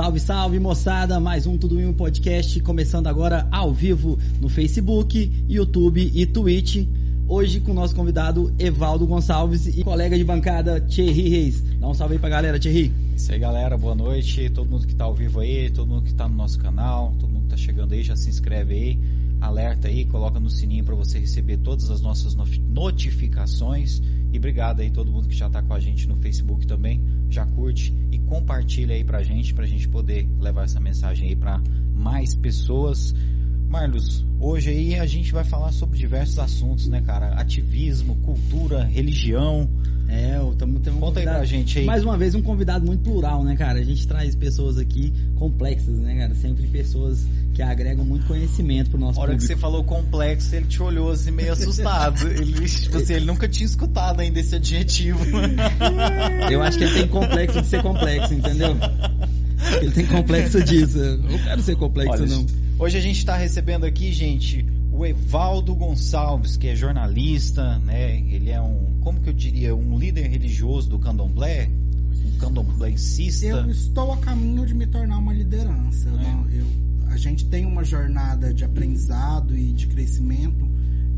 Salve, salve moçada! Mais um Tudo em um podcast começando agora ao vivo no Facebook, YouTube e Twitch. Hoje com o nosso convidado Evaldo Gonçalves e colega de bancada Thierry Reis. Dá um salve aí pra galera, Thierry. Isso aí, galera. Boa noite. Todo mundo que tá ao vivo aí, todo mundo que tá no nosso canal, todo mundo que tá chegando aí, já se inscreve aí, alerta aí, coloca no sininho para você receber todas as nossas notificações. E obrigado aí todo mundo que já tá com a gente no Facebook também. Já curte compartilha aí pra gente, pra gente poder levar essa mensagem aí para mais pessoas. Marlos, hoje aí a gente vai falar sobre diversos assuntos, né, cara? Ativismo, cultura, religião. É, estamos tendo um Conta aí pra gente aí. Mais uma vez, um convidado muito plural, né, cara? A gente traz pessoas aqui complexas, né, cara? Sempre pessoas que agregam muito conhecimento pro nosso A hora público. que você falou complexo, ele te olhou assim meio assustado. ele, tipo assim, ele nunca tinha escutado ainda esse adjetivo. Eu acho que ele tem complexo de ser complexo, entendeu? Ele tem complexo disso. Eu não quero ser complexo, Olha, não. Hoje a gente está recebendo aqui, gente, o Evaldo Gonçalves, que é jornalista, né? Ele é um, como que eu diria, um líder religioso do candomblé, um candomblécista. Eu estou a caminho de me tornar uma liderança. Eu É. não- eu- a gente tem uma jornada de aprendizado e de crescimento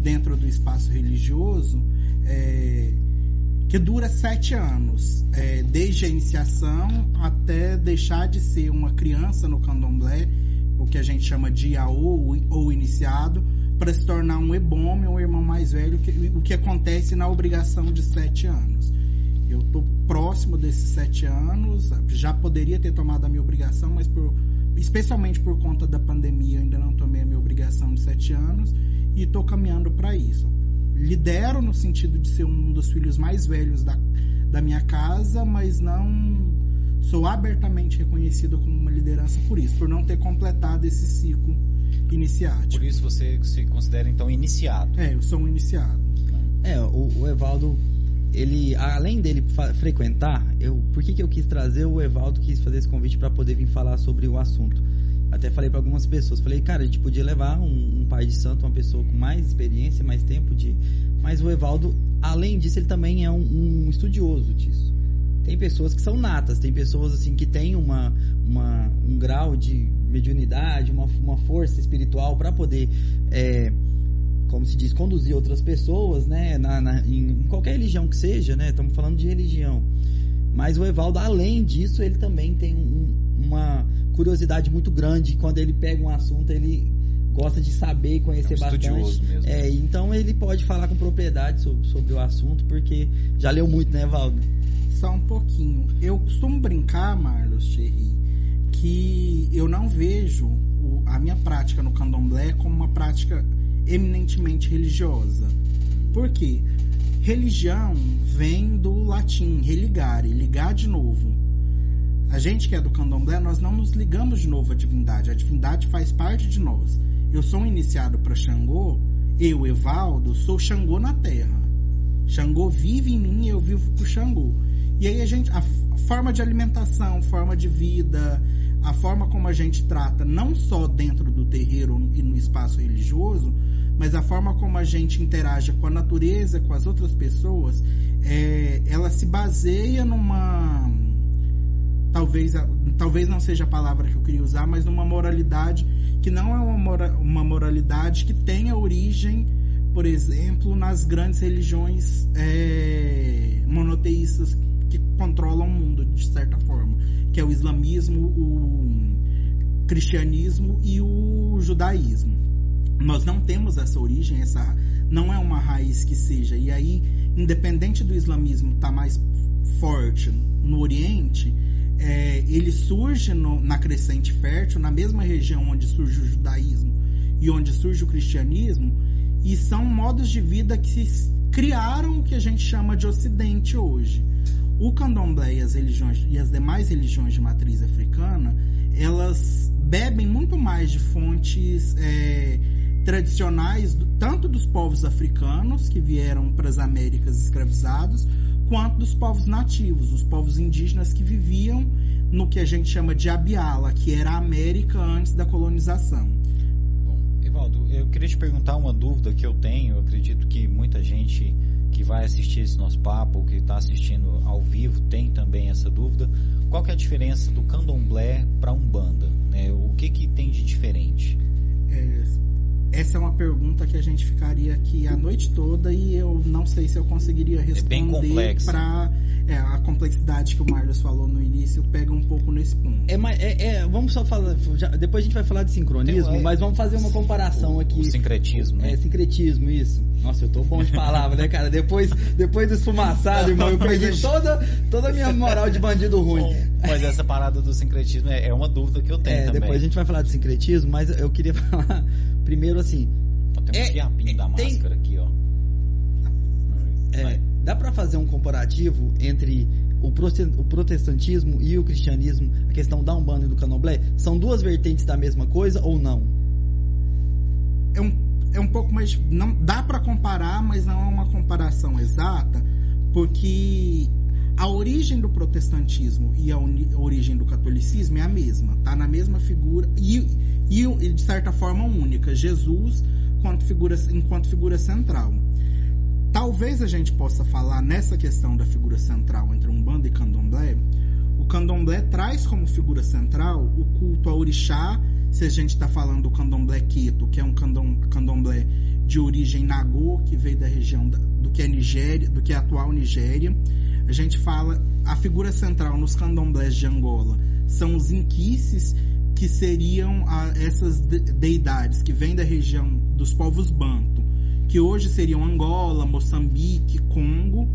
dentro do espaço religioso é, que dura sete anos, é, desde a iniciação até deixar de ser uma criança no candomblé, o que a gente chama de Iaô ou iniciado, para se tornar um ebome, um irmão mais velho, que- o que acontece na obrigação de sete anos. Eu estou próximo desses sete anos, já poderia ter tomado a minha obrigação, mas por- especialmente por conta da pandemia ainda não tomei a minha obrigação de sete anos e estou caminhando para isso. Lidero no sentido de ser um dos filhos mais velhos da, da minha casa, mas não sou abertamente reconhecido como uma liderança por isso, por não ter completado esse ciclo iniciático. Por isso você se considera então iniciado. É, eu sou um iniciado. É, o, o Evaldo, ele, além dele frequentar, eu, por que, que eu quis trazer o Evaldo, quis fazer esse convite para poder vir falar sobre o assunto? Até falei para algumas pessoas, falei, cara, a gente podia levar um, um pai de santo, uma pessoa com mais experiência, mais tempo de. Mas o Evaldo, além disso, ele também é um, um estudioso disso. Tem pessoas que são natas, tem pessoas assim que têm uma, uma, um grau de mediunidade, uma, uma força espiritual para poder é, como se diz, conduzir outras pessoas, né, na, na- em, qualquer religião que seja, né, estamos falando de religião. Mas o Evaldo, além disso, ele também tem um- uma curiosidade muito grande. Quando ele pega um assunto, ele gosta de saber e conhecer É um bastante. estudioso mesmo. É, então ele pode falar com propriedade sobre, sobre o assunto, porque já leu muito, né, Evaldo? Só um pouquinho. Eu costumo brincar, Marlos Thierry, que eu não vejo o- a minha prática no candomblé como uma prática eminentemente religiosa. Por quê? Religião vem do latim religare, ligar de novo. A gente que é do candomblé, nós não nos ligamos de novo à divindade. A divindade faz parte de nós. Eu sou um iniciado para Xangô, eu, Evaldo, sou Xangô na terra. Xangô vive em mim e eu vivo pro Xangô. E aí a gente, a forma de alimentação, forma de vida, a forma como a gente trata, não só dentro do terreiro e no espaço religioso, mas a forma como a gente interage com a natureza, com as outras pessoas, é, ela se baseia numa talvez, talvez não seja a palavra que eu queria usar, mas numa moralidade que não é uma, uma moralidade que tenha origem, por exemplo, nas grandes religiões é, monoteístas que controlam o mundo, de certa forma, que é o islamismo, o cristianismo e o judaísmo. Nós não temos essa origem, essa não é uma raiz que seja. E aí, independente do islamismo estar mais forte no Oriente, é, ele surge no- na crescente fértil, na mesma região onde surge o judaísmo e onde surge o cristianismo, e são modos de vida que se criaram o que a gente chama de Ocidente hoje. O candomblé e as religiões e as demais religiões de matriz africana, elas bebem muito mais de fontes é, tradicionais, do- tanto dos povos africanos que vieram para as Américas escravizados, quanto dos povos nativos, os povos indígenas que viviam no que a gente chama de Abiala, que era a América antes da colonização. Bom, Evaldo, eu queria te perguntar uma dúvida que eu tenho. Eu acredito que muita gente que vai assistir esse nosso papo, que está assistindo ao vivo, tem também essa dúvida. Qual que é a diferença do candomblé para umbanda? Né? O que, que tem de diferente? É, essa é uma pergunta que a gente ficaria aqui a noite toda e eu não sei se eu conseguiria É responder complexo. para a complexidade que o Marlos falou no início pega um pouco nesse ponto. É, mas é, é, vamos só falar. já- depois a gente vai falar de sincronismo, Tem, é, mas vamos fazer uma comparação o, aqui. o sincretismo, né? É, sincretismo, isso. Nossa, eu tô bom de palavra, né, cara? Depois, depois do esfumaçado, irmão, eu perdi toda, toda a minha moral de bandido ruim. Bom, Mas essa parada do sincretismo é, é uma dúvida que eu tenho É, também. depois a gente vai falar de sincretismo, mas eu queria falar primeiro assim. Tem um é- fiapinho da tem- máscara aqui, ó. É, dá pra fazer um comparativo entre o, prote- o protestantismo e o cristianismo, a questão da Umbanda e do Candomblé? São duas vertentes da mesma coisa ou não? é um, é um pouco mais. Não, dá para comparar, mas não é uma comparação exata, porque a origem do protestantismo e a, uni- a origem do catolicismo é a mesma, tá na mesma figura e, e de certa forma única, Jesus enquanto figura, enquanto figura central. Talvez a gente possa falar nessa questão da figura central entre Umbanda e Candomblé. O Candomblé traz como figura central o culto a orixá, se a gente está falando do Candomblé Queto, que é um candom, Candomblé de origem Nagô, que veio da região do que é Nigéria, do que é a atual Nigéria. A gente fala a figura central nos Candomblés de Angola são os inquices, que seriam a- essas de- deidades que vêm da região dos povos Banto, que hoje seriam Angola, Moçambique, Congo,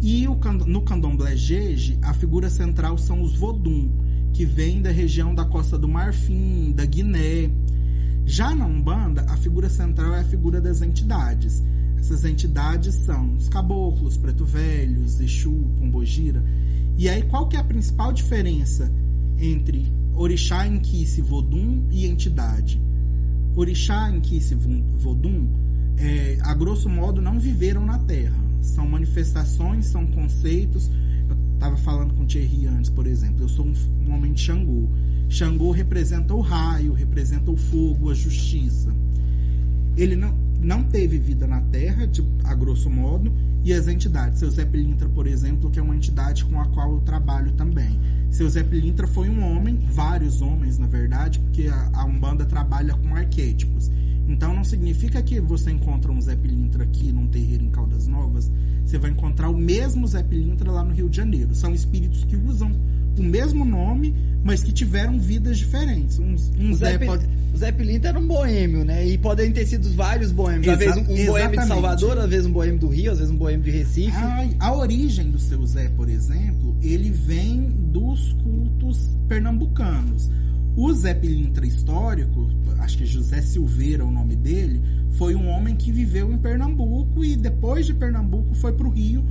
e o no candomblé Jeje, a figura central são os Vodum, que vêm da região da Costa do Marfim, da Guiné. Já na Umbanda, a figura central é a figura das entidades. Essas entidades são os caboclos, preto velhos, Exu, Pombogira. E aí, qual que é a principal diferença entre orixá, inquice, vodum e entidade? Orixá, inquice vodum, é, a grosso modo, não viveram na Terra. São manifestações, são conceitos. Eu estava falando com o Thierry antes, por exemplo. Eu sou um, um homem de Xangô. Xangô representa o raio, representa o fogo, a justiça. Ele não, não teve vida na Terra, de, a grosso modo, e as entidades. Seu Zé Pilintra, por exemplo, que é uma entidade com a qual eu trabalho também. Seu Zé Pilintra foi um homem, vários homens, na verdade, porque a, a Umbanda trabalha com arquétipos. Então não significa que você encontra um Zé Pilintra aqui num terreiro em Caldas Novas, você vai encontrar o mesmo Zé Pilintra lá no Rio de Janeiro. São espíritos que usam o mesmo nome, mas que tiveram vidas diferentes. Um, um O Zé, Zé, pode. o Zé Pilintra era um boêmio, né? E podem ter sido vários boêmios. Às vezes um, um boêmio de. Salvador, às vezes um boêmio do Rio, às vezes um boêmio de Recife. A, a origem do seu Zé, por exemplo, ele vem dos cultos pernambucanos. O Zé Pilintra histórico, acho que José Silveira é o nome dele, foi um homem que viveu em Pernambuco e depois de Pernambuco foi para o Rio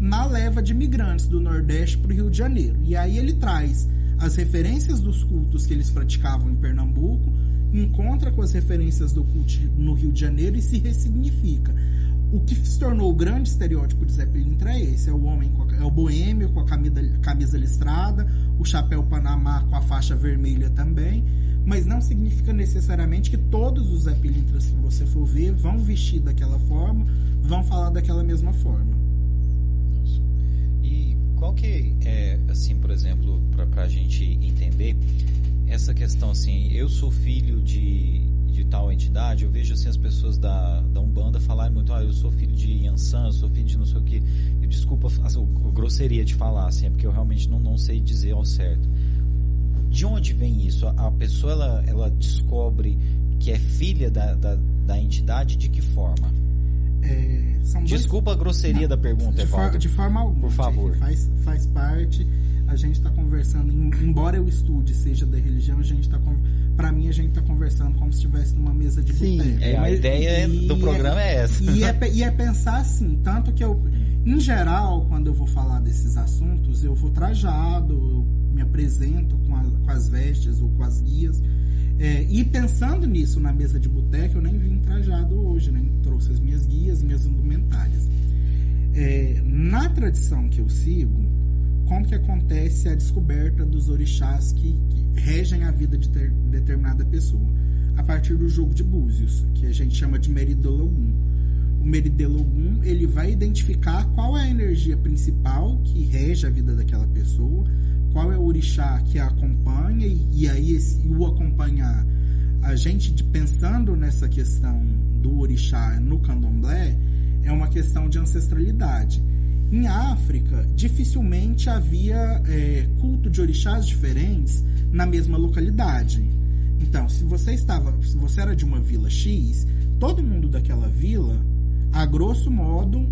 na leva de imigrantes do Nordeste para o Rio de Janeiro. E aí ele traz as referências dos cultos que eles praticavam em Pernambuco, encontra com as referências do culto no Rio de Janeiro e se ressignifica. O que se tornou o grande estereótipo de Zé Pilintra é esse: é o homem, a- é o boêmio com a camisa, camisa listrada, o chapéu panamá com a faixa vermelha também. Mas não significa necessariamente que todos os Zé Pilintras que você for ver vão vestir daquela forma, vão falar daquela mesma forma. Qual que é, assim, por exemplo, pra, pra gente entender essa questão, assim, eu sou filho de, de tal entidade, eu vejo, assim, as pessoas da, da Umbanda falarem muito, ah, eu sou filho de Yansan, eu sou filho de não sei o que, desculpa a, a grosseria de falar, assim, é porque eu realmente não, não sei dizer ao certo. De onde vem isso? A, a pessoa, ela, ela descobre que é filha da, da, da entidade de que forma? É, são dois- Desculpa a grosseria Não, da pergunta, de, for- de forma alguma. Por favor. Faz, faz parte. A gente está conversando, em- embora eu estude seja da religião, a gente está para mim a gente está conversando como se estivesse numa mesa de Sim, boteco. É, a ideia e do é- programa é essa. E é, e é pensar assim, tanto que eu, em geral, quando eu vou falar desses assuntos, eu vou trajado, eu me apresento com, a- com as vestes ou com as guias. É, e pensando nisso na mesa de boteco, eu nem vim trajado hoje, nem trouxe as minhas guias, minhas indumentárias. É, na tradição que eu sigo, como que acontece a descoberta dos orixás que, que regem a vida de ter- determinada pessoa? A partir do jogo de búzios, que a gente chama de Meridologum. O Meridologum, ele vai identificar qual é a energia principal que rege a vida daquela pessoa, qual é o orixá que a acompanha, e, e aí esse, o acompanhar a gente de- pensando nessa questão do orixá no candomblé é uma questão de ancestralidade. Em África, dificilmente havia é, culto de orixás diferentes na mesma localidade. Então, se você estava, se você era de uma vila X, todo mundo daquela vila, a grosso modo,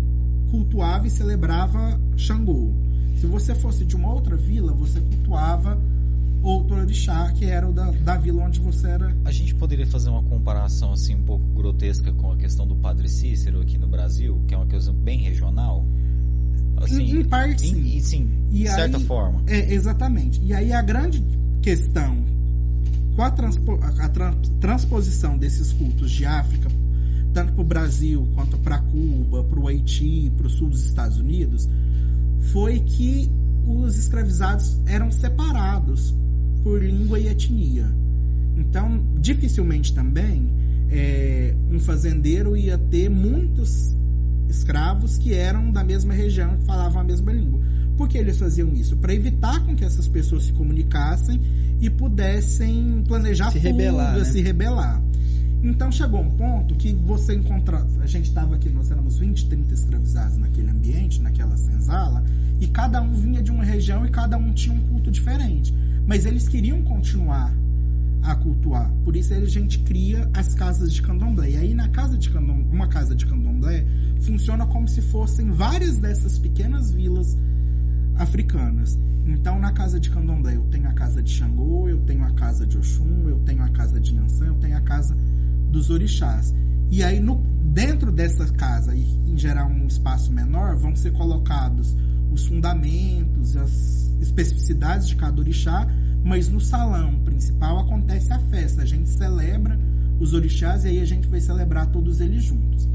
cultuava e celebrava Xangô. Se você fosse de uma outra vila, você cultuava outro orixá, que era o da, da vila onde você era. A gente poderia fazer uma comparação assim um pouco grotesca com a questão do Padre Cícero aqui no Brasil, que é uma coisa bem regional? Assim, em, em parte, sim. em- sim, E de certa aí- forma. É, exatamente. E aí a grande questão com a, transpo- a tran- transposição desses cultos de África, tanto para o Brasil quanto para Cuba, para o Haiti, para o sul dos Estados Unidos, foi que os escravizados eram separados por língua e etnia. Então, dificilmente também é, um fazendeiro ia ter muitos escravos que eram da mesma região que falavam a mesma língua. Por que eles faziam isso? Para evitar com que essas pessoas se comunicassem e pudessem planejar Se rebelar, né? se rebelar. Então chegou um ponto que você encontra. A gente estava aqui, nós éramos 20, 30 escravizados naquele ambiente, naquela senzala, e cada um vinha de uma região e cada um tinha um culto diferente. Mas eles queriam continuar a cultuar. Por isso a gente cria as casas de candomblé. E aí na casa de candomblé, uma casa de candomblé funciona como se fossem várias dessas pequenas vilas africanas. Então na casa de candomblé eu tenho a casa de Xangô, eu tenho a casa de Oxum, eu tenho a casa de Yansan, eu tenho a casa dos orixás. E aí no, dentro dessa casa, e em geral um espaço menor, vão ser colocados os fundamentos, as especificidades de cada orixá, mas no salão principal acontece a festa. A gente celebra os orixás e aí a gente vai celebrar todos eles juntos.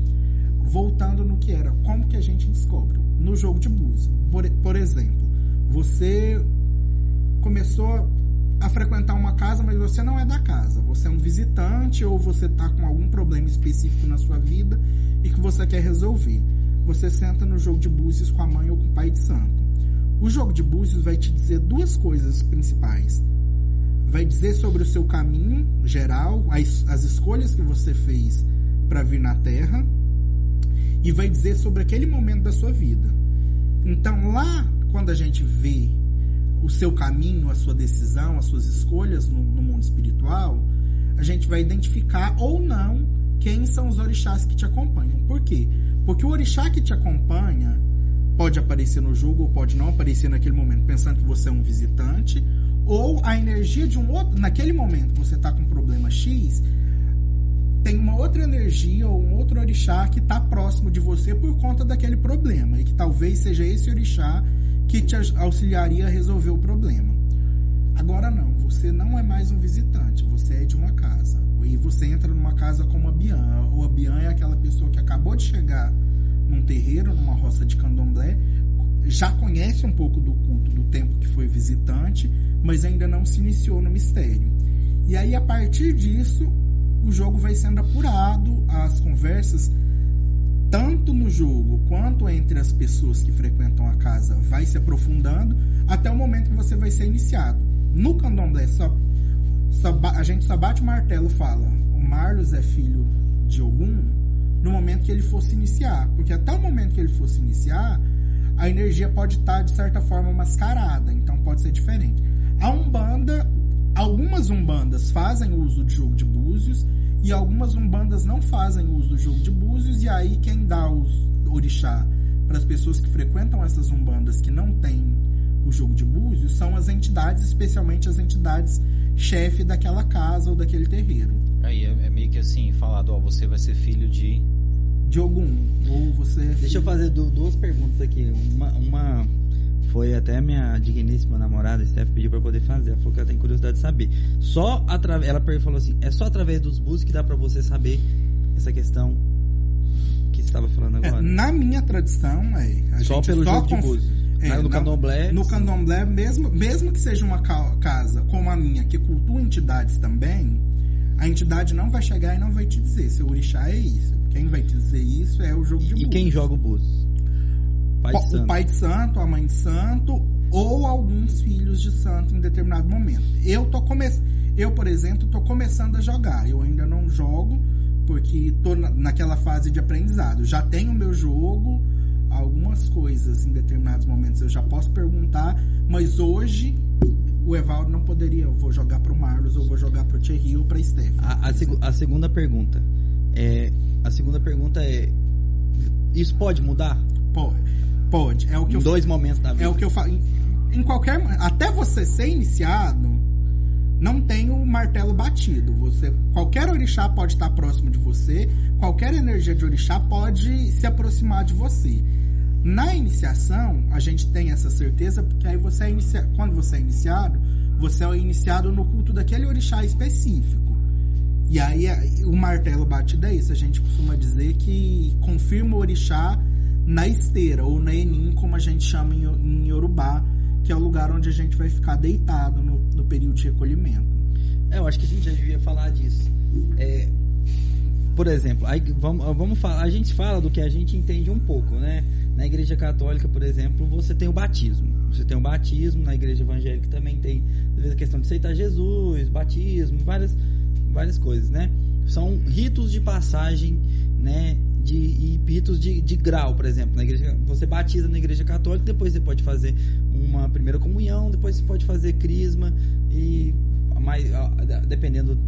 Voltando no que era, como que a gente descobre? No jogo de búzios. Por, por exemplo, você começou a frequentar uma casa, mas você não é da casa. Você é um visitante ou você está com algum problema específico na sua vida e que você quer resolver. Você senta no jogo de búzios com a mãe ou com o pai de santo. O jogo de búzios vai te dizer duas coisas principais. Vai dizer sobre o seu caminho geral, as, as escolhas que você fez para vir na Terra, e vai dizer sobre aquele momento da sua vida. Então, lá, quando a gente vê o seu caminho, a sua decisão, as suas escolhas no, no mundo espiritual, a gente vai identificar ou não quem são os orixás que te acompanham. Por quê? Porque o orixá que te acompanha pode aparecer no jogo ou pode não aparecer naquele momento, pensando que você é um visitante, ou a energia de um outro, naquele momento você está com problema X, tem uma outra energia ou um outro orixá que está próximo de você por conta daquele problema e que talvez seja esse orixá que te auxiliaria a resolver o problema. Agora não, você não é mais um visitante, você é de uma casa. E você entra numa casa como a Bian. Ou a Bian é aquela pessoa que acabou de chegar num terreiro, numa roça de candomblé, já conhece um pouco do culto do tempo que foi visitante, mas ainda não se iniciou no mistério. E aí, a partir disso, o jogo vai sendo apurado, as conversas, tanto no jogo quanto entre as pessoas que frequentam a casa, vai se aprofundando até o momento que você vai ser iniciado. No candomblé, só, só a gente só bate o martelo fala: o Marlos é filho de Ogum no momento que ele fosse iniciar. Porque até o momento que ele fosse iniciar, a energia pode estar, de certa forma, mascarada. Então pode ser diferente. A Umbanda, algumas Umbandas fazem uso de jogo de búzios e algumas Umbandas não fazem uso do jogo de búzios. E aí quem dá os orixá para as pessoas que frequentam essas Umbandas que não têm o jogo de búzios são as entidades, especialmente as entidades chefe daquela casa ou daquele terreiro. Aí é, é meio que assim, falado, ó, você vai ser filho de. De algum. Ou você é Deixa eu fazer du- duas perguntas aqui. Uma, uma foi até minha digníssima namorada, Steph, pediu pra poder fazer. Ela falou que ela tem curiosidade de saber. Só através. Ela falou assim: é só através dos búzios que dá pra você saber essa questão que você estava falando É, agora. na minha tradição, é. a só gente pelo jogo de búzios. É, Mas no não- candomblé. No candomblé, mesmo, mesmo que seja uma ca- casa como a minha, que cultua entidades também, a entidade não vai chegar e não vai te dizer. Seu orixá é isso. Quem vai te dizer isso é o jogo de E búzios. quem joga o búzios? Pai de o santo. pai de santo, a mãe de santo ou alguns filhos de santo em determinado momento. Eu tô começando. Eu, por exemplo, tô começando a jogar. Eu ainda não jogo porque tô na- naquela fase de aprendizado. Já tenho o meu jogo, algumas coisas em determinados momentos eu já posso perguntar, mas hoje o Evaldo não poderia. Eu vou jogar pro Marlos, ou vou jogar pro Thierry ou pra Stephanie. A, a segu- a segunda pergunta é a segunda pergunta é isso pode mudar Pode, pode. É o que em eu dois momentos da vida? É o que eu falo. Em, em qualquer. Até você ser iniciado, não tem o martelo batido. Você, qualquer orixá pode estar próximo de você, qualquer energia de orixá pode se aproximar de você. Na iniciação, a gente tem essa certeza porque aí você é inicia, quando você é iniciado, você é iniciado no culto daquele orixá específico. E aí é- o martelo batido é isso. A gente costuma dizer que confirma o orixá na esteira, ou na enim, como a gente chama em, em Yorubá, que é o lugar onde a gente vai ficar deitado no, no período de recolhimento. É, eu acho que a gente já devia falar disso. É, por exemplo, aí vamos, vamos falar, a gente fala do que a gente entende um pouco, né? Na igreja católica, por exemplo, você tem o batismo. Você tem o batismo, na igreja evangélica também tem a questão de aceitar Jesus, batismo, várias, várias coisas, né? São ritos de passagem, né? De, e ritos de, de grau, por exemplo. Na igreja, você batiza na igreja católica, depois você pode fazer uma primeira comunhão, depois você pode fazer crisma e mais, dependendo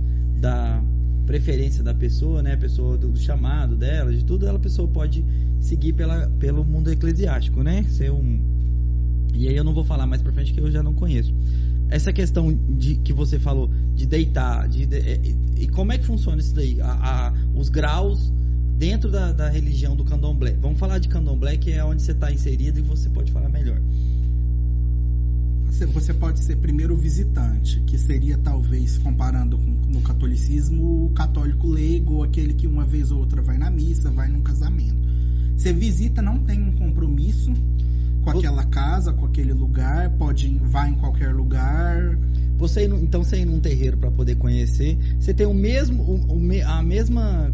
da preferência da pessoa, né, a pessoa do, do chamado dela, de tudo, ela a pessoa pode seguir pela, pelo mundo eclesiástico, né? Ser um e aí eu não vou falar mais pra frente que eu já não conheço. Essa questão de que você falou de deitar, de, de- é- e, e como é que funciona isso daí? A- a- os graus dentro da, da religião do candomblé. Vamos falar de candomblé, que é onde você está inserido e você pode falar melhor. Você, pode ser primeiro visitante, que seria talvez, comparando com no catolicismo, o católico leigo, aquele que uma vez ou outra vai na missa, vai num casamento. Você visita, não tem um compromisso com aquela casa, com aquele lugar, pode ir, vai em qualquer lugar. Você então você ir num terreiro para poder conhecer, você tem o mesmo o, a mesma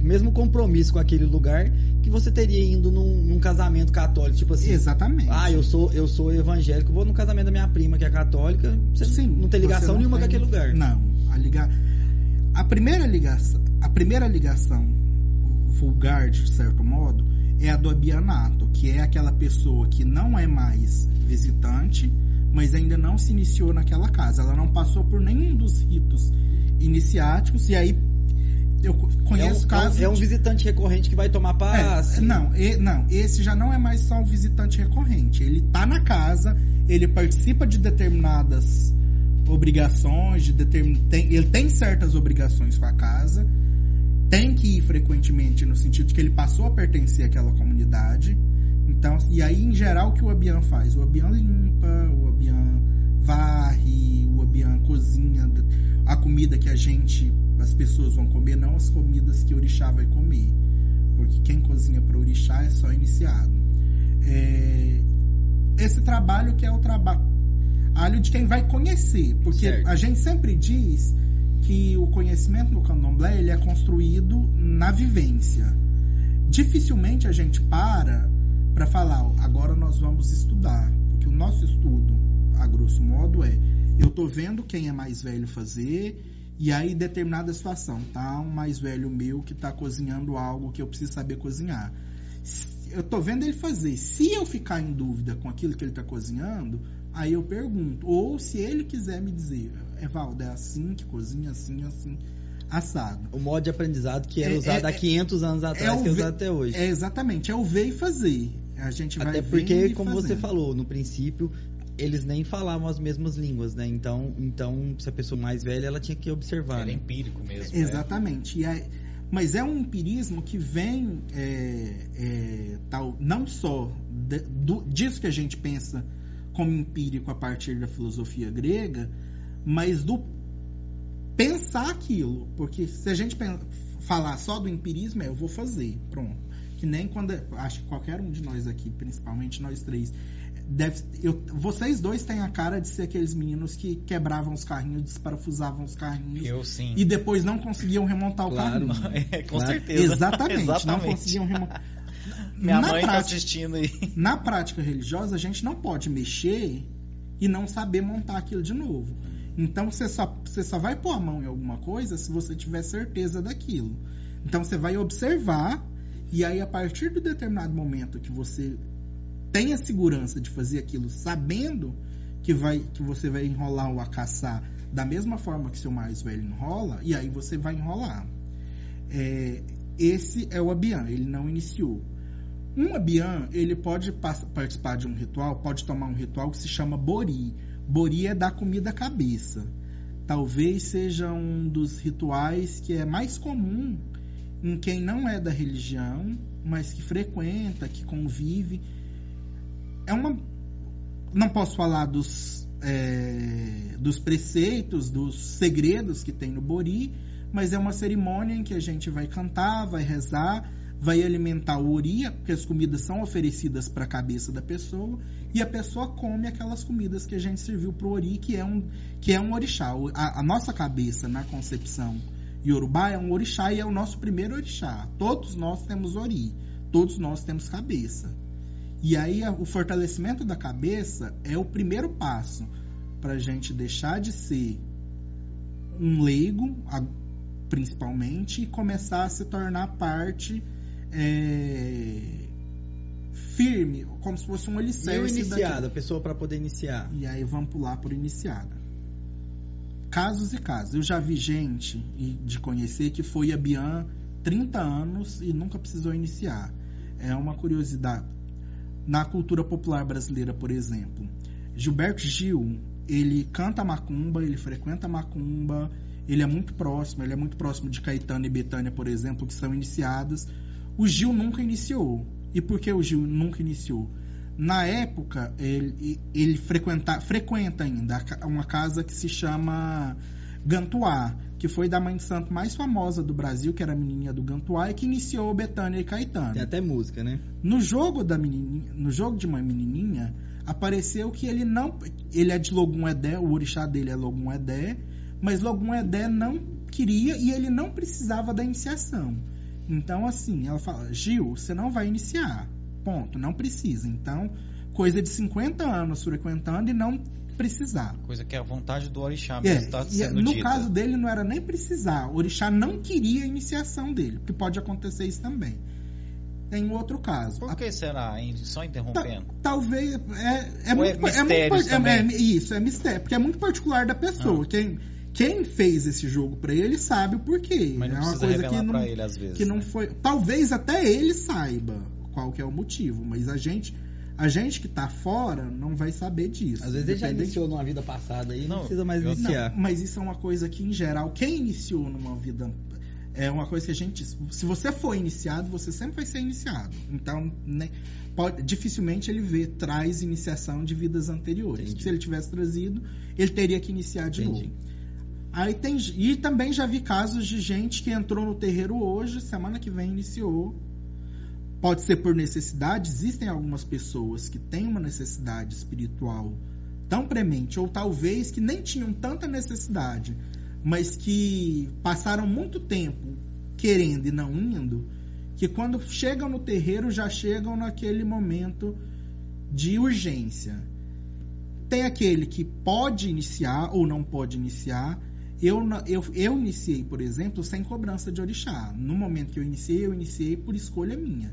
o mesmo compromisso com aquele lugar que você teria indo num, num casamento católico, tipo assim. Exatamente. Ah, eu sou eu sou evangélico, vou no casamento da minha prima que é católica, você Sim, não tem ligação não nenhuma tem- com aquele lugar. Não, a liga... a primeira ligação, a primeira ligação vulgar de certo modo é a do abianato, que é aquela pessoa que não é mais visitante, mas ainda não se iniciou naquela casa. Ela não passou por nenhum dos ritos iniciáticos e aí eu co- É um, conheço casos é um visitante recorrente que vai tomar é, passe. não, e- não, esse já não é mais só um visitante recorrente. Ele tá na casa, ele participa de determinadas obrigações, de determin... tem- ele tem certas obrigações com a casa, tem que ir frequentemente no sentido de que ele passou a pertencer àquela comunidade. Então, e aí em geral o que o Abian faz? O Abian limpa, o Abian varre, o Abian cozinha a comida que a gente, as pessoas vão comer, não as comidas que o orixá vai comer. Porque quem cozinha para orixá é só iniciado. É, esse trabalho que é o trabalho de quem vai conhecer. Porque Certo. a gente sempre diz que o conhecimento no candomblé ele é construído na vivência. Dificilmente a gente para para falar, "Ó, agora nós vamos estudar. Porque o nosso estudo, a grosso modo, é eu tô vendo quem é mais velho fazer e aí determinada situação, tá? Um mais velho meu que tá cozinhando algo que eu preciso saber cozinhar. Eu tô vendo ele fazer. Se eu ficar em dúvida com aquilo que ele tá cozinhando, aí eu pergunto. Ou se ele quiser me dizer, Evaldo, é assim que cozinha, assim, assim, assado. O modo de aprendizado que era É- usado é- há 500 anos atrás, o que é usado até hoje. É exatamente, é o ver e fazer. A gente vai Até porque, como você falou, no princípio, eles nem falavam as mesmas línguas, né? Então, então se a pessoa mais velha, ela tinha que observar. Era né? empírico mesmo. né? Exatamente. E é- mas é um empirismo que vem é, é, tal, não só de- do- disso que a gente pensa como empírico a partir da filosofia grega, mas do pensar aquilo. Porque se a gente pen- falar só do empirismo, é eu vou fazer, pronto. Que nem quando. Acho que qualquer um de nós aqui, principalmente nós três. Deve, eu, vocês dois têm a cara de ser aqueles meninos que quebravam os carrinhos, desparafusavam os carrinhos Eu sim. e depois não conseguiam remontar o Claro. carrinho. É, com Claro. certeza. Exatamente, não Exatamente. conseguiam remontar. Minha na, mãe tá prática, assistindo aí. na prática religiosa, a gente não pode mexer e não saber montar aquilo de novo. Então você só, você só vai pôr a mão em alguma coisa se você tiver certeza daquilo. Então você vai observar, e aí a partir de determinado momento que você tem a segurança de fazer aquilo sabendo que, vai, que você vai enrolar ou acaçar da mesma forma que seu mais velho enrola, e aí você vai enrolar. É, esse é o Abian, ele não iniciou. Um Abian, ele pode participar de um ritual, pode tomar um ritual que se chama Bori. Bori é dar comida à cabeça. Talvez seja um dos rituais que é mais comum em quem não é da religião, mas que frequenta, que convive. É uma. Não posso falar dos, é, dos preceitos, dos segredos que tem no Bori, mas é uma cerimônia em que a gente vai cantar, vai rezar, vai alimentar o ori, porque as comidas são oferecidas para a cabeça da pessoa, e a pessoa come aquelas comidas que a gente serviu para o ori, que é um, que é um orixá. A, a nossa cabeça, na concepção Yorubá, é um orixá e é o nosso primeiro orixá. Todos nós temos ori, todos nós temos cabeça. E aí o fortalecimento da cabeça é o primeiro passo para a gente deixar de ser um leigo, principalmente, e começar a se tornar parte é, firme, como se fosse um alicerce. E o iniciado, a pessoa para poder iniciar. E aí vamos pular por iniciada. Casos e casos. Eu já vi gente de conhecer que foi a Bian 30 anos e nunca precisou iniciar. É uma curiosidade. Na cultura popular brasileira, por exemplo, Gilberto Gil, ele canta macumba, ele frequenta macumba, ele é muito próximo, ele é muito próximo de Caetano e Betânia, por exemplo, que são iniciados. O Gil nunca iniciou. E por que o Gil nunca iniciou? Na época, ele, ele frequenta, frequenta ainda uma casa que se chama Gantuá, que foi da mãe de santo mais famosa do Brasil, que era a menininha do Gantuá, e que iniciou Betânia e Caetano. Tem até música, né? No jogo da menininha, no jogo de uma menininha, apareceu que ele não, ele é de Logum Edé, o orixá dele é Logum Edé, mas Logum Edé não queria e ele não precisava da iniciação. Então, assim, ela fala: Gil, você não vai iniciar. Ponto. Não precisa. Então, coisa de 50 anos frequentando e não precisar. Coisa que é a vontade do orixá mesmo é, sendo No dita. caso dele, não era nem precisar. O orixá não queria a iniciação dele, porque pode acontecer isso também. Tem outro caso. Por que a... será? Só interrompendo. Ta talvez. É, é, muito, é, muito, é, é, Isso, é mistério. Porque é muito particular da pessoa. Ah. Quem quem fez esse jogo para ele sabe o porquê. Mas não é uma coisa que não, ele, vezes, que não né? foi. Talvez até ele saiba qual que é o motivo, mas a gente a gente que tá fora não vai saber disso. Às vezes ele já iniciou numa vida passada e não, não precisa mais iniciar. Não, mas isso é uma coisa que, em geral, quem iniciou numa vida. É uma coisa que a gente. Se você for iniciado, você sempre vai ser iniciado. Então, né, pode, dificilmente ele vê, traz iniciação de vidas anteriores. Entendi. Se ele tivesse trazido, ele teria que iniciar de Entendi. novo. Aí tem, e também já vi casos de gente que entrou no terreiro hoje, semana que vem iniciou. Pode ser por necessidade, existem algumas pessoas que têm uma necessidade espiritual tão premente, ou talvez que nem tinham tanta necessidade, mas que passaram muito tempo querendo e não indo, que quando chegam no terreiro já chegam naquele momento de urgência. Tem aquele que pode iniciar ou não pode iniciar, eu, eu, eu iniciei, por exemplo, sem cobrança de orixá. No momento que eu iniciei, eu iniciei por escolha minha.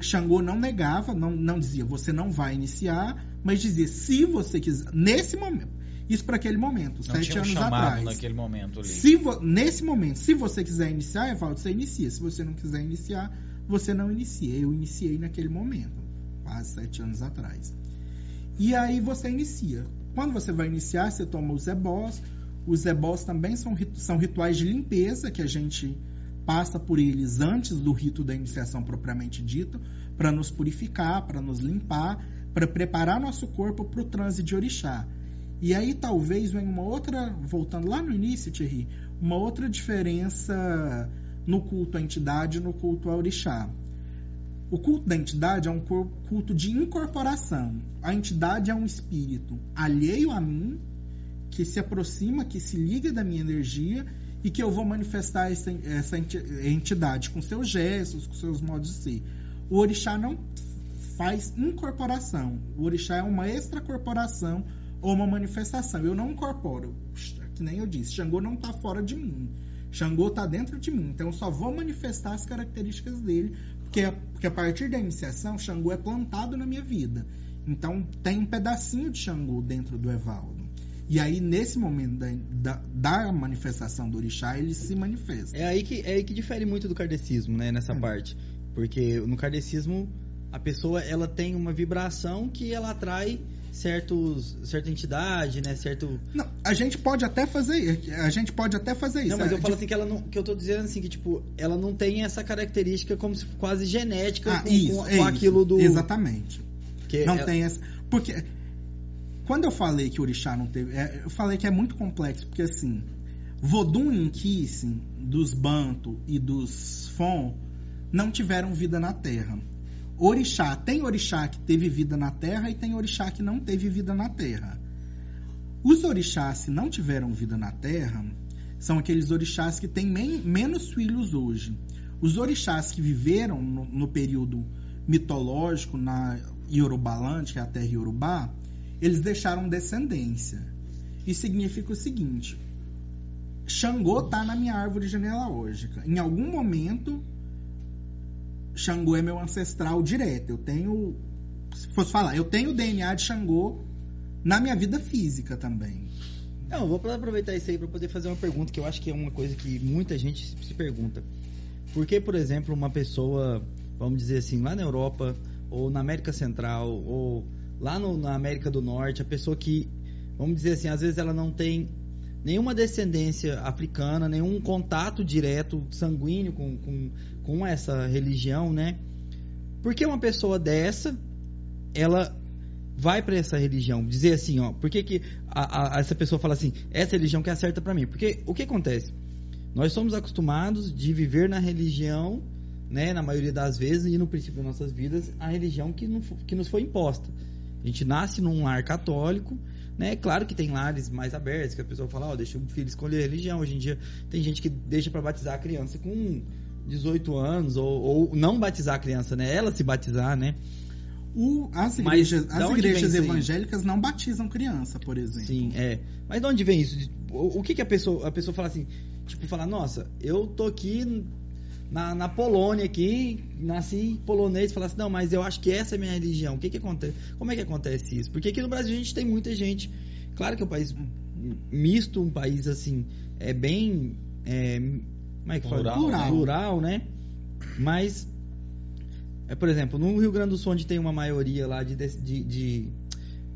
Xangô não negava, não, não dizia você não vai iniciar, mas dizia se você quiser, nesse momento. Isso para aquele momento, não sete anos atrás. naquele momento ali. Se vo, nesse momento, se você quiser iniciar, Evaldo, você inicia. Se você não quiser iniciar, você não inicia. Eu iniciei naquele momento, quase sete anos atrás. E aí você inicia. Quando você vai iniciar, você toma os ebós, os ebós também são, são rituais de limpeza que a gente passa por eles antes do rito da iniciação propriamente dito, para nos purificar, para nos limpar, para preparar nosso corpo para o transe de orixá. E aí talvez venha uma outra, voltando lá no início, Thierry, uma outra diferença no culto à entidade e no culto ao orixá. O culto da entidade é um culto de incorporação. A entidade é um espírito alheio a mim, que se aproxima, que se liga da minha energia e que eu vou manifestar essa, essa entidade com seus gestos, com seus modos de ser. O orixá não faz incorporação. O orixá é uma extracorporação ou uma manifestação. Eu não incorporo, que nem eu disse, Xangô não está fora de mim. Xangô está dentro de mim, então eu só vou manifestar as características dele, porque, porque a partir da iniciação, Xangô é plantado na minha vida. Então tem um pedacinho de Xangô dentro do Evaldo. E aí, nesse momento da, da, da, manifestação do orixá, ele se manifesta. É aí que, é aí que difere muito do kardecismo, né? Nessa é. parte. Porque no kardecismo, a pessoa ela tem uma vibração que ela atrai certos certa entidade, né, certo Não, a gente pode até fazer, a gente pode até fazer isso. Não, mas eu é, falo assim que ela não, que eu tô dizendo assim que tipo, ela não tem essa característica como se quase genética ah, com, isso, com, é com aquilo do Exatamente. Que não ela... tem essa, porque quando eu falei que o orixá não teve, é, eu falei que é muito complexo, porque assim, Vodun e Inkissen, dos Banto e dos Fon, não tiveram vida na Terra orixá. Tem orixá que teve vida na terra e tem orixá que não teve vida na terra. Os orixás que não tiveram vida na terra são aqueles orixás que têm men menos filhos hoje. Os orixás que viveram no, no período mitológico na Yorubalândia, que é a terra Yorubá, eles deixaram descendência. Isso significa o seguinte: Xangô está na minha árvore genealógica. Em algum momento, Xangô é meu ancestral direto. Eu tenho, se fosse falar, eu tenho o DNA de Xangô na minha vida física também. Não, vou aproveitar isso aí para poder fazer uma pergunta que eu acho que é uma coisa que muita gente se pergunta. Por que, por exemplo, uma pessoa, vamos dizer assim, lá na Europa, ou na América Central, ou lá no, na América do Norte, a pessoa que, vamos dizer assim, às vezes ela não tem nenhuma descendência africana, nenhum contato direto sanguíneo com, com, com essa religião, né? Por que uma pessoa dessa, ela vai para essa religião? Dizer assim, ó, por que, que a, a, essa pessoa fala assim, essa religião que é certa para mim? Porque o que acontece? Nós somos acostumados de viver na religião, né, na maioria das vezes e no princípio das nossas vidas, a religião que, não, que nos foi imposta. A gente nasce num lar católico, né? Claro que tem lares mais abertos, que a pessoa fala, ó, oh, deixa o filho escolher a religião. Hoje em dia tem gente que deixa para batizar a criança com 18 anos, ou, ou, não batizar a criança, né? Ela se batizar, né? O, as igrejas, as igrejas evangélicas não batizam criança, por exemplo. Sim, é. Mas de onde vem isso? O, o que, que a pessoa a pessoa fala assim? Tipo, fala, nossa, eu tô aqui na, na Polônia aqui, nasci polonês, falasse, assim, não, mas eu acho que essa é a minha religião. O que que acontece? Como é que acontece isso? Porque aqui no Brasil a gente tem muita gente. Claro que é um país misto, um país assim, é bem. É, como é que fala? Plural. Plural, né? Mas, é, por exemplo, no Rio Grande do Sul, onde tem uma maioria lá de, de, de,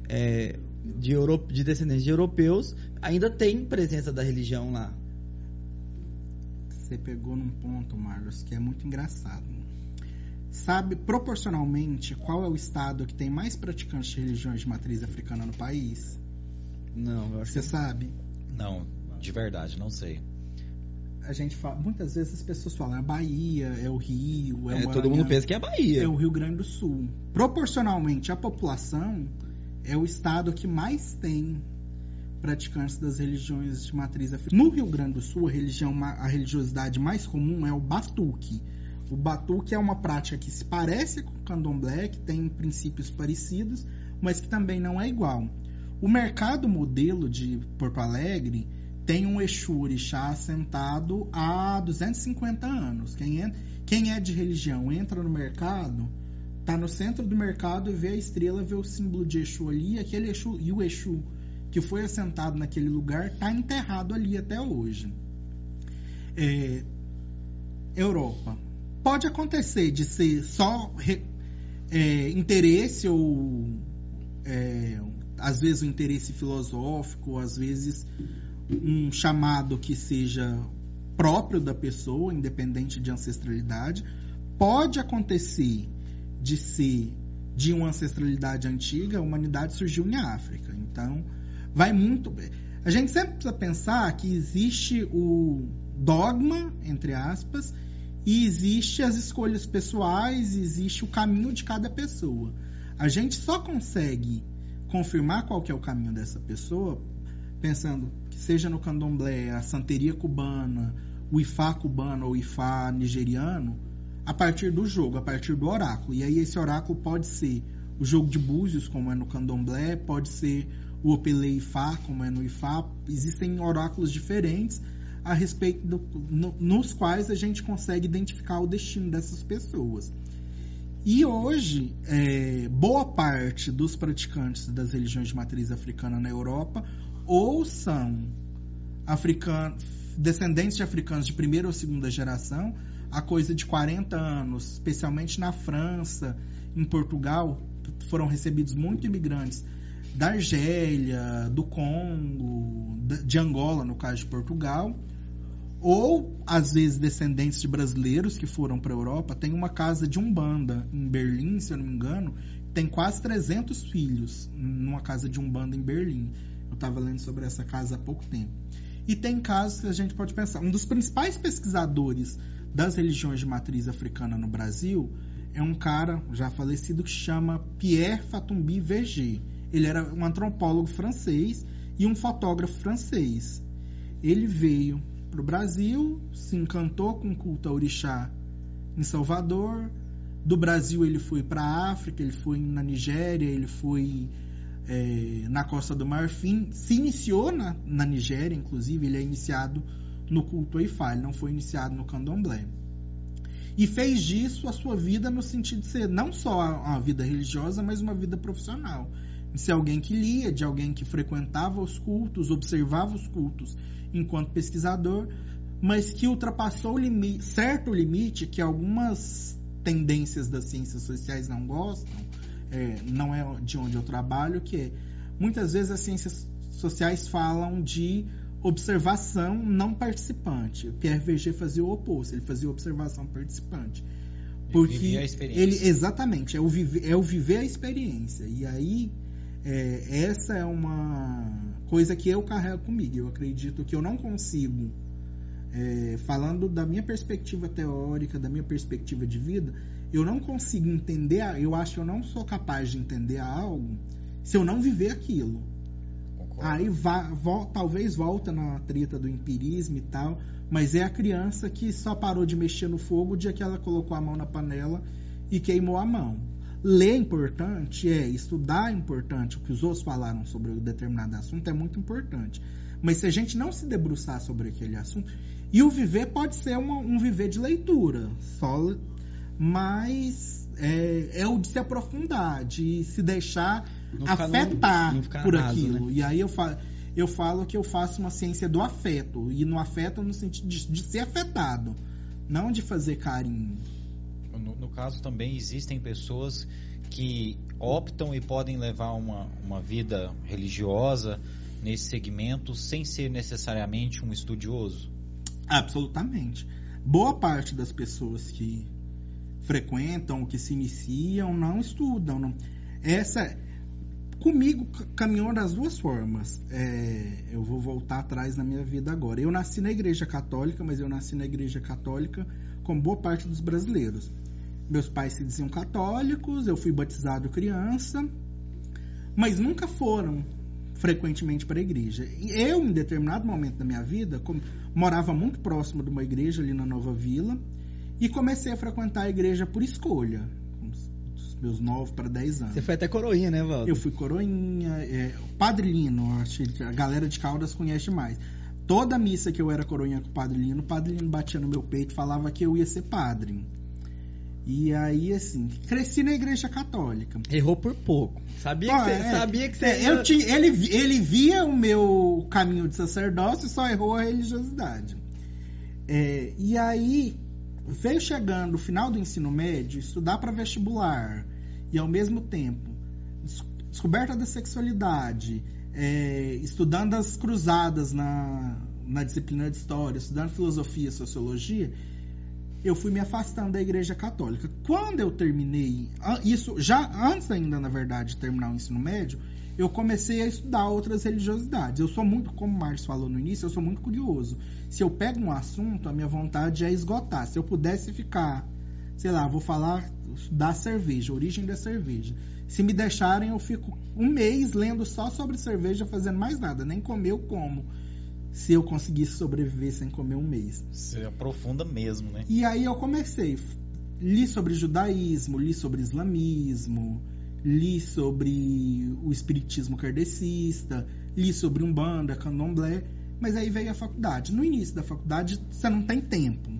é, de, Euro, de descendentes de europeus, ainda tem presença da religião lá você pegou num ponto, Marlos, que é muito engraçado. Sabe proporcionalmente qual é o estado que tem mais praticantes de religiões de matriz africana no país? Não, eu acho Você que... sabe? Não, de verdade, não sei. A gente fala, muitas vezes as pessoas falam, é a Bahia, é o Rio, é, é o todo mundo pensa que é a Bahia. É o Rio Grande do Sul. Proporcionalmente à população, é o estado que mais tem praticantes das religiões de matriz africana. No Rio Grande do Sul, a, religião, a religiosidade mais comum é o batuque. O batuque é uma prática que se parece com o candomblé, que tem princípios parecidos, mas que também não é igual. O mercado modelo de Porto Alegre tem um Exu Orixá assentado há 250 anos. Quem é, quem é de religião entra no mercado, tá no centro do mercado e vê a estrela, vê o símbolo de Exu ali, aquele Exu, e o Exu que foi assentado naquele lugar está enterrado ali até hoje. É, Europa. Pode acontecer de ser só é, interesse ou é, às vezes um interesse filosófico, às vezes um chamado que seja próprio da pessoa, independente de ancestralidade. Pode acontecer de ser de uma ancestralidade antiga, a humanidade surgiu em África. Então, vai muito. A gente sempre precisa pensar que existe o dogma, entre aspas, e existe as escolhas pessoais, existe o caminho de cada pessoa. A gente só consegue confirmar qual que é o caminho dessa pessoa pensando que seja no candomblé, a santeria cubana, o ifá cubano ou ifá nigeriano, a partir do jogo, a partir do oráculo. E aí esse oráculo pode ser o jogo de búzios, como é no candomblé, pode ser o Opele Ifá, como é no Ifá, existem oráculos diferentes a respeito do, no, nos quais a gente consegue identificar o destino dessas pessoas. E hoje, é, boa parte dos praticantes das religiões de matriz africana na Europa ou são africanos, descendentes de africanos de primeira ou segunda geração, há coisa de 40 anos, especialmente na França, em Portugal, foram recebidos muitos imigrantes da Argélia, do Congo, de Angola, no caso de Portugal, ou às vezes descendentes de brasileiros que foram para a Europa. Tem uma casa de umbanda em Berlim, se eu não me engano, tem quase 300 filhos numa casa de umbanda em Berlim. Eu estava lendo sobre essa casa há pouco tempo. E tem casos que a gente pode pensar. Um dos principais pesquisadores das religiões de matriz africana no Brasil é um cara já falecido que chama Pierre Fatumbi Verger. Ele era um antropólogo francês e um fotógrafo francês. Ele veio para o Brasil, se encantou com o culto a orixá em Salvador. Do Brasil ele foi para a África, ele foi na Nigéria, ele foi é, na Costa do Marfim. Se iniciou na, na Nigéria, inclusive, ele é iniciado no culto a Ifá, ele não foi iniciado no candomblé. E fez disso a sua vida no sentido de ser não só uma vida religiosa, mas uma vida profissional. De ser alguém que lia, de alguém que frequentava os cultos, observava os cultos enquanto pesquisador, mas que ultrapassou o limite, certo limite que algumas tendências das ciências sociais não gostam, é, não é de onde eu trabalho, que é muitas vezes as ciências sociais falam de observação não participante. O Pierre Verger fazia o oposto, ele fazia observação participante. Porque ele, a experiência. ele exatamente é o, é o viver a experiência. E aí é, essa é uma coisa que eu carrego comigo. Eu acredito que eu não consigo, é, falando da minha perspectiva teórica, da minha perspectiva de vida, eu não consigo entender, eu acho que eu não sou capaz de entender algo se eu não viver aquilo. Concordo. Aí vo, talvez volta na treta do empirismo e tal, mas é a criança que só parou de mexer no fogo o dia que ela colocou a mão na panela e queimou a mão. Ler é importante, é estudar é importante, o que os outros falaram sobre um determinado assunto é muito importante. Mas se a gente não se debruçar sobre aquele assunto, e o viver pode ser uma, um viver de leitura, só, mas é, é, o de se aprofundar, de se deixar não afetar no, por aquilo. Né? E aí eu falo, eu falo que eu faço uma ciência do afeto, e no afeto no sentido de, de ser afetado, não de fazer carinho caso também existem pessoas que optam e podem levar uma, uma vida religiosa nesse segmento sem ser necessariamente um estudioso? Absolutamente. Boa parte das pessoas que frequentam, que se iniciam, não estudam. Não. Essa comigo caminhou das duas formas. É, eu vou voltar atrás na minha vida agora. Eu nasci na igreja católica, mas eu nasci na igreja católica como boa parte dos brasileiros. Meus pais se diziam católicos, eu fui batizado criança, mas nunca foram frequentemente para a igreja. Eu, em determinado momento da minha vida, morava muito próximo de uma igreja ali na Nova Vila e comecei a frequentar a igreja por escolha, dos meus 9 para 10 anos. Você foi até coroinha, né, Valdo? Eu fui coroinha, é, Padre Lino, acho que a galera de Caldas conhece mais. Toda missa que eu era coroinha com o Padre Lino, o Padre Lino batia no meu peito e falava que eu ia ser padre. E aí, assim, cresci na igreja católica. Errou por pouco. Sabia que você, é, sabia que você é, eu tinha, ele, ele via o meu caminho de sacerdócio e só errou a religiosidade. É, e aí, veio chegando o final do ensino médio, estudar para vestibular, e ao mesmo tempo, descoberta da sexualidade, é, estudando as cruzadas na, na disciplina de história, estudando filosofia e sociologia, eu fui me afastando da igreja católica. Quando eu terminei, isso já antes ainda, na verdade, de terminar o ensino médio, eu comecei a estudar outras religiosidades. Eu sou muito, como o Márcio falou no início, eu sou muito curioso. Se eu pego um assunto, a minha vontade é esgotar. Se eu pudesse ficar, sei lá, vou falar da cerveja, origem da cerveja. Se me deixarem, eu fico um mês lendo só sobre cerveja, fazendo mais nada, nem comer eu como se eu conseguisse sobreviver sem comer um mês. Você aprofunda mesmo, né? E aí eu comecei. Li sobre judaísmo, li sobre islamismo, li sobre o espiritismo kardecista, li sobre umbanda, candomblé, mas aí veio a faculdade. No início da faculdade você não tem tempo,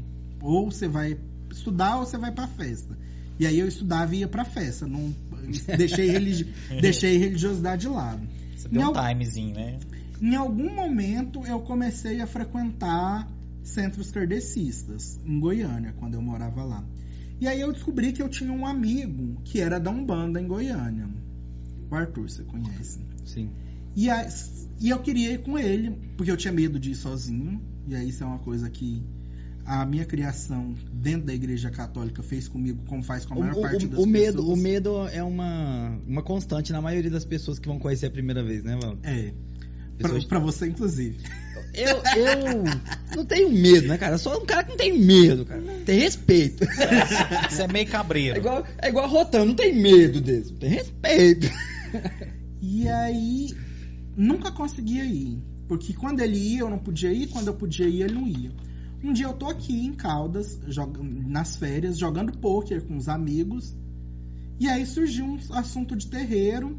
ou você vai estudar ou você vai para festa. E aí eu estudava e ia para festa, não deixei, religi deixei religiosidade de lado. Você deu um timezinho, né? Em algum momento eu comecei a frequentar centros kardecistas em Goiânia, quando eu morava lá. E aí eu descobri que eu tinha um amigo que era da Umbanda em Goiânia. O Arthur, você conhece? Sim. E, a, e eu queria ir com ele, porque eu tinha medo de ir sozinho. E aí isso é uma coisa que a minha criação dentro da igreja católica fez comigo, como faz com a maior o, parte o, das o medo, pessoas. O medo é uma, uma constante na maioria das pessoas que vão conhecer a primeira vez, né, Valdo? É. Pra, Pessoas- pra você, inclusive. Eu, eu não tenho medo, né, cara? Eu sou um cara que não tem medo, cara. Tem respeito. Você é meio É cabreiro. igual, é igual a Rotan, não tem medo desse. Tem respeito. E aí, nunca conseguia ir. Porque quando ele ia, eu não podia ir. Quando eu podia ir, ele não ia. Um dia eu tô aqui em Caldas, joga- nas férias, jogando pôquer com os amigos. E aí surgiu um assunto de terreiro.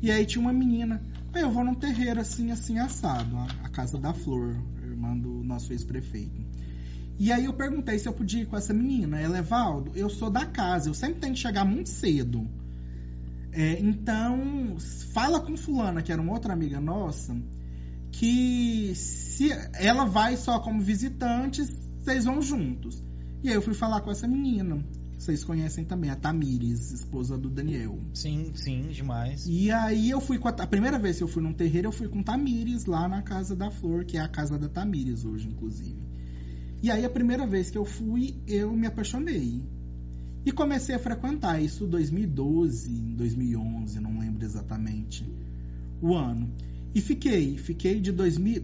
E aí tinha uma menina. "Ah, Eu vou num terreiro assim, assim, assado. A, Casa da Flor, irmã do nosso ex-prefeito. E aí eu perguntei se eu podia ir com essa menina. Ela, Evaldo, eu sou da casa. Eu sempre tenho que chegar muito cedo. É, então, fala com fulana, que era uma outra amiga nossa, que se ela vai só como visitante, vocês vão juntos. E aí eu fui falar com essa menina. Vocês conhecem também, a Tamires, esposa do Daniel. Sim, sim, demais. E aí eu fui com a, a primeira vez que eu fui num terreiro, eu fui com Tamires lá na Casa da Flor, que é a casa da Tamires hoje, inclusive. E aí a primeira vez que eu fui, eu me apaixonei. E comecei a frequentar isso 2012, 2011, não lembro exatamente o ano. E fiquei, fiquei de 2000,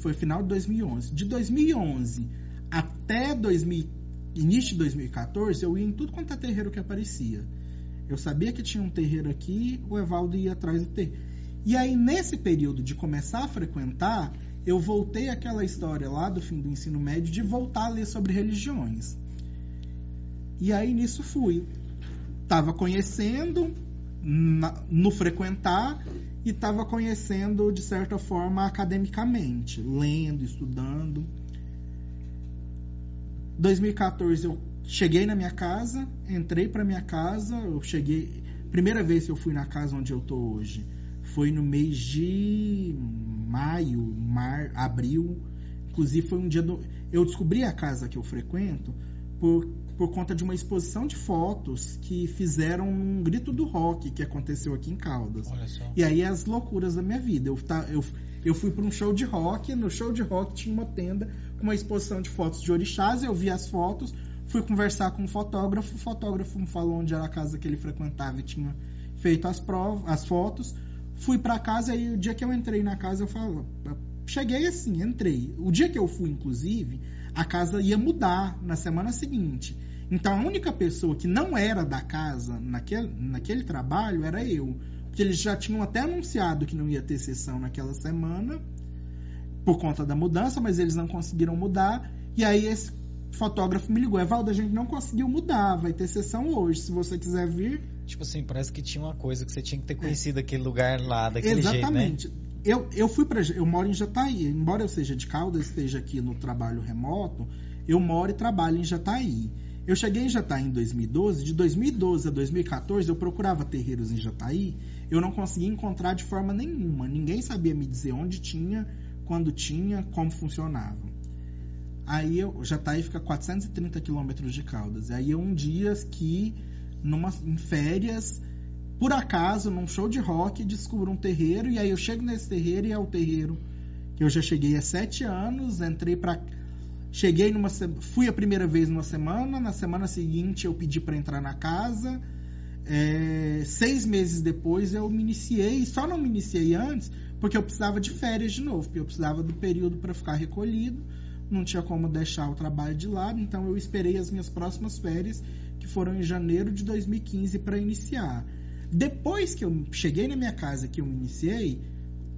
foi final de 2011. De 2011 até 2000, início de 2014, eu ia em tudo quanto é terreiro que aparecia. Eu sabia que tinha um terreiro aqui, o Evaldo ia atrás do terreiro. E aí, nesse período de começar a frequentar, eu voltei àquela história lá do fim do ensino médio de voltar a ler sobre religiões. E aí, nisso fui. Tava conhecendo na- no frequentar e tava conhecendo, de certa forma, academicamente, lendo, estudando. 2014 eu cheguei na minha casa, entrei para minha casa, eu cheguei, primeira vez que eu fui na casa onde eu tô hoje, foi no mês de maio, mar, abril, inclusive foi um dia do, eu descobri a casa que eu frequento por por conta de uma exposição de fotos que fizeram um grito do rock que aconteceu aqui em Caldas. Olha só. E aí as loucuras da minha vida. Eu, tá, eu, eu fui para um show de rock, no show de rock tinha uma tenda uma exposição de fotos de orixás, eu vi as fotos, fui conversar com um fotógrafo, o fotógrafo me falou onde era a casa que ele frequentava e tinha feito as provas, as fotos. Fui para casa e o dia que eu entrei na casa eu falo, cheguei assim, entrei. O dia que eu fui, inclusive, a casa ia mudar na semana seguinte. Então a única pessoa que não era da casa naquele, naquele trabalho era eu. Porque eles já tinham até anunciado que não ia ter sessão naquela semana por conta da mudança, mas eles não conseguiram mudar. E aí esse fotógrafo me ligou, Evaldo, a gente não conseguiu mudar, vai ter sessão hoje. Se você quiser vir, Tipo assim, parece que tinha uma coisa que você tinha que ter conhecido aquele lugar lá, daquele jeito, né? Exatamente. Eu, eu fui para eu moro em Jataí, embora eu seja de Caldas, esteja aqui no trabalho remoto, eu moro e trabalho em Jataí. Eu cheguei em Jataí em 2012, de 2012 a 2014 eu procurava terreiros em Jataí, eu não conseguia encontrar de forma nenhuma. Ninguém sabia me dizer onde tinha, quando tinha, como funcionava. Aí eu, Jataí fica a 430 quilômetros de Caldas. Aí eu um dia que numa em férias por acaso, num show de rock, descubro um terreiro, e aí eu chego nesse terreiro e é o terreiro que eu já cheguei há sete anos, entrei para Cheguei numa. Fui a primeira vez numa semana, na semana seguinte eu pedi para entrar na casa. É, seis meses depois eu me iniciei, só não me iniciei antes, porque eu precisava de férias de novo, porque eu precisava do período para ficar recolhido, não tinha como deixar o trabalho de lado, então eu esperei as minhas próximas férias, que foram em janeiro de 2015, para iniciar. Depois que eu cheguei na minha casa que eu iniciei,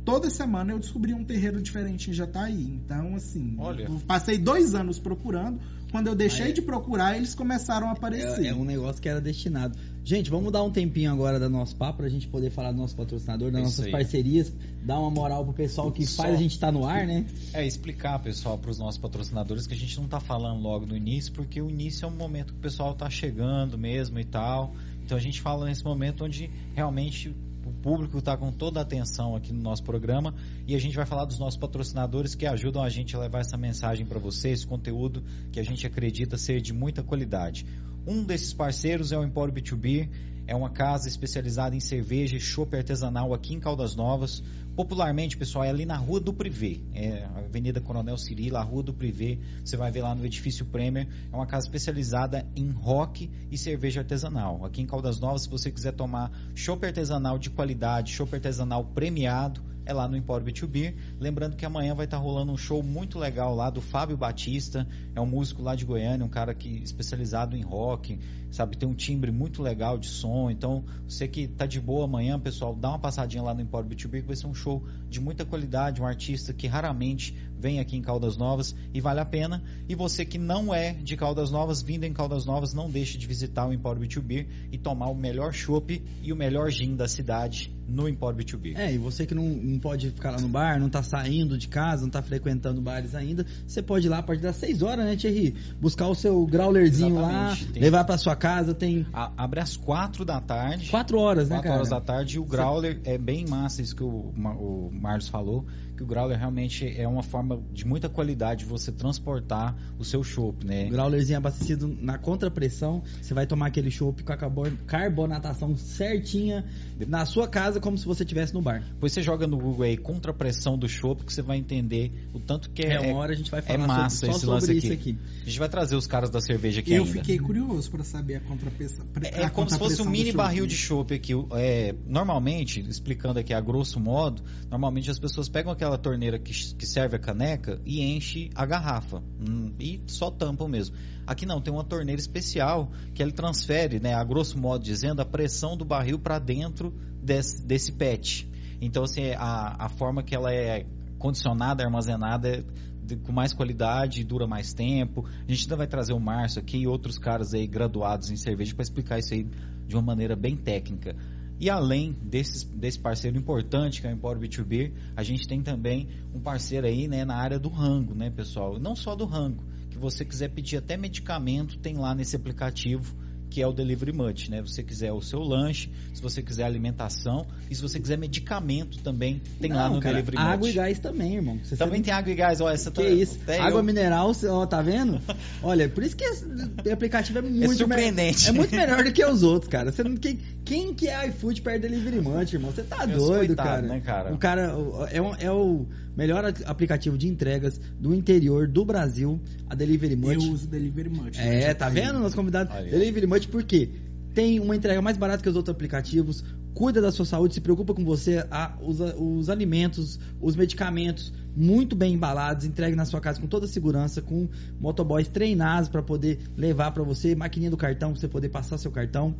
toda semana eu descobri um terreiro diferente em Jataí. Então, assim, Olha. eu passei dois anos procurando. Quando eu deixei Ah, é? de procurar, eles começaram a aparecer. É, é um negócio que era destinado. Gente, vamos dar um tempinho agora do nosso papo pra gente poder falar do nosso patrocinador, das É nossas aí. parcerias, dar uma moral pro pessoal que Só- faz a gente estar no ar, né? É explicar, pessoal, para os nossos patrocinadores que a gente não tá falando logo no início, porque o início é um momento que o pessoal tá chegando mesmo e tal. Então a gente fala nesse momento onde realmente o público está com toda a atenção aqui no nosso programa e a gente vai falar dos nossos patrocinadores que ajudam a gente a levar essa mensagem para vocês, conteúdo que a gente acredita ser de muita qualidade. Um desses parceiros é o Empório B2B, é uma casa especializada em cerveja e chopp artesanal aqui em Caldas Novas. Popularmente, pessoal, é ali na Rua do Privé, é Avenida Coronel Cirila, a Rua do Privé. Você vai ver lá no edifício Premier. É uma casa especializada em rock e cerveja artesanal. Aqui em Caldas Novas, se você quiser tomar chopp artesanal de qualidade, chopp artesanal premiado, é lá no Empório B2B. Lembrando que amanhã vai estar rolando um show muito legal lá do Fábio Batista, é um músico lá de Goiânia, um cara que especializado em rock, sabe, tem um timbre muito legal de som. Então, você que tá de boa amanhã, pessoal, dá uma passadinha lá no Empório B2B que vai ser um show de muita qualidade, um artista que raramente vem aqui em Caldas Novas e vale a pena. E você que não é de Caldas Novas, vindo em Caldas Novas, não deixe de visitar o Empório B2B e tomar o melhor chopp e o melhor gin da cidade no Empório B2B. É, e você que não, não pode ficar lá no bar, não tá saindo de casa, não tá frequentando bares ainda, você pode ir lá a partir das 6 horas, né, Thierry? Buscar o seu growlerzinho Exatamente, lá, tem- levar pra sua casa, tem A- abre às quatro da tarde. 4 horas, né, 4 cara? horas da tarde e o Growler é bem massa isso que o, o Marlos falou, que o Growler realmente é uma forma de muita qualidade de você transportar o seu chopp, né? O growlerzinho abastecido na contrapressão, você vai tomar aquele chopp com a carbon- carbonatação certinha na sua casa, como se você estivesse no bar. Depois você joga no Google aí contrapressão do chopp que você vai entender o tanto que é, É, uma hora a gente vai falar é massa sobre, só esse lance aqui. aqui. A gente vai trazer os caras da cerveja aqui eu ainda. fiquei curioso para saber a contrapressão. É como se fosse um mini barril de chopp aqui. É, normalmente, explicando aqui a grosso modo, normalmente as pessoas pegam aquela torneira que, que serve a caneca e enche a garrafa. Hum, e só tampam mesmo. Aqui não, tem uma torneira especial que ele transfere, né, a grosso modo dizendo, a pressão do barril para dentro desse, desse PET. Então, assim, a, a forma que ela é condicionada, armazenada é de- com mais qualidade dura mais tempo. A gente ainda vai trazer o Márcio aqui e outros caras aí graduados em cerveja para explicar isso aí de uma maneira bem técnica. E além desses, desse parceiro importante que é o Empório B2B, a gente tem também um parceiro aí né, na área do rango, né, pessoal? Não só do rango, você quiser pedir até medicamento, tem lá nesse aplicativo que é o Delivery Much, né? Se você quiser o seu lanche, se você quiser alimentação e se você quiser medicamento também, tem lá Não, no cara, Delivery Água Much. e gás também, irmão. Você Também sabe tem água e gás, olha, essa Que tá, isso? Água eu- mineral, ó, tá vendo? Olha, por isso que esse aplicativo é muito me- surpreendente. É muito melhor do que os outros, cara. Você não, quem, quem que é iFood perto Delivery Munch, irmão? Você tá Eu doido, coitado, cara. né, cara? O cara é, um- é o melhor aplicativo de entregas do interior do Brasil, a Delivery Eu Munch. uso Delivery Much. É, tá vendo, nosso convidado? Aí. Delivery Munch, por quê? Tem uma entrega mais barata que os outros aplicativos, cuida da sua saúde, se preocupa com você, a- os, os alimentos, os medicamentos muito bem embalados, entregue na sua casa com toda a segurança, com motoboys treinados para poder levar para você, maquininha do cartão, pra você poder passar seu cartão.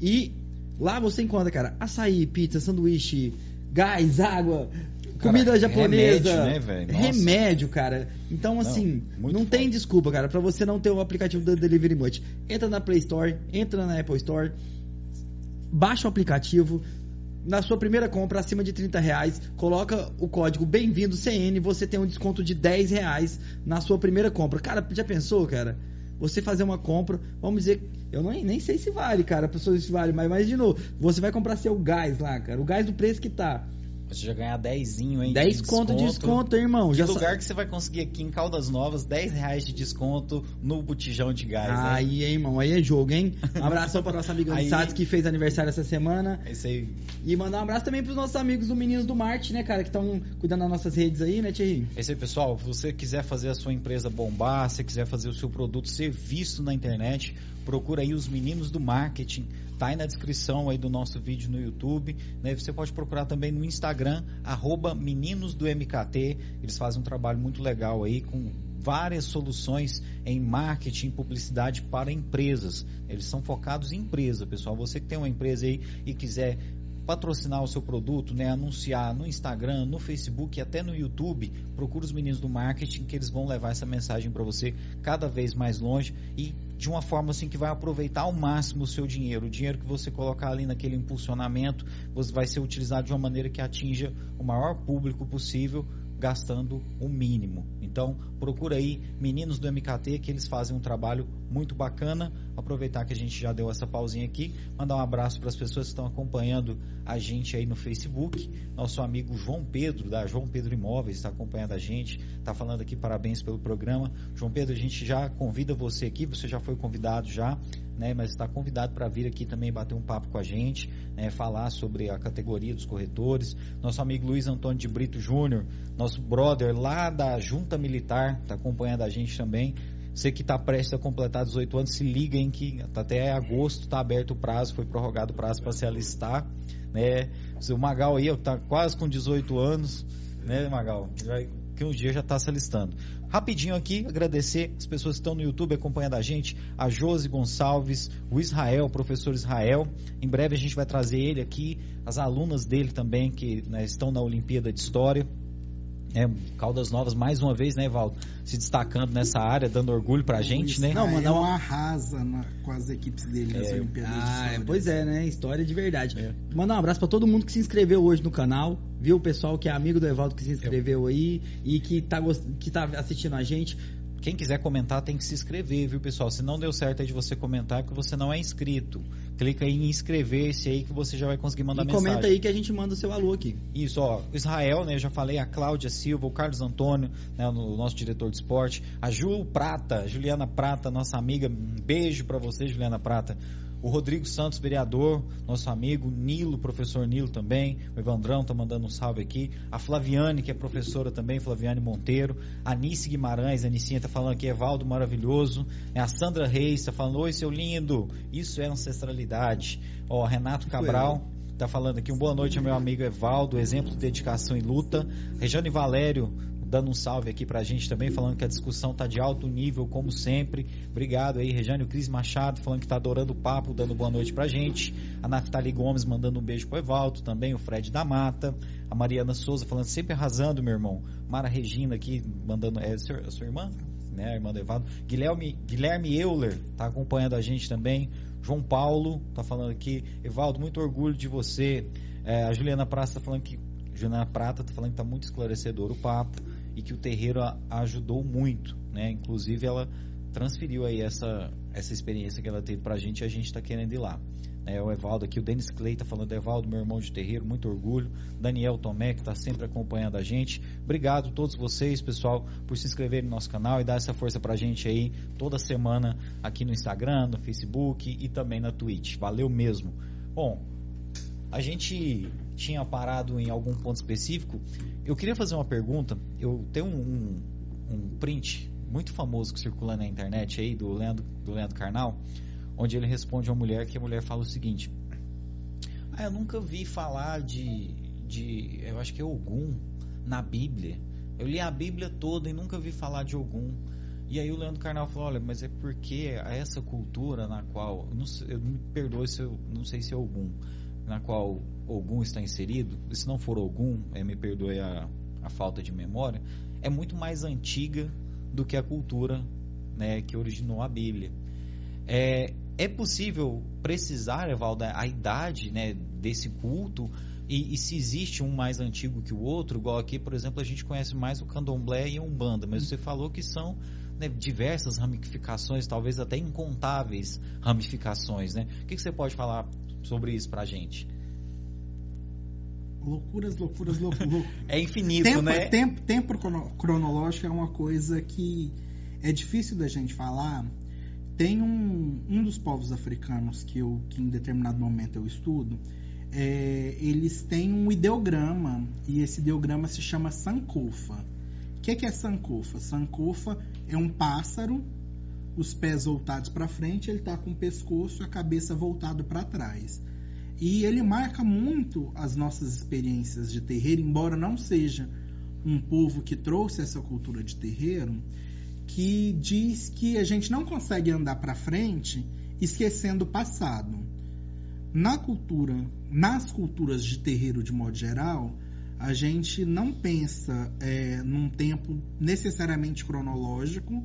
E lá você encontra, cara, açaí, pizza, sanduíche, gás, água, comida japonesa, remédio, né, remédio, cara. Então, assim, muito não tem desculpa, cara, pra você não ter o aplicativo da Delivery Much. Entra na Play Store, entra na Apple Store, baixa o aplicativo. Na sua primeira compra, acima de 30 reais, coloca o código Bem-vindo CN, você tem um desconto de 10 reais na sua primeira compra. Cara, já pensou, cara? Você fazer uma compra, vamos dizer, eu não, nem sei se vale, cara, pessoas se vale, mas, mas de novo, você vai comprar seu gás lá, cara, o gás do preço que tá. Você já ganhar 10 hein? 10 conto de desconto, hein, irmão. Que Já sa- lugar que você vai conseguir aqui em Caldas Novas 10 reais de desconto no botijão de gás? Aí, hein, irmão, aí é jogo, hein? Um abração para nossa amiga Aí- Sades que fez aniversário essa semana. Esse aí. E mandar um abraço também pros nossos amigos do Meninos do Marte, né, cara, que estão cuidando das nossas redes aí, né, Thierry? Esse aí, pessoal, se você quiser fazer a sua empresa bombar, se quiser fazer o seu produto ser visto na internet, procura aí os meninos do marketing. Tá aí na descrição aí do nosso vídeo no YouTube. Né? Você pode procurar também no Instagram, arroba meninos do MKT. Eles fazem um trabalho muito legal aí com várias soluções em marketing publicidade para empresas. Eles são focados em empresa, pessoal. Você que tem uma empresa aí e quiser patrocinar o seu produto, né, anunciar no Instagram, no Facebook e até no YouTube, procura os meninos do marketing que eles vão levar essa mensagem para você cada vez mais longe e de uma forma assim que vai aproveitar ao máximo o seu dinheiro. O dinheiro que você colocar ali naquele impulsionamento, você vai ser utilizado de uma maneira que atinja o maior público possível gastando o mínimo. Então, procura aí meninos do MKT que eles fazem um trabalho muito bacana. Aproveitar que a gente já deu essa pausinha aqui, mandar um abraço para as pessoas que estão acompanhando a gente aí no Facebook. Nosso amigo João Pedro, da João Pedro Imóveis, está acompanhando a gente, está falando aqui parabéns pelo programa. João Pedro, a gente já convida você aqui, você já foi convidado já né, mas está convidado para vir aqui também bater um papo com a gente, né, falar sobre a categoria dos corretores. Nosso amigo Luiz Antônio de Brito Júnior, nosso brother lá da Junta Militar, está acompanhando a gente também. Você que está prestes a completar 18 anos, se liga em que até agosto está aberto o prazo, foi prorrogado o prazo para se alistar. Né? O Magal aí está quase com 18 anos, né, Magal? Que um dia já está se alistando. Rapidinho aqui, agradecer as pessoas que estão no YouTube acompanhando a gente, a Josi Gonçalves, o Israel, o professor Israel. Em breve a gente vai trazer ele aqui, as alunas dele também que né, estão na Olimpíada de História. É, Caldas Novas, mais uma vez, né, Valdo? Se destacando nessa área, dando orgulho pra gente, né? Não, mandar uma arrasa na, com as equipes dele nas é, Olimpíadas. Ah, pois é, né? História de verdade. É. Mandar um abraço para todo mundo que se inscreveu hoje no canal, viu? O pessoal que é amigo do Evaldo que se inscreveu aí e que tá, que tá assistindo a gente. Quem quiser comentar tem que se inscrever, viu, pessoal? Se não deu certo aí de você comentar, é que você não é inscrito. Clica aí em inscrever-se aí que você já vai conseguir mandar e mensagem. comenta aí que a gente manda o seu alô aqui. Isso, ó. Israel, né? Eu já falei, a Cláudia Silva, o Carlos Antônio, né? O nosso diretor de esporte. A Ju Prata, Juliana Prata, nossa amiga. Um beijo para você, Juliana Prata o Rodrigo Santos, vereador, nosso amigo, Nilo, professor Nilo também, o Evandrão tá mandando um salve aqui, a Flaviane, que é professora também, Flaviane Monteiro, a Nice Guimarães, a Nicinha tá falando aqui, Evaldo maravilhoso, é a Sandra Reis tá falando, oi seu lindo, isso é ancestralidade, ó, Renato Cabral, tá falando aqui, um boa noite ao meu amigo Evaldo, exemplo de dedicação e luta, Regiane Valério, dando um salve aqui pra gente também, falando que a discussão tá de alto nível, como sempre. Obrigado aí, Rejane, o Cris Machado, falando que tá adorando o papo, dando boa noite pra gente. A Naftali Gomes mandando um beijo pro Evaldo também, o Fred da Mata. A Mariana Souza falando sempre arrasando, meu irmão. Mara Regina aqui mandando. É a sua, a sua irmã? Né, a irmã do Evaldo. Guilherme, Guilherme Euler tá acompanhando a gente também. João Paulo tá falando aqui. Evaldo, muito orgulho de você. É, a Juliana Prata tá falando que. Juliana Prata tá falando que tá muito esclarecedor o papo e que o terreiro a, ajudou muito, né? Inclusive ela transferiu aí essa, essa experiência que ela teve pra gente e a gente está querendo ir lá. É, o Evaldo aqui, o Denis Clay tá falando, Evaldo, meu irmão de terreiro, muito orgulho. Daniel Tomé, que está sempre acompanhando a gente. Obrigado a todos vocês, pessoal, por se inscreverem no nosso canal e dar essa força pra gente aí toda semana aqui no Instagram, no Facebook e também na Twitch. Valeu mesmo. Bom, a gente tinha parado em algum ponto específico. Eu queria fazer uma pergunta. Eu tenho um, um, um print muito famoso que circula na internet aí do Leandro, do Leandro Carnal, onde ele responde a uma mulher que a mulher fala o seguinte: Ah, eu nunca vi falar de, de eu acho que é Ogum na Bíblia. Eu li a Bíblia toda e nunca vi falar de Ogum. E aí o Leandro Carnal falou, olha, mas é porque essa cultura na qual, eu, não, eu me perdoe se eu não sei se é Ogum, na qual Ogum está inserido, se não for Ogum, é, me perdoe a, a falta de memória, é muito mais antiga do que a cultura né, que originou a Bíblia. É, é possível precisar, Evaldo, a idade né, desse culto e, e, se existe um mais antigo que o outro, igual aqui, por exemplo, a gente conhece mais o candomblé e a umbanda, mas você falou que são né, diversas ramificações, talvez até incontáveis ramificações, né? O que, que você pode falar sobre isso pra gente? Loucuras, loucuras, loucuras. é infinito, tempo, né? Tempo, tempo cronológico é uma coisa que é difícil da gente falar. Tem um, um dos povos africanos que, eu, que em determinado momento eu estudo, é, eles têm um ideograma e esse ideograma se chama Sankofa. O que, que é Sankofa? Sankofa é um pássaro os pés voltados para frente, ele está com o pescoço e a cabeça voltado para trás. E ele marca muito as nossas experiências de terreiro, embora não seja um povo que trouxe essa cultura de terreiro, que diz que a gente não consegue andar para frente esquecendo o passado. na cultura, nas culturas de terreiro de modo geral, a gente não pensa é, num tempo necessariamente cronológico.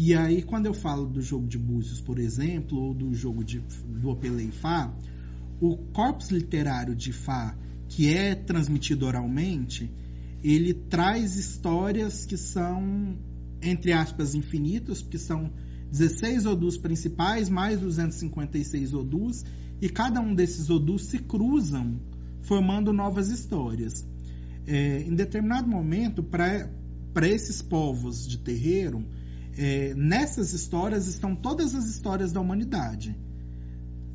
E aí, quando eu falo do jogo de búzios, por exemplo, ou do jogo de, do Opelei Fá, o corpus literário de Fá, que é transmitido oralmente, ele traz histórias que são, entre aspas, infinitas, porque são 16 odus principais, mais 256 odus, e cada um desses odus se cruzam, formando novas histórias. É, em determinado momento, para esses povos de terreiro, é, nessas histórias estão todas as histórias da humanidade.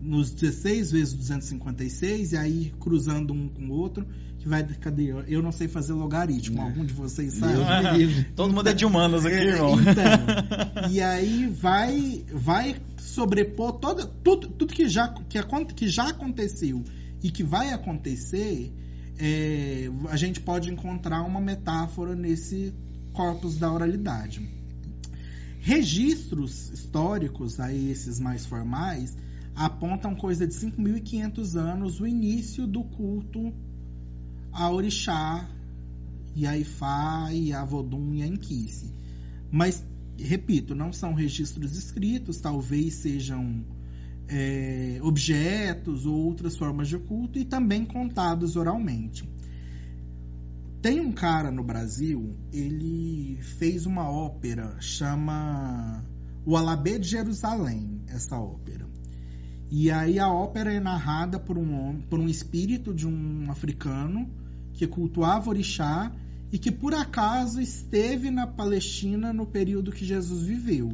Nos 16 vezes 256, e aí cruzando um com o outro, que vai. Cadê? Eu não sei fazer logaritmo, é. algum de vocês sabe? Todo mundo é de humanas aqui, é, irmão. Então, e aí vai, vai sobrepor toda, tudo, tudo que, já, que, que já aconteceu e que vai acontecer. É, a gente pode encontrar uma metáfora nesse corpus da oralidade. Registros históricos, aí esses mais formais, apontam coisa de 5.500 anos o início do culto a Orixá, e a Ifá, e a Vodum e a Enquice. Mas repito, não são registros escritos, talvez sejam é, objetos ou outras formas de culto e também contados oralmente. Tem um cara no Brasil, ele fez uma ópera, chama O Alabê de Jerusalém, essa ópera. E aí a ópera é narrada por um, por um espírito de um africano que cultuava orixá e que por acaso esteve na Palestina no período que Jesus viveu.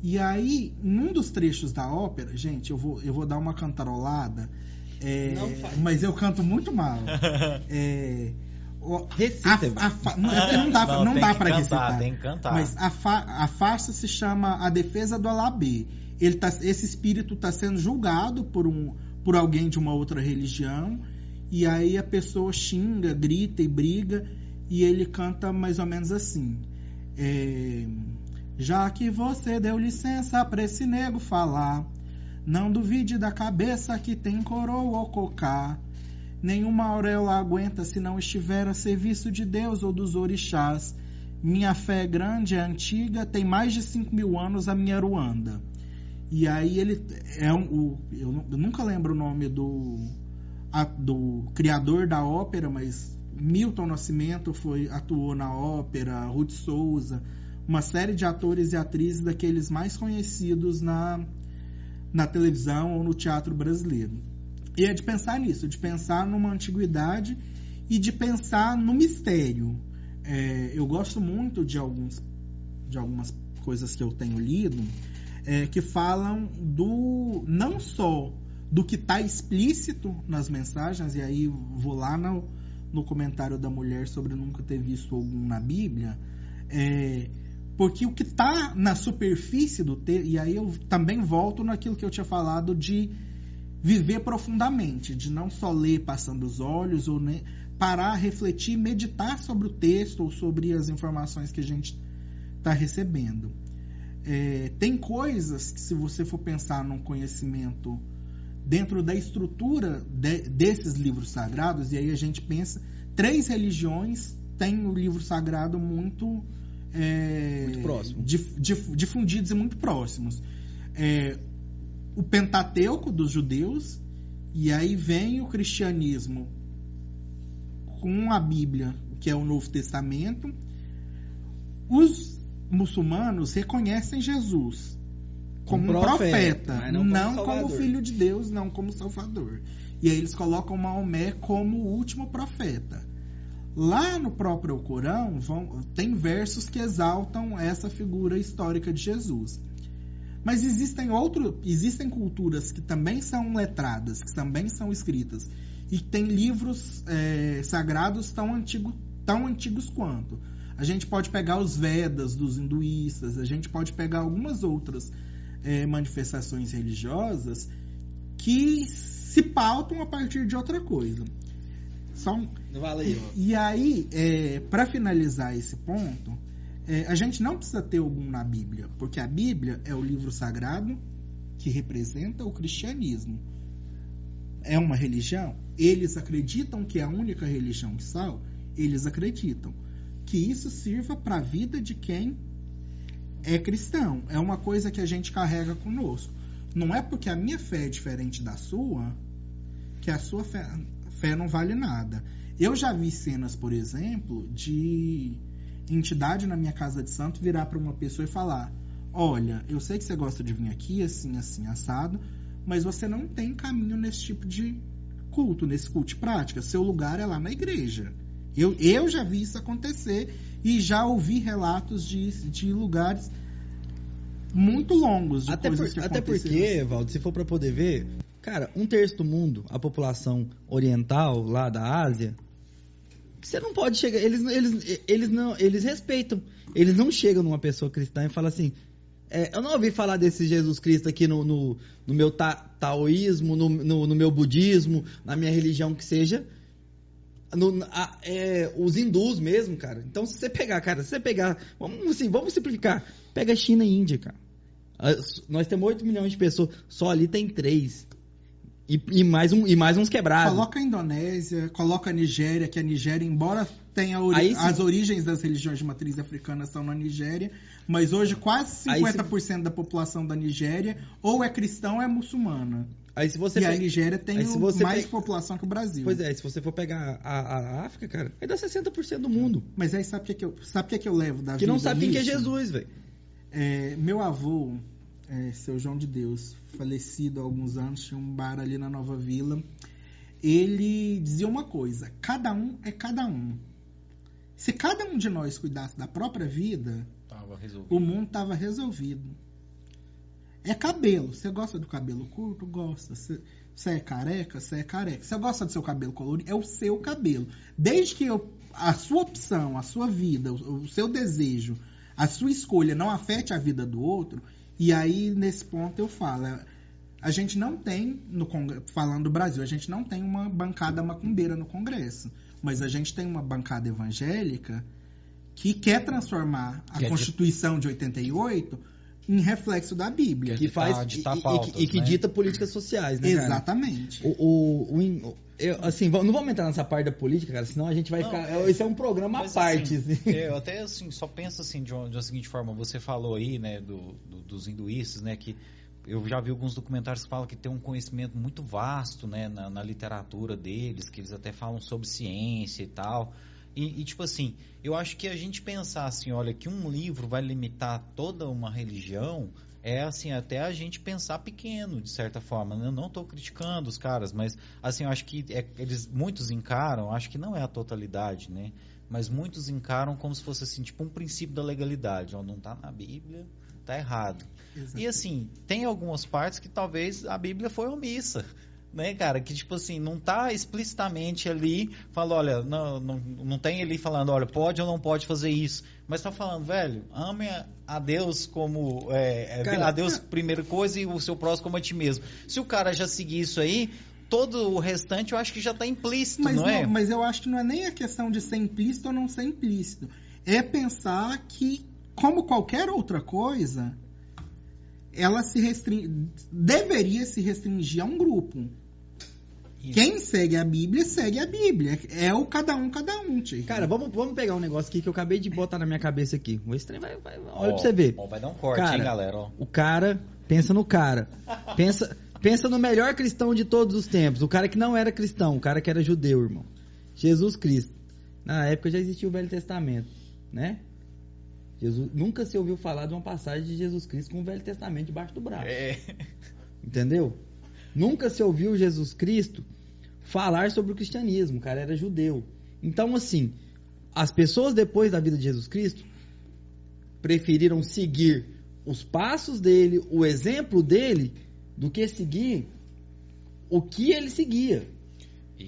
E aí, num dos trechos da ópera, gente, eu vou, eu vou dar uma cantarolada, é, mas eu canto muito mal. É, Recita. A, a, não, não, dá, não, não dá para recitar. Tem que cantar. Mas a, fa, a farsa se chama A Defesa do Alabê. Ele tá, esse espírito está sendo julgado por, um, por alguém de uma outra religião. E aí a pessoa xinga, grita e briga e ele canta mais ou menos assim. É, Já que você deu licença para esse nego falar, não duvide da cabeça que tem coroa ou cocá. Nenhuma auréola aguenta se não estiver a serviço de Deus ou dos orixás. Minha fé é grande, é antiga, tem mais de 5 mil anos a minha Ruanda. E aí ele é um. O, eu, eu nunca lembro o nome do, a, do criador da ópera, mas Milton Nascimento foi atuou na ópera, Ruth Souza, uma série de atores e atrizes daqueles mais conhecidos na, na televisão ou no teatro brasileiro. E é de pensar nisso, de pensar numa antiguidade e de pensar no mistério. É, eu gosto muito de, alguns, de algumas coisas que eu tenho lido é, que falam do não só do que está explícito nas mensagens, e aí vou lá no, no comentário da mulher sobre nunca ter visto algum na Bíblia, é, porque o que está na superfície do texto, e aí eu também volto naquilo que eu tinha falado de viver profundamente, de não só ler passando os olhos, ou ne, parar, refletir, meditar sobre o texto ou sobre as informações que a gente está recebendo. É, tem coisas que, se você for pensar num conhecimento dentro da estrutura de, desses livros sagrados, e aí a gente pensa, três religiões têm o livro sagrado muito, é, muito próximo. Dif, dif, difundidos e muito próximos. É, o Pentateuco dos judeus, e aí vem o cristianismo com a Bíblia, que é o Novo Testamento. Os muçulmanos reconhecem Jesus como um profeta, profeta não, não como, como, filho de Deus, não como salvador. E aí eles colocam Maomé como o último profeta. Lá no próprio Corão vão, tem versos que exaltam essa figura histórica de Jesus. Mas existem outros, existem culturas que também são letradas, que também são escritas e tem livros é, sagrados tão, antigo, tão antigos quanto. A gente pode pegar os Vedas dos hinduístas, a gente pode pegar algumas outras é, manifestações religiosas que se pautam a partir de outra coisa. São... Valeu. E, e aí, é, para finalizar esse ponto, é, a gente não precisa ter algum na Bíblia, porque a Bíblia é o livro sagrado que representa o cristianismo. é uma religião, eles acreditam que é a única religião que sal, eles acreditam que isso sirva para a vida de quem é cristão. É uma coisa que a gente carrega conosco. Não é porque a minha fé é diferente da sua que a sua fé, fé não vale nada. Eu já vi cenas, por exemplo, de entidade na minha casa de santo virar para uma pessoa e falar: Olha, eu sei que você gosta de vir aqui, assim, assim, assado, mas você não tem caminho nesse tipo de culto, nesse culto de prática. Seu lugar é lá na igreja. Eu, eu já vi isso acontecer e já ouvi relatos de, de lugares muito longos de até, coisas por, que até porque, Valdo, se for para poder ver, cara, um terço do mundo, a população oriental lá da Ásia, você não pode chegar, eles, eles, eles não, eles respeitam, eles não chegam numa pessoa cristã e falam assim, é, eu não ouvi falar desse Jesus Cristo aqui no, no, no meu ta, taoísmo, no, no, no meu budismo, na minha religião que seja, no- a- é, os hindus mesmo, cara. Então, se você pegar, cara, se você pegar, vamos, assim, vamos simplificar, pega China e Índia, cara. As- Nós temos 8 milhões de pessoas, só ali tem 3. E, e mais, um, e mais uns quebrados. Coloca a Indonésia, coloca a Nigéria, que a Nigéria, embora tenha ori- as origens das religiões de matriz africana estão na Nigéria, mas hoje quase Aí 50% da população da Nigéria ou é cristão ou é muçulmana. Aí se você e a pega- Nigéria tem se mais pega- população que o Brasil. Pois é, se você for pegar a, a- a África, cara, aí dá 60% do mundo. Mas aí sabe o que, que eu, sabe que, que eu levo da Que vida não sabe quem que é? Jesus, velho. É, meu avô, é, seu João de Deus, falecido há alguns anos, tinha um bar ali na Nova Vila. Ele dizia uma coisa: cada um é cada um. Se cada um de nós cuidasse da própria vida, o mundo estava resolvido. É cabelo. Você gosta do cabelo curto? Gosta. Você, você é careca? Você é careca. Você gosta do seu cabelo colorido? É o seu cabelo. Desde que eu- a sua opção, a sua vida, o, o seu desejo, a sua escolha não afete a vida do outro, e aí nesse ponto eu falo. é, A gente não tem, no falando do Brasil, a gente não tem uma bancada macumbeira no Congresso. Mas a gente tem uma bancada evangélica que quer transformar a Quer Constituição de 88 em reflexo da Bíblia. Quer Que ditar- faz. ditar e- e, pautas, e que né? dita políticas sociais, né? cara? Exatamente. O, o, o in- o- eu, assim, não vamos entrar nessa parte da política, cara, senão a gente vai Não, ficar. é- esse é um programa à parte. assim, assim. Eu até assim, só penso assim de uma, de uma seguinte forma, você falou aí, né, do, do- dos hinduístas, né, que eu já vi alguns documentários que falam que tem um conhecimento muito vasto, né, na, na literatura deles, que eles até falam sobre ciência e tal. E, e, tipo assim, eu acho que a gente pensar assim, olha, que um livro vai limitar toda uma religião, é assim, até a gente pensar pequeno, de certa forma. né? Eu não estou criticando os caras, mas assim, eu acho que é- eles muitos encaram, acho que não é a totalidade, né? Mas muitos encaram como se fosse assim, tipo um princípio da legalidade, ó, não tá na Bíblia, tá errado. E assim, tem algumas partes que talvez a Bíblia foi omissa. Né, cara, que tipo assim, não tá explicitamente ali, fala, olha, não, não, não tem ali falando, olha, pode ou não pode fazer isso, mas tá falando, velho, ame a- Deus como, é, é, Cara, a Deus primeira coisa e o seu próximo como a ti mesmo. Se o cara já seguir isso aí, todo o restante eu acho que já tá implícito, Mas, não é? não- mas eu acho que não é nem a questão de ser implícito ou não ser implícito. É pensar que, como qualquer outra coisa, ela se restring... deveria se restringir a um grupo. Isso. Quem segue a Bíblia, segue a Bíblia. É o cada um, cada um, tio. Cara, vamos, vamos pegar um negócio aqui que eu acabei de botar na minha cabeça aqui. O estranho vai, vai- olha Ó, pra você ver. ó, vai dar um corte, Cara, hein, galera, ó. O cara, pensa no cara. Pensa, pensa no melhor cristão de todos os tempos. O cara que não era cristão, o cara que era judeu, irmão. Jesus Cristo. Na época já existia o Velho Testamento, né? Jesus, nunca se ouviu falar de uma passagem de Jesus Cristo com o Velho Testamento debaixo do braço. É. Entendeu? Nunca se ouviu Jesus Cristo falar sobre o cristianismo, cara era judeu. Então, assim, as pessoas depois da vida de Jesus Cristo preferiram seguir os passos dele, o exemplo dele, do que seguir o que ele seguia.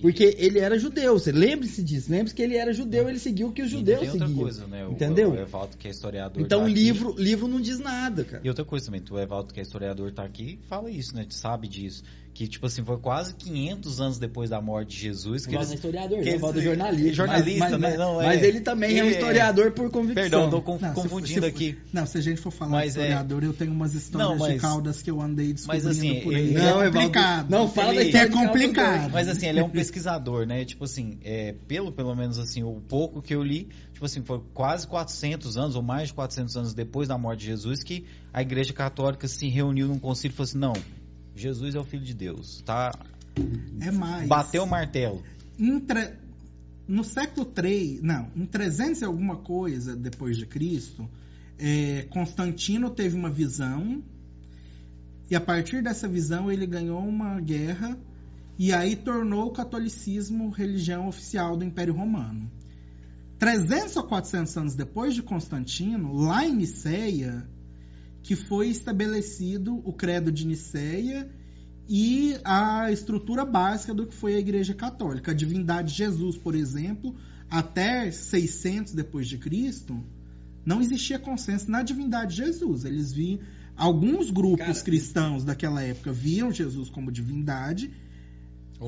Porque ele era judeu, você lembre-se disso. Lembre-se que ele era judeu, ele seguiu o que os judeus tem outra seguiam. coisa, né? O- Entendeu? O Evaldo, que é historiador. Então tá aqui. livro, livro não diz nada, cara. E outra coisa também, o Evaldo, que é historiador, tá aqui fala isso, né? Sabe disso. Que, tipo assim, foi quase 500 anos depois da morte de Jesus que Valdo é historiador, que né? eles- Valdo é jornalista. jornalista, mas, mas, né? mas- Não, é. mas ele também é um é- historiador por convicção. Perdão, conf- se for- confundindo se aqui. Não, se a gente for falar Mas de é- historiador, eu tenho umas histórias Não, de mas- caudas que eu andei descobrindo assim, por aí. ele- é Não, Evaldo, complicado. não, fala Ele- que é de Caldas complicado. Mas assim, ele é um pesquisador, né? Tipo assim, é, pelo, pelo menos assim, o pouco que eu li, tipo assim, foi quase 400 anos, ou mais de 400 anos depois da morte de Jesus, que a Igreja Católica se reuniu num concílio e falou assim, não, Jesus é o Filho de Deus, tá? É mais. Bateu o martelo. Tre- No século 3, não, em 300 e alguma coisa depois de Cristo, é, Constantino teve uma visão e a partir dessa visão ele ganhou uma guerra e aí tornou o catolicismo religião oficial do Império Romano. 300 ou 400 anos depois de Constantino, lá em Niceia, que foi estabelecido o credo de Niceia e a estrutura básica do que foi a Igreja Católica. A divindade de Jesus, por exemplo, até 600 depois de Cristo, não existia consenso na divindade de Jesus. Eles viam alguns grupos Cara, cristãos daquela época viam Jesus como divindade,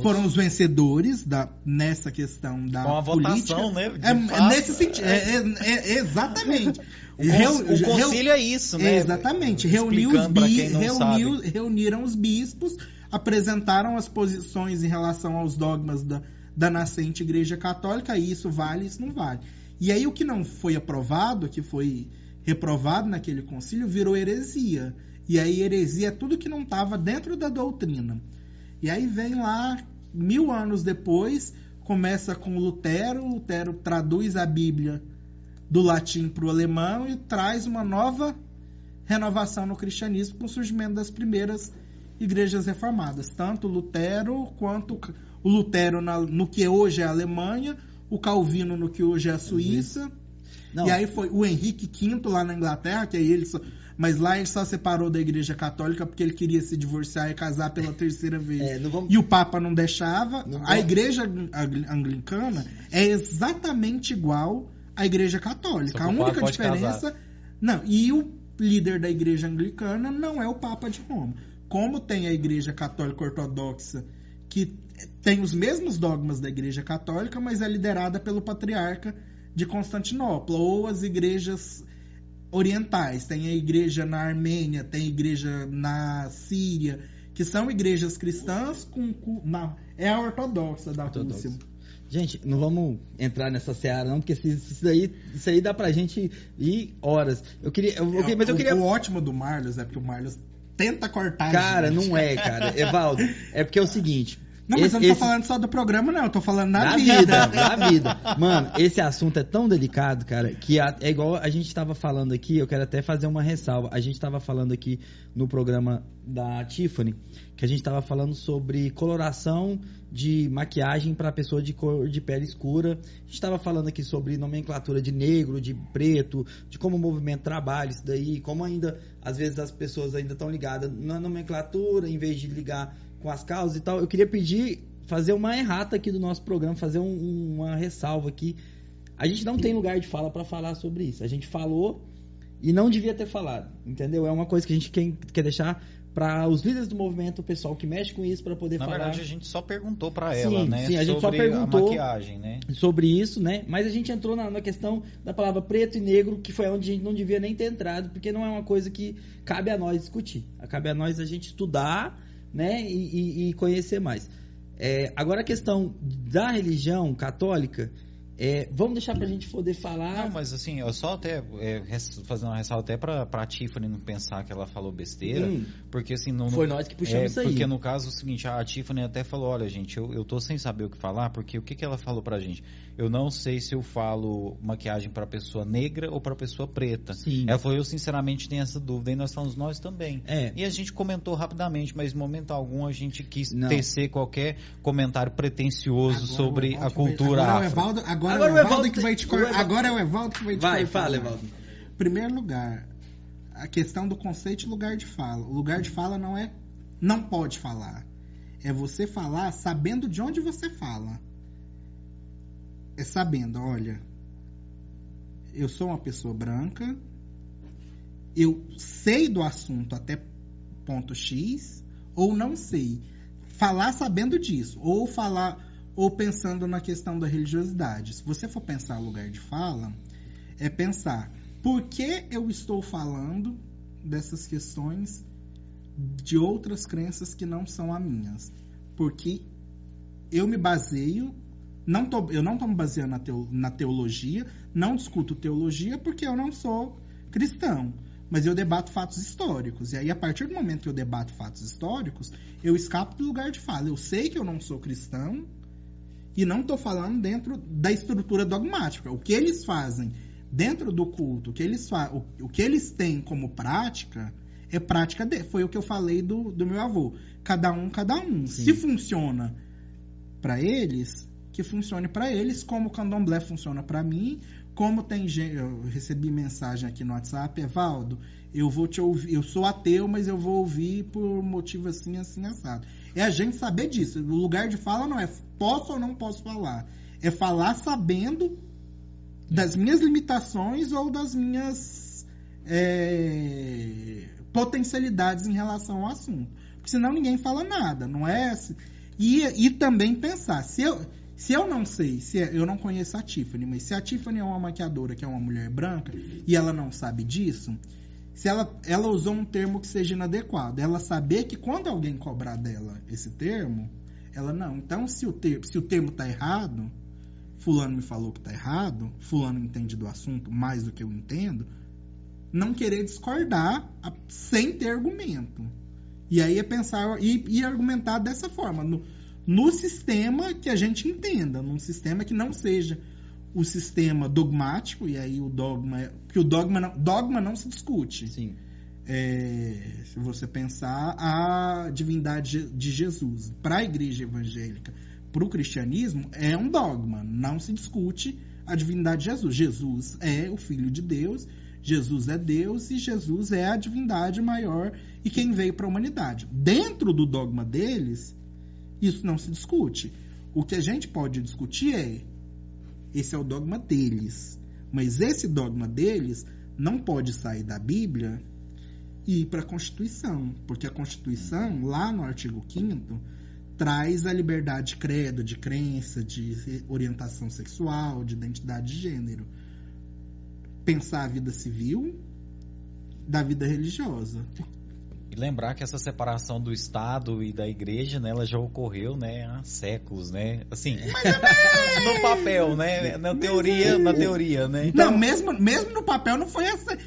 Foram os vencedores da, nessa questão da Com a política. votação, né? É, é nesse sentido, é, é- é- exatamente. O, Reu- o concílio é isso, né? Exatamente. Reuniu os bi- reuniu- reuniram os bispos, apresentaram as posições em relação aos dogmas da, da nascente Igreja Católica, e isso vale, isso não vale. E aí o que não foi aprovado, que foi reprovado naquele concílio, virou heresia. E aí heresia é tudo que não estava dentro da doutrina. E aí vem lá, mil anos depois, começa com Lutero, Lutero traduz a Bíblia do latim para o alemão e traz uma nova renovação no cristianismo com o surgimento das primeiras igrejas reformadas. Tanto Lutero quanto o Lutero na- no que hoje é a Alemanha, o Calvino no que hoje é a Suíça. Não, E aí foi o Henrique V lá na Inglaterra, que aí ele só, mas lá ele só separou da Igreja Católica porque ele queria se divorciar e casar pela terceira vez. é, vamos... E o Papa não deixava. Não a igreja angli- anglicana é exatamente igual à igreja católica. A única diferença. Não, e o líder da igreja anglicana não é o Papa de Roma. Como tem a igreja católica ortodoxa, que tem os mesmos dogmas da igreja católica, mas é liderada pelo patriarca de Constantinopla, ou as igrejas orientais. Tem a igreja na Armênia, tem a igreja na Síria, que são igrejas cristãs com. com- na- é a ortodoxa da Ortodoxa. Rússia. Gente, não vamos entrar nessa seara, não, porque isso, daí, isso aí dá pra gente ir horas. Eu queria. eu- eu- mas eu O- queria. O, ótimo do Marlos é porque o Marlos tenta cortar. Cara, não é, cara. Evaldo, é porque é o seguinte. Não, mas esse- eu não tô esse- falando só do programa, não. Eu tô falando da, da vida. vida, da vida. Mano, esse assunto é tão delicado, cara, que é igual a gente tava falando aqui, eu quero até fazer uma ressalva. A gente tava falando aqui no programa da Tiffany, que a gente tava falando sobre coloração de maquiagem para pessoa de cor de pele escura. A gente tava falando aqui sobre nomenclatura de negro, de preto, de como o movimento trabalha isso daí, como ainda às vezes as pessoas ainda estão ligadas na nomenclatura em vez de ligar com as causas e tal. Eu queria pedir fazer uma errata aqui do nosso programa, fazer um- uma ressalva aqui. A gente não tem lugar de fala para falar sobre isso. A gente falou e não devia ter falado, entendeu? É uma coisa que a gente quer, quer deixar para os líderes do movimento, o pessoal que mexe com isso, para poder Na falar verdade, a gente só perguntou Sim, ela, né? sim, a gente só sobre perguntou. a maquiagem, né? sobre isso, né? Mas a gente entrou na, na questão da palavra preto e negro, que foi onde a gente não devia nem ter entrado, porque não é uma coisa que cabe a nós discutir. Cabe a nós a gente estudar, né? E, e- conhecer mais. É, agora a questão da religião católica, é, vamos deixar pra gente poder falar. Não, mas assim, eu só até é, fazer uma ressalva até pra, pra Tiffany não pensar que ela falou besteira, Hum, porque assim, não, foi nós que puxamos é, isso aí. Porque no caso é o seguinte, a Tiffany até falou, olha gente, eu, eu tô sem saber o que falar, porque o que, que ela falou pra gente? Eu não sei se eu falo maquiagem pra pessoa negra ou pra pessoa preta. Sim. Ela falou, eu sinceramente tenho essa dúvida, e nós falamos nós também. É. E a gente comentou rapidamente, mas em momento algum a gente quis Não. tecer qualquer comentário pretencioso Agora sobre Evaldo a cultura agora é afro. Evaldo, agora, Agora é o Evaldo que vai te cortar. Agora é o Evaldo que vai te Vai, cortar. fala, Evaldo. Primeiro lugar, a questão do conceito e lugar de fala. O lugar de fala não é não pode falar. É você falar sabendo de onde você fala. É sabendo, olha, eu sou uma pessoa branca, eu sei do assunto até ponto X, ou não sei. Falar sabendo disso, ou falar, ou pensando na questão da religiosidade. Se você for pensar lugar de fala, é pensar por que eu estou falando dessas questões de outras crenças que não são as minhas. Porque eu me baseio, não tô, eu não estou me baseando na, teo, na teologia, não discuto teologia porque eu não sou cristão. Mas eu debato fatos históricos. E aí, a partir do momento que eu debato fatos históricos, eu escapo do lugar de fala. Eu sei que eu não sou cristão e não estou falando dentro da estrutura dogmática. O que eles fazem dentro do culto, o que eles, o, o que eles têm como prática, é prática de, foi o que eu falei do, do meu avô. Cada um, cada um. Sim. Se funciona para eles, que funcione para eles, como o candomblé funciona para mim, como tem gente, eu recebi mensagem aqui no WhatsApp, Evaldo, eu vou te ouvir, eu sou ateu, mas eu vou ouvir por motivo assim, assim, assado. É a gente saber disso. O lugar de fala não é posso ou não posso falar. É falar sabendo das minhas limitações ou das minhas é, potencialidades em relação ao assunto. Porque senão ninguém fala nada, não é? E, e também pensar, se eu, se eu não sei, se é, eu não conheço a Tiffany, mas se a Tiffany é uma maquiadora que é uma mulher branca e ela não sabe disso, se ela, ela usou um termo que seja inadequado, ela saber que quando alguém cobrar dela esse termo, ela não. Então, se o, ter, se o termo está errado, fulano me falou que está errado, fulano entende do assunto mais do que eu entendo, não querer discordar sem ter argumento. E aí é pensar e, e argumentar dessa forma, no, no sistema que a gente entenda, num sistema que não seja o sistema dogmático, e aí o dogma. que o dogma não, dogma não se discute. Sim. É, se você pensar a divindade de Jesus para a igreja evangélica, para o cristianismo, é um dogma. Não se discute a divindade de Jesus. Jesus é o Filho de Deus Jesus é Deus e Jesus é a divindade maior e quem veio para a humanidade. Dentro do dogma deles, isso não se discute. O que a gente pode discutir é: esse é o dogma deles. Mas esse dogma deles não pode sair da Bíblia e ir para a Constituição, porque a Constituição, lá no artigo 5 traz a liberdade de credo, de crença, de orientação sexual, de identidade de gênero pensar a vida civil da vida religiosa. E lembrar que essa separação do Estado e da Igreja, né, ela já ocorreu, né, há séculos, né? Assim, é. no papel, né? Na teoria, na teoria, né? Então, não, mesmo, mesmo no papel não foi essa.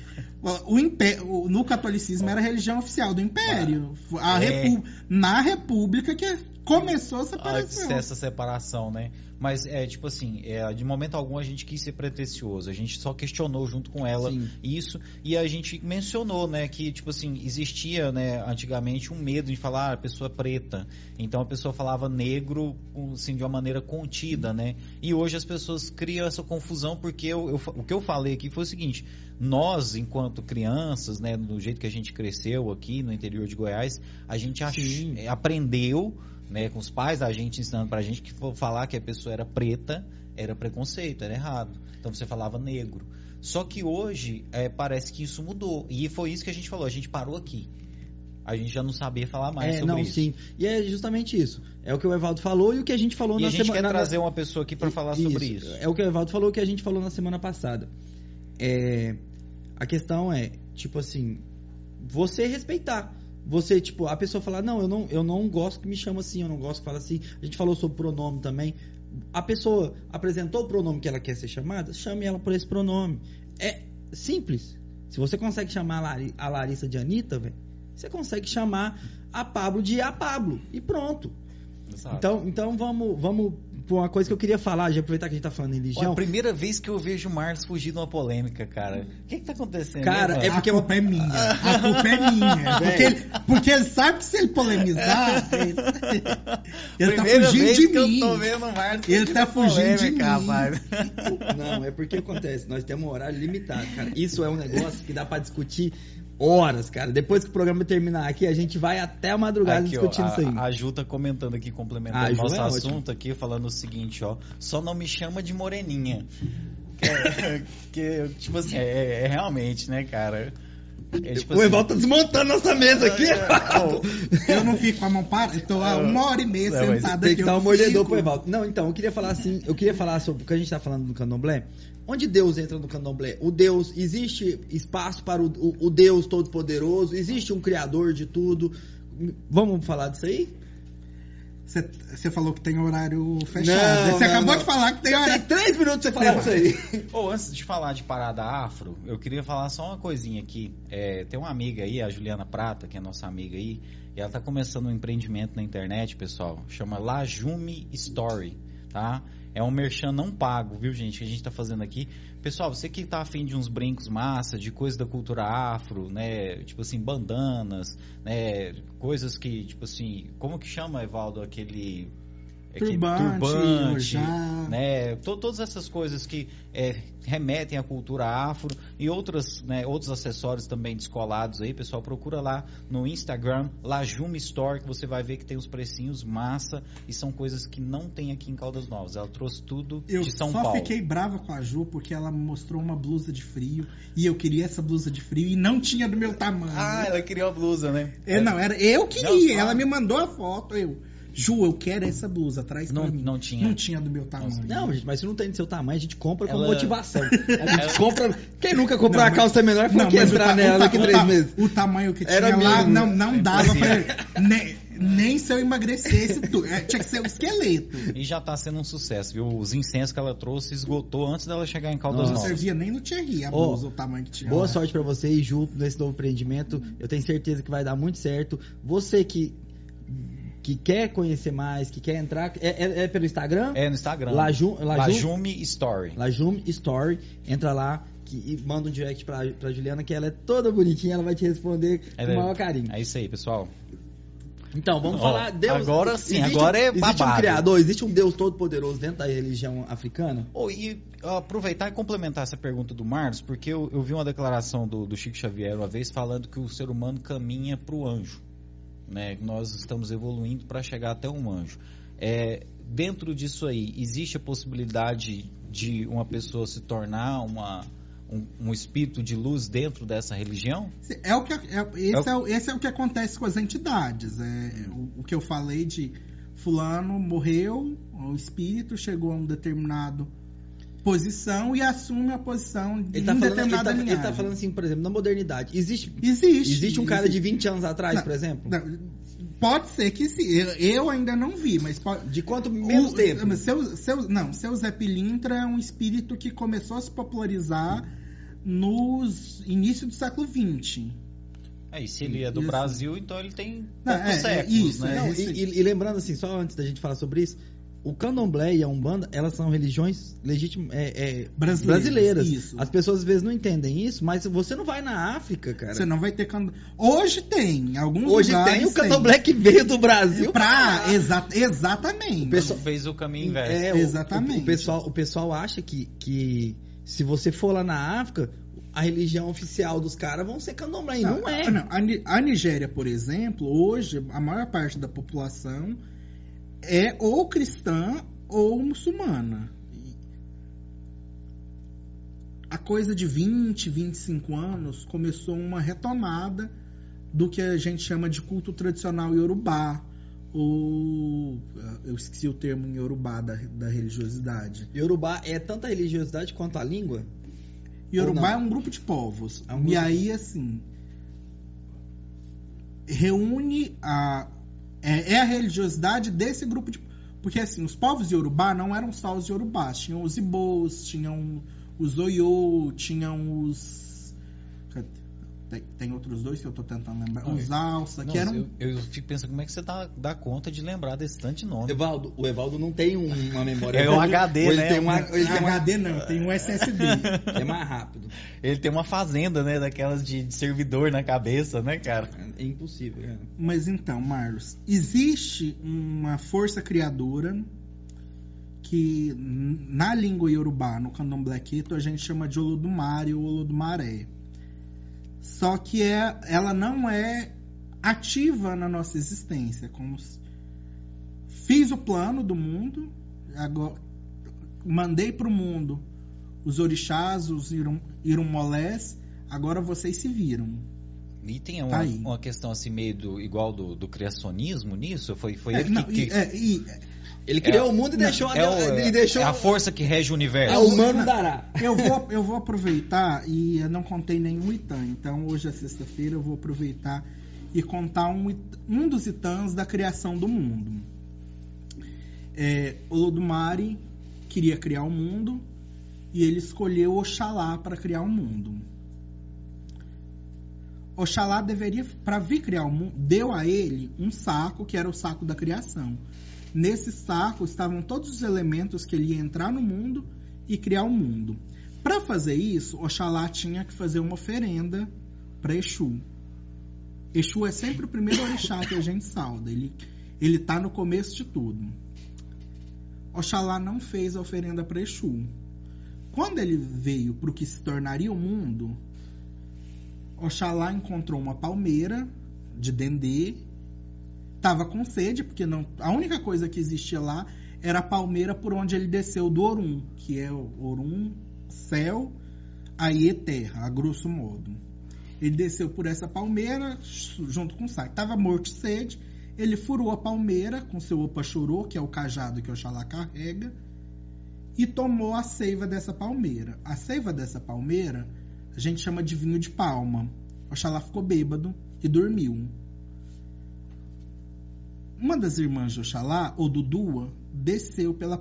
O império, no catolicismo era a religião oficial do império. A é... na república que começou a separação. Essa separação, né? Mas é tipo assim, é, de momento algum a gente quis ser pretencioso, a gente só questionou junto com ela Sim. isso e a gente mencionou, né, que tipo assim, existia, né, antigamente um medo de falar ah, a pessoa é preta. Então a pessoa falava negro assim de uma maneira contida, né? E hoje as pessoas criam essa confusão porque eu, eu, o que eu falei aqui foi o seguinte, nós enquanto crianças, né, do jeito que a gente cresceu aqui no interior de Goiás, a gente ach, aprendeu né, com os pais da gente ensinando pra gente que falar que a pessoa era preta era preconceito, era errado. Então você falava negro. Só que hoje é, parece que isso mudou. E foi isso que a gente falou, a gente parou aqui. A gente já não sabia falar mais é, sobre não, isso. Sim. E é justamente isso. É o que o Evaldo falou e o que a gente falou e na semana. A gente quer trazer uma pessoa aqui para falar isso. sobre isso. É o que o Evaldo falou e o que a gente falou na semana passada. É, a questão é, tipo assim, você respeitar. Você, tipo, a pessoa falar, não, eu não, eu não gosto que me chama assim, eu não gosto que fala assim. A gente falou sobre pronome também. A pessoa apresentou o pronome que ela quer ser chamada, chame ela por esse pronome. É simples. Se você consegue chamar a Larissa de Anitta, velho, você consegue chamar a Pablo de a Pablo. E pronto. Então, então vamos, vamos uma coisa que eu queria falar, de aproveitar que a gente tá falando em religião. É a primeira vez que eu vejo o Marcos fugir de uma polêmica, cara. O que que tá acontecendo? Cara, é porque a culpa é minha. A culpa é minha. Porque ele, porque ele sabe que se ele polemizar, ele, ele tá fugindo de mim. eu tô vendo o Marcos ele tá fugindo de mim. Rapaz. Não, é porque acontece. Nós temos um horário limitado, cara. Isso é um negócio que dá para discutir horas, cara. Depois que o programa terminar aqui, a gente vai até a madrugada Aqui, ó, discutindo isso aí. a, a Ju tá comentando aqui, complementando Ah, a o nosso é ótimo. assunto aqui, falando o seguinte, ó. Só não me chama de moreninha. Que, é- que, tipo assim, é, é realmente, né, cara? É, tipo o Evaldo tá desmontando nossa mesa aqui. É, ó, Eu não fico com a mão para, eu tô há uma hora e meia Não, sentada Tem aqui. que dar um mordedor pro Evaldo. Não, então, eu queria falar assim, eu queria falar sobre o que a gente tá falando no candomblé. Onde Deus entra no candomblé? O Deus, existe espaço para o, o- o Deus Todo-Poderoso? Existe um Criador de tudo? Vamos falar disso aí? Você, falou que tem horário fechado. Você acabou não. de falar que tem Tem horário. três minutos pra você falar disso aí. Ou antes de falar de parada afro, eu queria falar só uma coisinha aqui. É, tem uma amiga aí, a Juliana Prata, que é nossa amiga aí, e ela tá começando um empreendimento na internet, pessoal. Chama Lajume Story, tá? É um merchan não pago, viu, gente, que a gente tá fazendo aqui. Pessoal, você que tá afim de uns brincos massa, de coisa da cultura afro, né? Tipo assim, bandanas, né? Coisas que, tipo assim, como que chama, Evaldo, aquele... aquele Turbante, orjá. né? To- todas essas coisas que é, remetem à cultura afro e outras, né, outros acessórios também descolados aí, pessoal, procura lá no Instagram, Lajume Store, que você vai ver que tem os precinhos massa e são coisas que não tem aqui em Caldas Novas. Ela trouxe tudo Eu de São só Paulo. fiquei brava com a Ju porque ela me mostrou uma blusa de frio e eu queria essa blusa de frio e não tinha do meu tamanho. Ah, ela queria a blusa, né? Eu, não, era, eu queria. Não, ela me mandou a foto. Eu, Ju, eu quero essa blusa, traz Não- pra mim. não tinha. Não tinha do meu tamanho. Não, gente, mas se não tem do seu tamanho, a gente compra com Ela- motivação. A gente Ela- compra. Quem nunca comprou Não, uma mas- calça menor falou que o entrar ta- nela o daqui ta- três o ta- meses? O tamanho que tinha Era lá mínimo. não, não dava pra nem, nem se eu emagrecesse tudo. É, tinha que ser o esqueleto. E já tá sendo um sucesso, viu? Os incensos que ela trouxe esgotou antes dela chegar em Caldas Nossa. Não Novas. servia nem no Thierry a Ô, blusa, o tamanho que tinha. Boa lá. sorte pra você e Ju nesse novo empreendimento. Eu tenho certeza que vai dar muito certo. Você que que quer conhecer mais, que quer entrar, é, é- é pelo Instagram? É no Instagram. Laju- Laju- Lajume Story. Lajume Story, entra lá que, e manda um direct pra, pra Juliana que ela é toda bonitinha, ela vai te responder É, com o maior carinho. É isso aí, pessoal. Então, vamos Ó, falar. Deus, agora sim, existe agora é Existe um babado. criador, existe um Deus todo poderoso dentro da religião africana? Oh, e aproveitar e complementar essa pergunta do Marlos, porque eu, eu vi uma declaração do, do Chico Xavier uma vez falando que o ser humano caminha para o anjo. Né? Nós estamos evoluindo para chegar até um anjo. É, dentro disso aí, existe a possibilidade de uma pessoa se tornar uma, um, um espírito de luz dentro dessa religião? É o que, é- esse, É é, o- esse é o que acontece com as entidades. É, o, o que eu falei de fulano morreu, o espírito chegou a um determinado posição e assume a posição de Ele tá, um falando, ele, determinada tá, ele tá falando assim, por exemplo, na modernidade. Existe, Existe. existe um cara de existe. 20 anos atrás, Não, por exemplo? Não, pode ser que sim. Eu, eu ainda não vi, mas pode. De quanto menos O- tempo? Seu, seu, não, seu Zé Pilintra é um espírito que começou a se popularizar nos início do século XX. É, e se ele é do Isso. Brasil, então ele tem Não, é, é séculos, isso, né? é. Não, e, e- e lembrando assim, só antes da gente falar sobre isso, o candomblé e a umbanda, elas são religiões legítimas, é, é, Brasileiras, brasileiras. isso. As pessoas às vezes não entendem isso, mas você não vai na África, cara. Você não vai ter candomblé. Hoje tem, em alguns Hoje lugares tem o candomblé que veio do Brasil. Pra, exa exatamente. O pessoal- Fez o caminho inverso. É, o- Exatamente. O, o pessoal, o pessoal acha que, que se você for lá na África, a religião oficial dos caras vão ser candomblé. E não, é. não, a, a Nigéria, por exemplo, hoje, a maior parte da população é ou cristã ou muçulmana. E A coisa de 20, 25 anos começou uma retomada do que a gente chama de culto tradicional iorubá. Ou. Eu esqueci o termo em iorubá da, da religiosidade. Yorubá é tanta religiosidade quanto a língua? Yorubá é um grupo de povos. É um e grupo- aí, assim. Reúne a. É, é a religiosidade desse grupo de. Porque, assim, os povos Yorubá não eram só os Yorubás. Tinham os Ibôs, tinham os Oiô, tinham os. Tem, tem outros dois que eu tô tentando lembrar. Não, os Alça, Não, que eram. eu, eu fico pensando como é que você dá, dá conta de lembrar desse tanto de nome. Evaldo, o Evaldo não tem um- uma memória. É o HD, Ele né? tem uma, ele tem uma HD não, tem um SSD. é mais rápido. Ele tem uma fazenda, né? Daquelas de, de servidor na cabeça, né, cara? É impossível. é. Mas então, Marlos, existe uma força criadora que na língua iorubá, no candomblé queto, a gente chama de Olodumare ou Olodumaré. Só que é, ela não é ativa na nossa existência. Como se- fiz o plano do mundo, agora mandei para o mundo os orixás, os irum, irumolés, agora vocês se viram. E tem Tá uma, aí. uma questão assim meio do, igual do, do criacionismo nisso? Foi, foi É, ele não, que... que- é, e- Ele criou É- o mundo e não, deixou, a, é, o- e deixou é a força que rege o universo. É o humano dará. eu, vou, eu vou aproveitar e eu não contei nenhum Itã, então hoje é sexta-feira, eu vou aproveitar e contar um, um dos Itãs da criação do mundo. É, Olodumare queria criar o mundo e ele escolheu Oxalá para criar o mundo. Oxalá deveria, para vir criar o mundo, deu a ele um saco que era o saco da criação. Nesse saco estavam todos os elementos que ele ia entrar no mundo e criar o mundo. Para fazer isso, Oxalá tinha que fazer uma oferenda para Exu. Exu é sempre o primeiro orixá que a gente sauda. Ele ele tá no começo de tudo. Oxalá não fez a oferenda para Exu. Quando ele veio para o que se tornaria o mundo, Oxalá encontrou uma palmeira de dendê. Tava com sede, porque não, a única coisa que existia lá era a palmeira por onde ele desceu do Orum, que é o Orum, céu, aí é terra, a grosso modo. Ele desceu por essa palmeira junto com o saco. Tava morto de sede. Ele furou a palmeira com seu opachorô, que é o cajado que Oxalá carrega, e tomou a seiva dessa palmeira. A seiva dessa palmeira a gente chama de vinho de palma. Oxalá ficou bêbado e dormiu. Uma das irmãs de Oxalá, ou Dudua, desceu pela,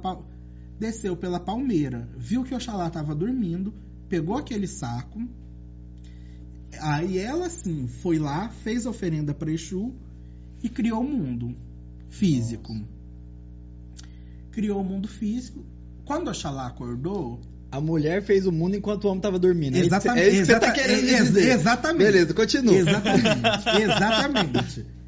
desceu pela palmeira, viu que Oxalá estava dormindo, pegou aquele saco. Aí ela sim foi lá, fez a oferenda para Exu e criou o mundo físico. Criou o mundo físico. Quando Oxalá acordou, A mulher fez o mundo enquanto o homem tava dormindo. É Exatamente, É isso que você tá exata- querendo dizer. exatamente. Beleza, continua. Exatamente, exatamente.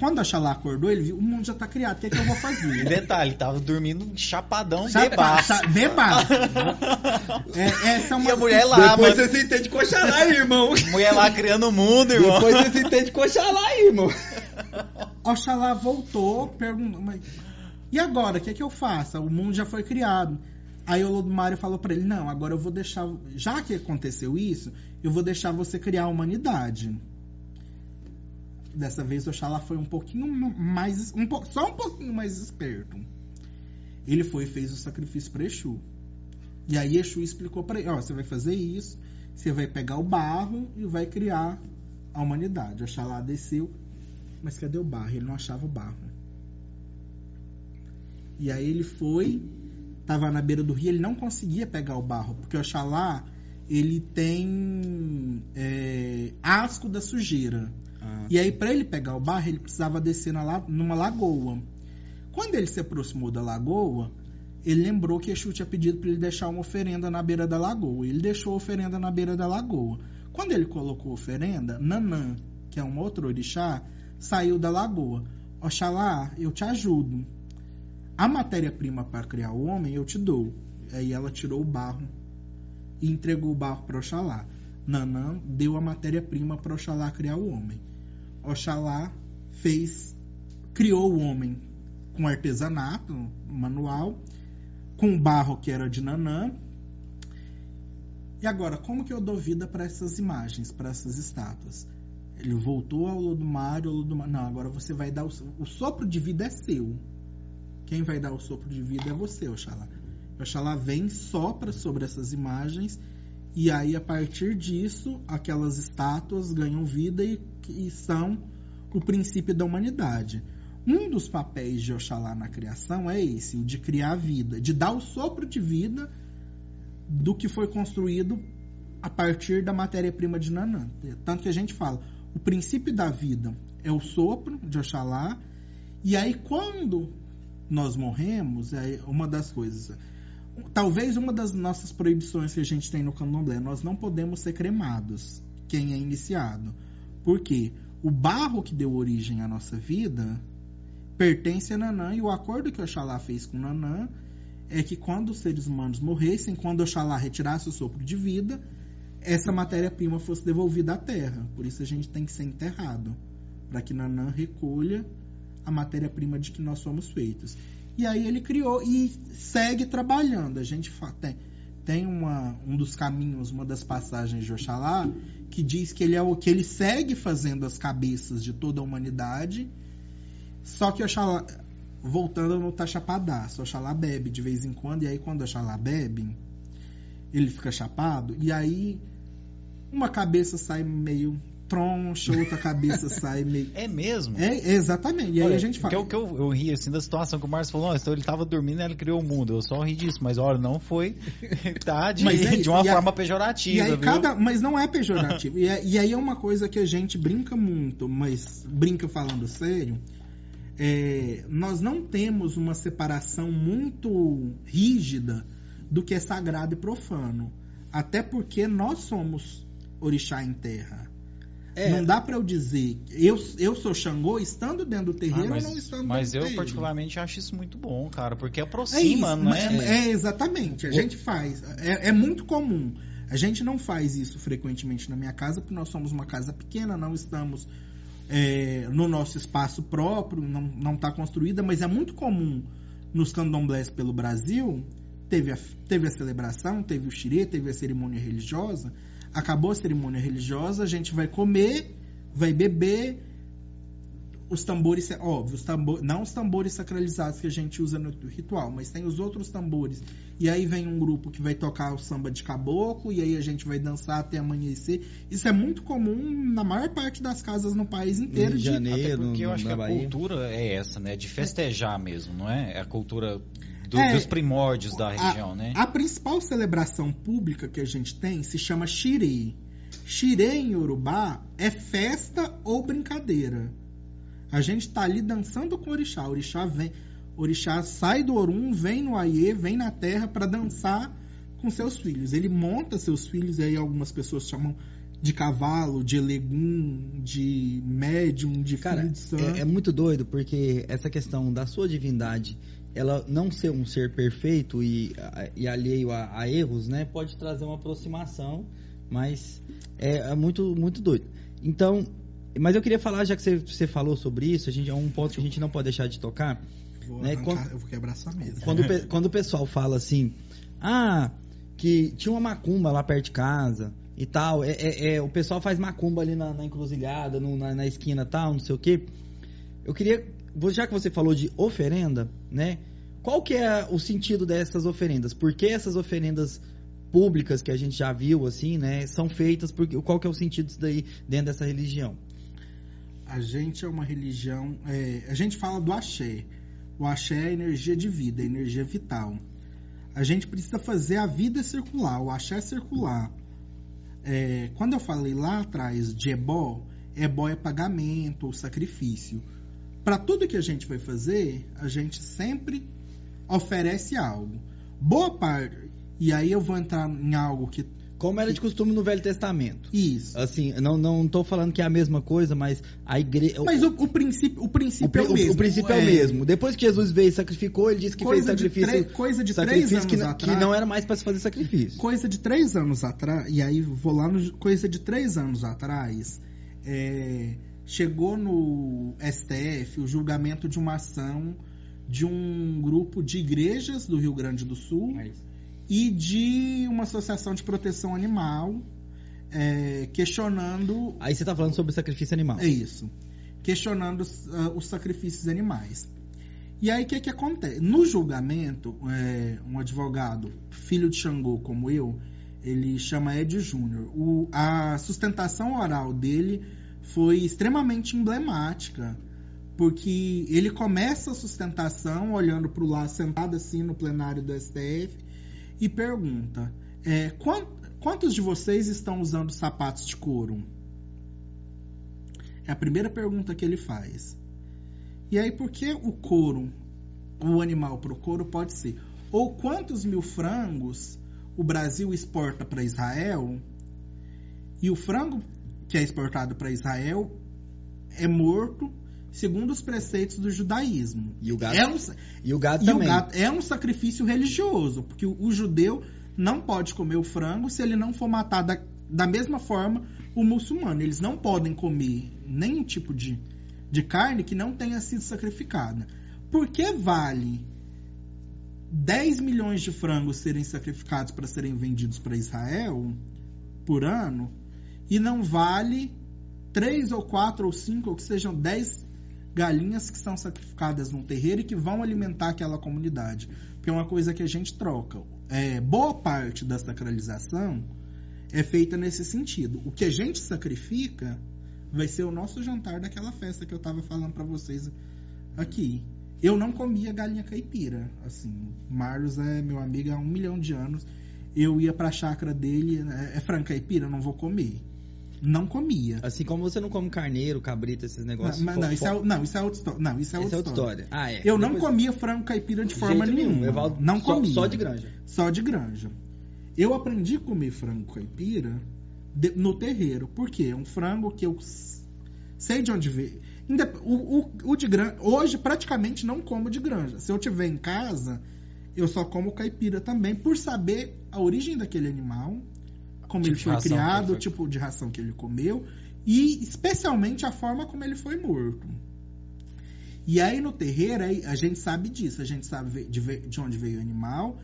Quando Oxalá acordou, ele viu, o mundo já tá criado, o que, é que eu vou E fazer? detalhe, tava dormindo chapadão, Chapa- bebaço. bebaço. É, essa é uma E a mulher lá, Depois mano. você se entende com Oxalá, irmão. Mulher lá criando o mundo, irmão. Depois você se entende com Oxalá, irmão. Oxalá voltou, perguntou, mas e agora, o que, é que eu faço? O mundo já foi criado. Aí o Lodumário falou pra ele, não, agora eu vou deixar, já que aconteceu isso, eu vou deixar você criar a humanidade. Dessa vez Oxalá foi um pouquinho mais, um po- só um pouquinho mais esperto. Ele foi e fez o sacrifício para Exu. E aí Exu explicou para ele, ó, você vai fazer isso, você vai pegar o barro e vai criar a humanidade. Oxalá desceu, mas cadê o barro? Ele não achava o barro. E aí ele foi, tava na beira do rio, ele não conseguia pegar o barro, porque Oxalá, ele tem é, asco da sujeira. E aí, para ele pegar o barro, ele precisava descer na numa lagoa. Quando ele se aproximou da lagoa, ele lembrou que Exu tinha pedido para ele deixar uma oferenda na beira da lagoa. Ele deixou a oferenda na beira da lagoa. Quando ele colocou a oferenda, Nanã, que é um outro orixá, saiu da lagoa. Oxalá, eu te ajudo. A matéria-prima para criar o homem eu te dou. Aí ela tirou o barro e entregou o barro para Oxalá. Nanã deu a matéria-prima para Oxalá criar o homem. Oxalá fez, criou o homem com artesanato manual, com barro que era de Nanã. E agora, como que eu dou vida para essas imagens, para essas estátuas? Ele voltou ao Lodumário, ao Lodumário. Não, agora você vai dar o, o sopro de vida é seu. Quem vai dar o sopro de vida é você, Oxalá. Oxalá vem sopra sobre essas imagens e aí a partir disso aquelas estátuas ganham vida e, e são o princípio da humanidade. Um dos papéis de Oxalá na criação é esse, o de criar vida, de dar o sopro de vida do que foi construído a partir da matéria-prima de Nanã. Tanto que a gente fala, o princípio da vida é o sopro de Oxalá, e aí quando nós morremos, é uma das coisas. Talvez uma das nossas proibições que a gente tem no candomblé, nós não podemos ser cremados, quem é iniciado. Por quê? O barro que deu origem à nossa vida pertence a Nanã, e o acordo que Oxalá fez com Nanã é que quando os seres humanos morressem, quando Oxalá retirasse o sopro de vida, essa matéria-prima fosse devolvida à terra. Por isso a gente tem que ser enterrado, para que Nanã recolha a matéria-prima de que nós somos feitos. E aí ele criou e segue trabalhando. A gente tem, tem uma, um dos caminhos, uma das passagens de Oxalá, que diz que ele é o que ele segue fazendo as cabeças de toda a humanidade. Só que Oxalá, voltando no Taxapadaço, Oxalá bebe de vez em quando, e aí quando Oxalá bebe, ele fica chapado, e aí uma cabeça sai meio troncha, outra cabeça sai meio. É mesmo? É, exatamente. E aí Olha, a gente que fala. eu, que eu, eu ri assim da situação que o Márcio falou, "Nossa, então ele tava dormindo e ele criou o mundo. Eu só ri disso, mas olha, não foi tá, de, Mas é de uma a- forma E pejorativa, aí cada, mas não é pejorativo. e, é- e aí é uma coisa que a gente brinca muito, mas brinca falando sério. É, nós não temos uma separação muito rígida do que é sagrado e profano. Até porque nós somos orixá em terra. É, Não dá pra eu dizer, eu, eu sou Xangô estando dentro do Ah, terreiro mas ou não estando mas eu particularmente acho isso muito bom, cara, porque É isso, aproxima, não mas- é? é, exatamente. A gente faz. É, é muito comum. A gente não faz isso frequentemente na minha casa, porque nós somos uma casa pequena, não estamos é, no nosso espaço próprio, não está construída, mas é muito comum nos candomblés pelo Brasil. Teve a, teve a celebração, teve o xirê, teve a cerimônia religiosa. Acabou a cerimônia religiosa, a gente vai comer, vai beber, os tambores, óbvio, os tambor, não os tambores sacralizados que a gente usa no ritual, mas tem os outros tambores. E aí vem um grupo que vai tocar o samba de caboclo, e aí a gente vai dançar até amanhecer. Isso é muito comum na maior parte das casas no país inteiro. De de- Janeiro, Até porque eu acho que a Bahia. cultura é essa, né? De festejar mesmo, não é? É a cultura do- É. dos primórdios da região, né? A principal celebração pública que a gente tem se chama Xirê. Xirê em Urubá é festa ou brincadeira. A gente tá ali dançando com o orixá. O orixá vem, o orixá sai do Orum, vem no Aie, vem na terra para dançar com seus filhos. Ele monta seus filhos, e aí algumas pessoas chamam de cavalo, de elegum, de médium, de Cara, filho de santo. é, é muito doido porque essa questão da sua divindade, ela não ser um ser perfeito e, e alheio a, a erros, né, pode trazer uma aproximação, mas é, é muito muito doido. Então, mas eu queria falar já que você, você falou sobre isso, a gente é um ponto que a gente não pode deixar de tocar. Vou né, arrancar- quando- Eu vou quebrar sua mesa. Quando, quando o pessoal fala assim, ah, que tinha uma macumba lá perto de casa e tal, é, é- é, o pessoal faz macumba ali na, na encruzilhada, no- na, na esquina tal, não sei o quê. Eu queria, já que você falou de oferenda, né? Qual que é o sentido dessas oferendas? Por que essas oferendas públicas que a gente já viu, assim, né, são feitas? Porque, qual que é o sentido disso daí dentro dessa religião? A gente é uma religião. é, a gente fala do axé. O axé é energia de vida, a energia vital. A gente precisa fazer a vida circular, o axé circular. É, quando eu falei lá atrás de ebó, ebó é pagamento ou sacrifício. Para tudo que a gente vai fazer, a gente sempre oferece algo. Boa parte. E aí eu vou entrar em algo que. Como era de costume no Velho Testamento. Isso. Assim, não, não tô falando que é a mesma coisa, mas a igreja. Mas o, o princípio, o O, princípio pri- é o o- mesmo. o princípio é, o mesmo. Depois que Jesus veio e sacrificou, ele disse que coisa fez de, sacrifício. tre- coisa de três sacrifício anos que, atrás. que não era mais para se fazer sacrifício. Coisa de três anos atrás, e aí vou lá no. Coisa de três anos atrás, é, chegou no STF o julgamento de uma ação de um grupo de igrejas do Rio Grande do Sul e de uma associação de proteção animal é, questionando. Aí você tá falando sobre sacrifício animal. É isso. Questionando ah, os sacrifícios animais. E aí o que, que acontece? No julgamento, é, um advogado, filho de Xangô como eu, ele chama Ed Júnior. A sustentação oral dele foi extremamente emblemática, porque ele começa a sustentação olhando para o lado, sentado assim no plenário do STF, e pergunta: é, "Quan- quantos de vocês estão usando sapatos de couro? É a primeira pergunta que ele faz. E aí, por que o couro, o animal para o couro pode ser? Ou quantos mil frangos o Brasil exporta para Israel e o frango que é exportado para Israel é morto segundo os preceitos do judaísmo. E o gato, É um, e o gato e também. o gato é um sacrifício religioso, porque o, o judeu não pode comer o frango se ele não for matado a- da mesma forma o muçulmano. Eles não podem comer nenhum tipo de, de carne que não tenha sido sacrificada. Por que vale 10 milhões de frangos serem sacrificados para serem vendidos para Israel por ano e não vale 3 ou 4 ou 5 ou que sejam 10 galinhas que são sacrificadas num terreiro e que vão alimentar aquela comunidade? Porque é uma coisa que a gente troca. É, boa parte da sacralização é feita nesse sentido. O que a gente sacrifica vai ser o nosso jantar daquela festa que eu estava falando para vocês aqui. Eu não comia galinha caipira. Assim, Marlos é meu amigo há um milhão de anos. Eu ia pra chácara dele, é, é frango caipira, não vou comer. Não comia. Assim como você não come carneiro, cabrito, esses negócios. Mas, não, isso é, não, isso é outra história. Não, isso é outra, é outra história. Ah, é. Eu não Depois- comia frango caipira de forma nenhuma. Evaldo não só- comia. só de granja. Só de granja. Eu aprendi a comer frango caipira de- no terreiro. Por quê? É um frango que eu sei de onde veio. O, o, o de granja, hoje praticamente não como de granja. Se eu tiver em casa, eu só como caipira também, por saber a origem daquele animal, como Tipo ele foi que criado, ele o foi- tipo de ração que ele comeu e especialmente a forma como ele foi morto. E aí no terreiro aí, a gente sabe disso, a gente sabe de, de onde veio o animal.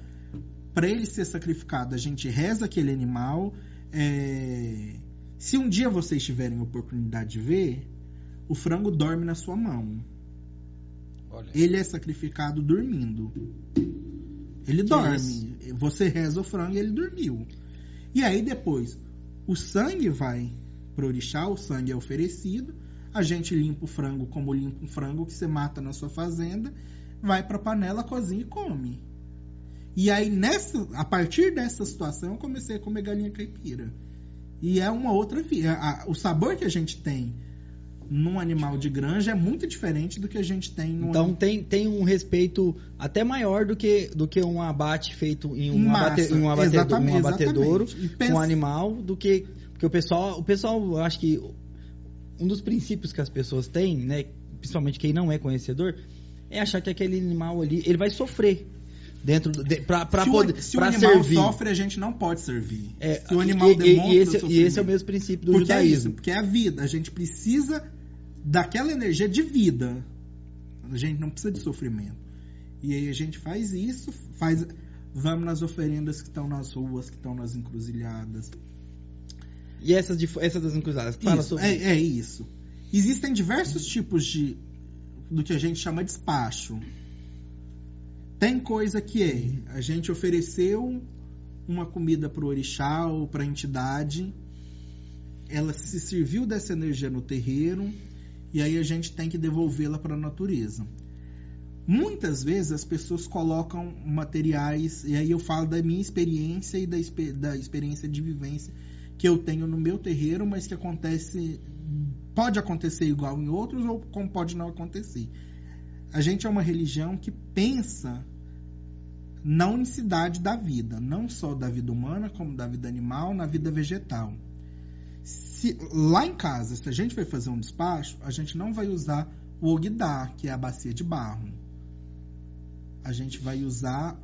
Para ele ser sacrificado, a gente reza aquele animal. É, Se um dia vocês tiverem oportunidade de ver, o frango dorme na sua mão. Olha, Ele é sacrificado dormindo. Ele dorme. Você reza o frango e ele dormiu. E aí depois, o sangue vai pro orixá, o sangue é oferecido. A gente limpa o frango como limpa um frango que você mata na sua fazenda, vai pra panela, cozinha e come. E aí nessa, a partir dessa situação, eu comecei a comer galinha caipira. E é uma outra vida. O sabor que a gente tem num animal de granja é muito diferente do que a gente tem num Então tem, tem um respeito até maior do que, do que um abate feito em um, Massa, abate, em um, abate- exatamente, um abatedouro exatamente. E com pensa- um animal do que. Porque o pessoal, o pessoal, eu acho que um dos princípios que as pessoas têm, né, principalmente quem não é conhecedor, é achar que aquele animal ali, ele vai sofrer dentro de, pra se poder o, se o animal servir. sofre, a gente não pode servir. É, se o animal e, demonstra e esse, e esse é o mesmo princípio do porque é isso, judaísmo. porque é a vida. A gente precisa daquela energia de vida. A gente não precisa de sofrimento. E aí a gente faz isso, faz vamos nas oferendas que estão nas ruas, que estão nas encruzilhadas. E essas, de, essas das encruzadas, fala Isso, sobre é, é isso. Existem diversos tipos de do que a gente chama de despacho. Tem coisa que é, a gente ofereceu uma comida para o orixá ou para a entidade, ela se serviu dessa energia no terreiro e aí a gente tem que devolvê-la para a natureza. Muitas vezes as pessoas colocam materiais, e aí eu falo da minha experiência e da, da experiência de vivência que eu tenho no meu terreiro, mas que acontece, pode acontecer igual em outros ou como pode não acontecer. A gente é uma religião que pensa na unicidade da vida, não só da vida humana, como da vida animal, na vida vegetal. Se, lá em casa, se a gente vai fazer um despacho, a gente não vai usar o ogdá, que é a bacia de barro. A gente vai usar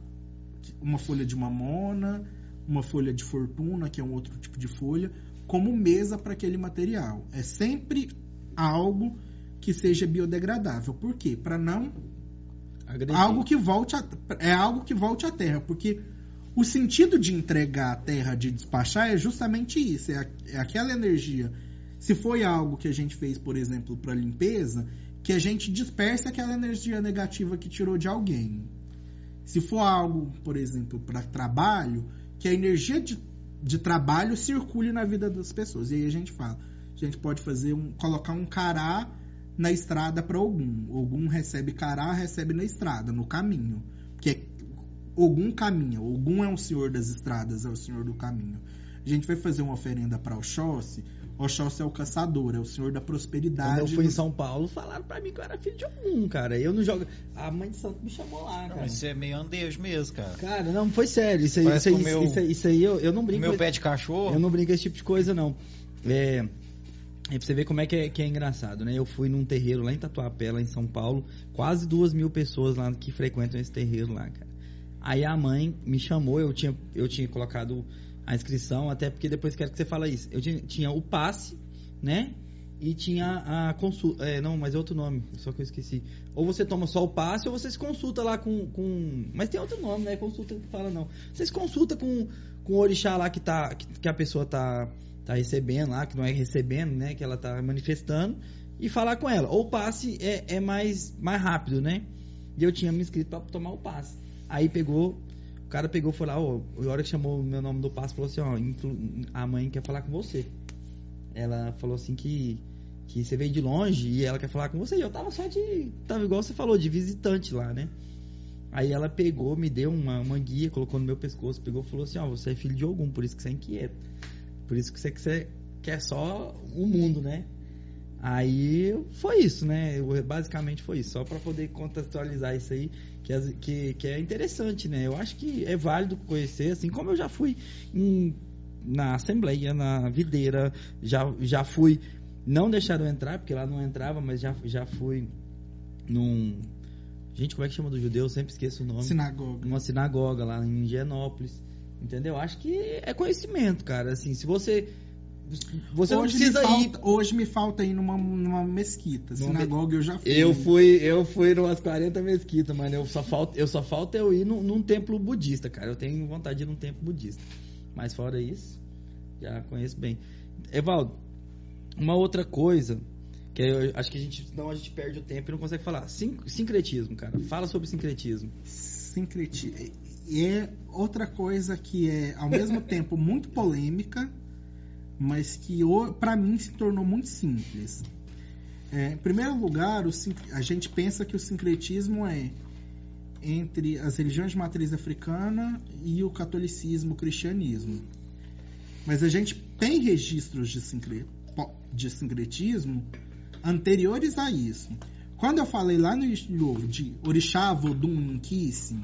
uma folha de mamona, uma folha de fortuna, que é um outro tipo de folha, como mesa para aquele material. É sempre algo que seja biodegradável. Por quê? Para não agredir. algo que volte a, é algo que volte à terra, porque o sentido de entregar a terra, de despachar, é justamente isso, é, a- é aquela energia. Se foi algo que a gente fez, por exemplo, para limpeza, que a gente dispersa aquela energia negativa que tirou de alguém. Se for algo, por exemplo, para trabalho, que a energia de, de trabalho circule na vida das pessoas. E aí a gente fala, a gente pode fazer um, colocar um cará na estrada para Ogum. Ogum recebe cará, recebe na estrada, no caminho. Porque Ogum caminha. Ogum é um senhor das estradas, é o senhor do caminho. A gente vai fazer uma oferenda para Oxóssi. Oxóssi é o caçador, é o senhor da prosperidade. Quando eu fui em São Paulo, falaram pra mim que eu era filho de algum, cara. Eu não jogo. A mãe de santo me chamou lá, Não, cara. mas você é meio andejo mesmo, cara. Cara, não, foi sério. Isso aí, isso aí, meu- isso aí, isso aí eu, eu não brinco. meu pé de cachorro. Eu não brinco com esse tipo de coisa, não. É, é pra você ver como é que, é que é engraçado, né? Eu fui num terreiro lá em Tatuapé, lá em São Paulo, quase duas mil pessoas lá que frequentam esse terreiro lá, cara. Aí a mãe me chamou, eu tinha, eu tinha colocado a inscrição, até porque depois quero que você fale isso. Eu tinha, tinha o passe, né? E tinha a consulta. É, não, mas é outro nome, só que eu esqueci. Ou você toma só o passe ou você se consulta lá com. com... Mas tem outro nome, né? Consulta que fala não. Você se consulta com, com o orixá lá que, tá, que, que a pessoa tá, tá recebendo lá, que não é recebendo, né? Que ela tá manifestando. E falar com ela. Ou o passe é, é mais, mais rápido, né? E eu tinha me inscrito para tomar o passe. Aí pegou o cara pegou e falou, ó, a hora que chamou o meu nome do passe, falou assim, ó, a mãe quer falar com você. Ela falou assim que que você veio de longe e ela quer falar com você. E eu tava só de. Tava igual você falou, de visitante lá, né? Aí ela pegou, me deu uma, uma guia, colocou no meu pescoço, pegou e falou assim: Ó, você é filho de algum, por isso que você é inquieto. Por isso que você, que você quer só o mundo, né? Aí foi isso, né? Basicamente foi isso, só para poder contextualizar isso aí, que, que, que é interessante, né? Eu acho que é válido conhecer, assim como eu já fui em, na Assembleia, na Videira, já, já fui não deixaram entrar, porque lá não entrava, mas já, já fui num. Gente, como é que chama do judeu? Eu sempre esqueço o nome. Sinagoga. Uma sinagoga lá em Higienópolis. Entendeu? Acho que é conhecimento, cara. Assim, se você. Você hoje não precisa falta, ir. Hoje me falta ir numa, numa mesquita. Numa sinagoga eu já fui. Eu fui, eu fui umas 40 mesquitas, mano. Eu só falta, eu só falta eu ir num, num templo budista, cara. Eu tenho vontade de ir num templo budista. Mas fora isso, já conheço bem. Evaldo, uma outra coisa, que eu acho que a gente, não a gente perde o tempo e não consegue falar. Sin sincretismo, cara. Fala sobre sincretismo. Sincretismo. É outra coisa que é, ao mesmo tempo, muito polêmica, mas que para mim se tornou muito simples. É, em primeiro lugar, o, a gente pensa que o sincretismo é entre as religiões de matriz africana e o catolicismo, o cristianismo. Mas a gente tem registros de sincretismo de sincretismo anteriores a isso. Quando eu falei lá no livro de Orixá, Vodun, Inquice,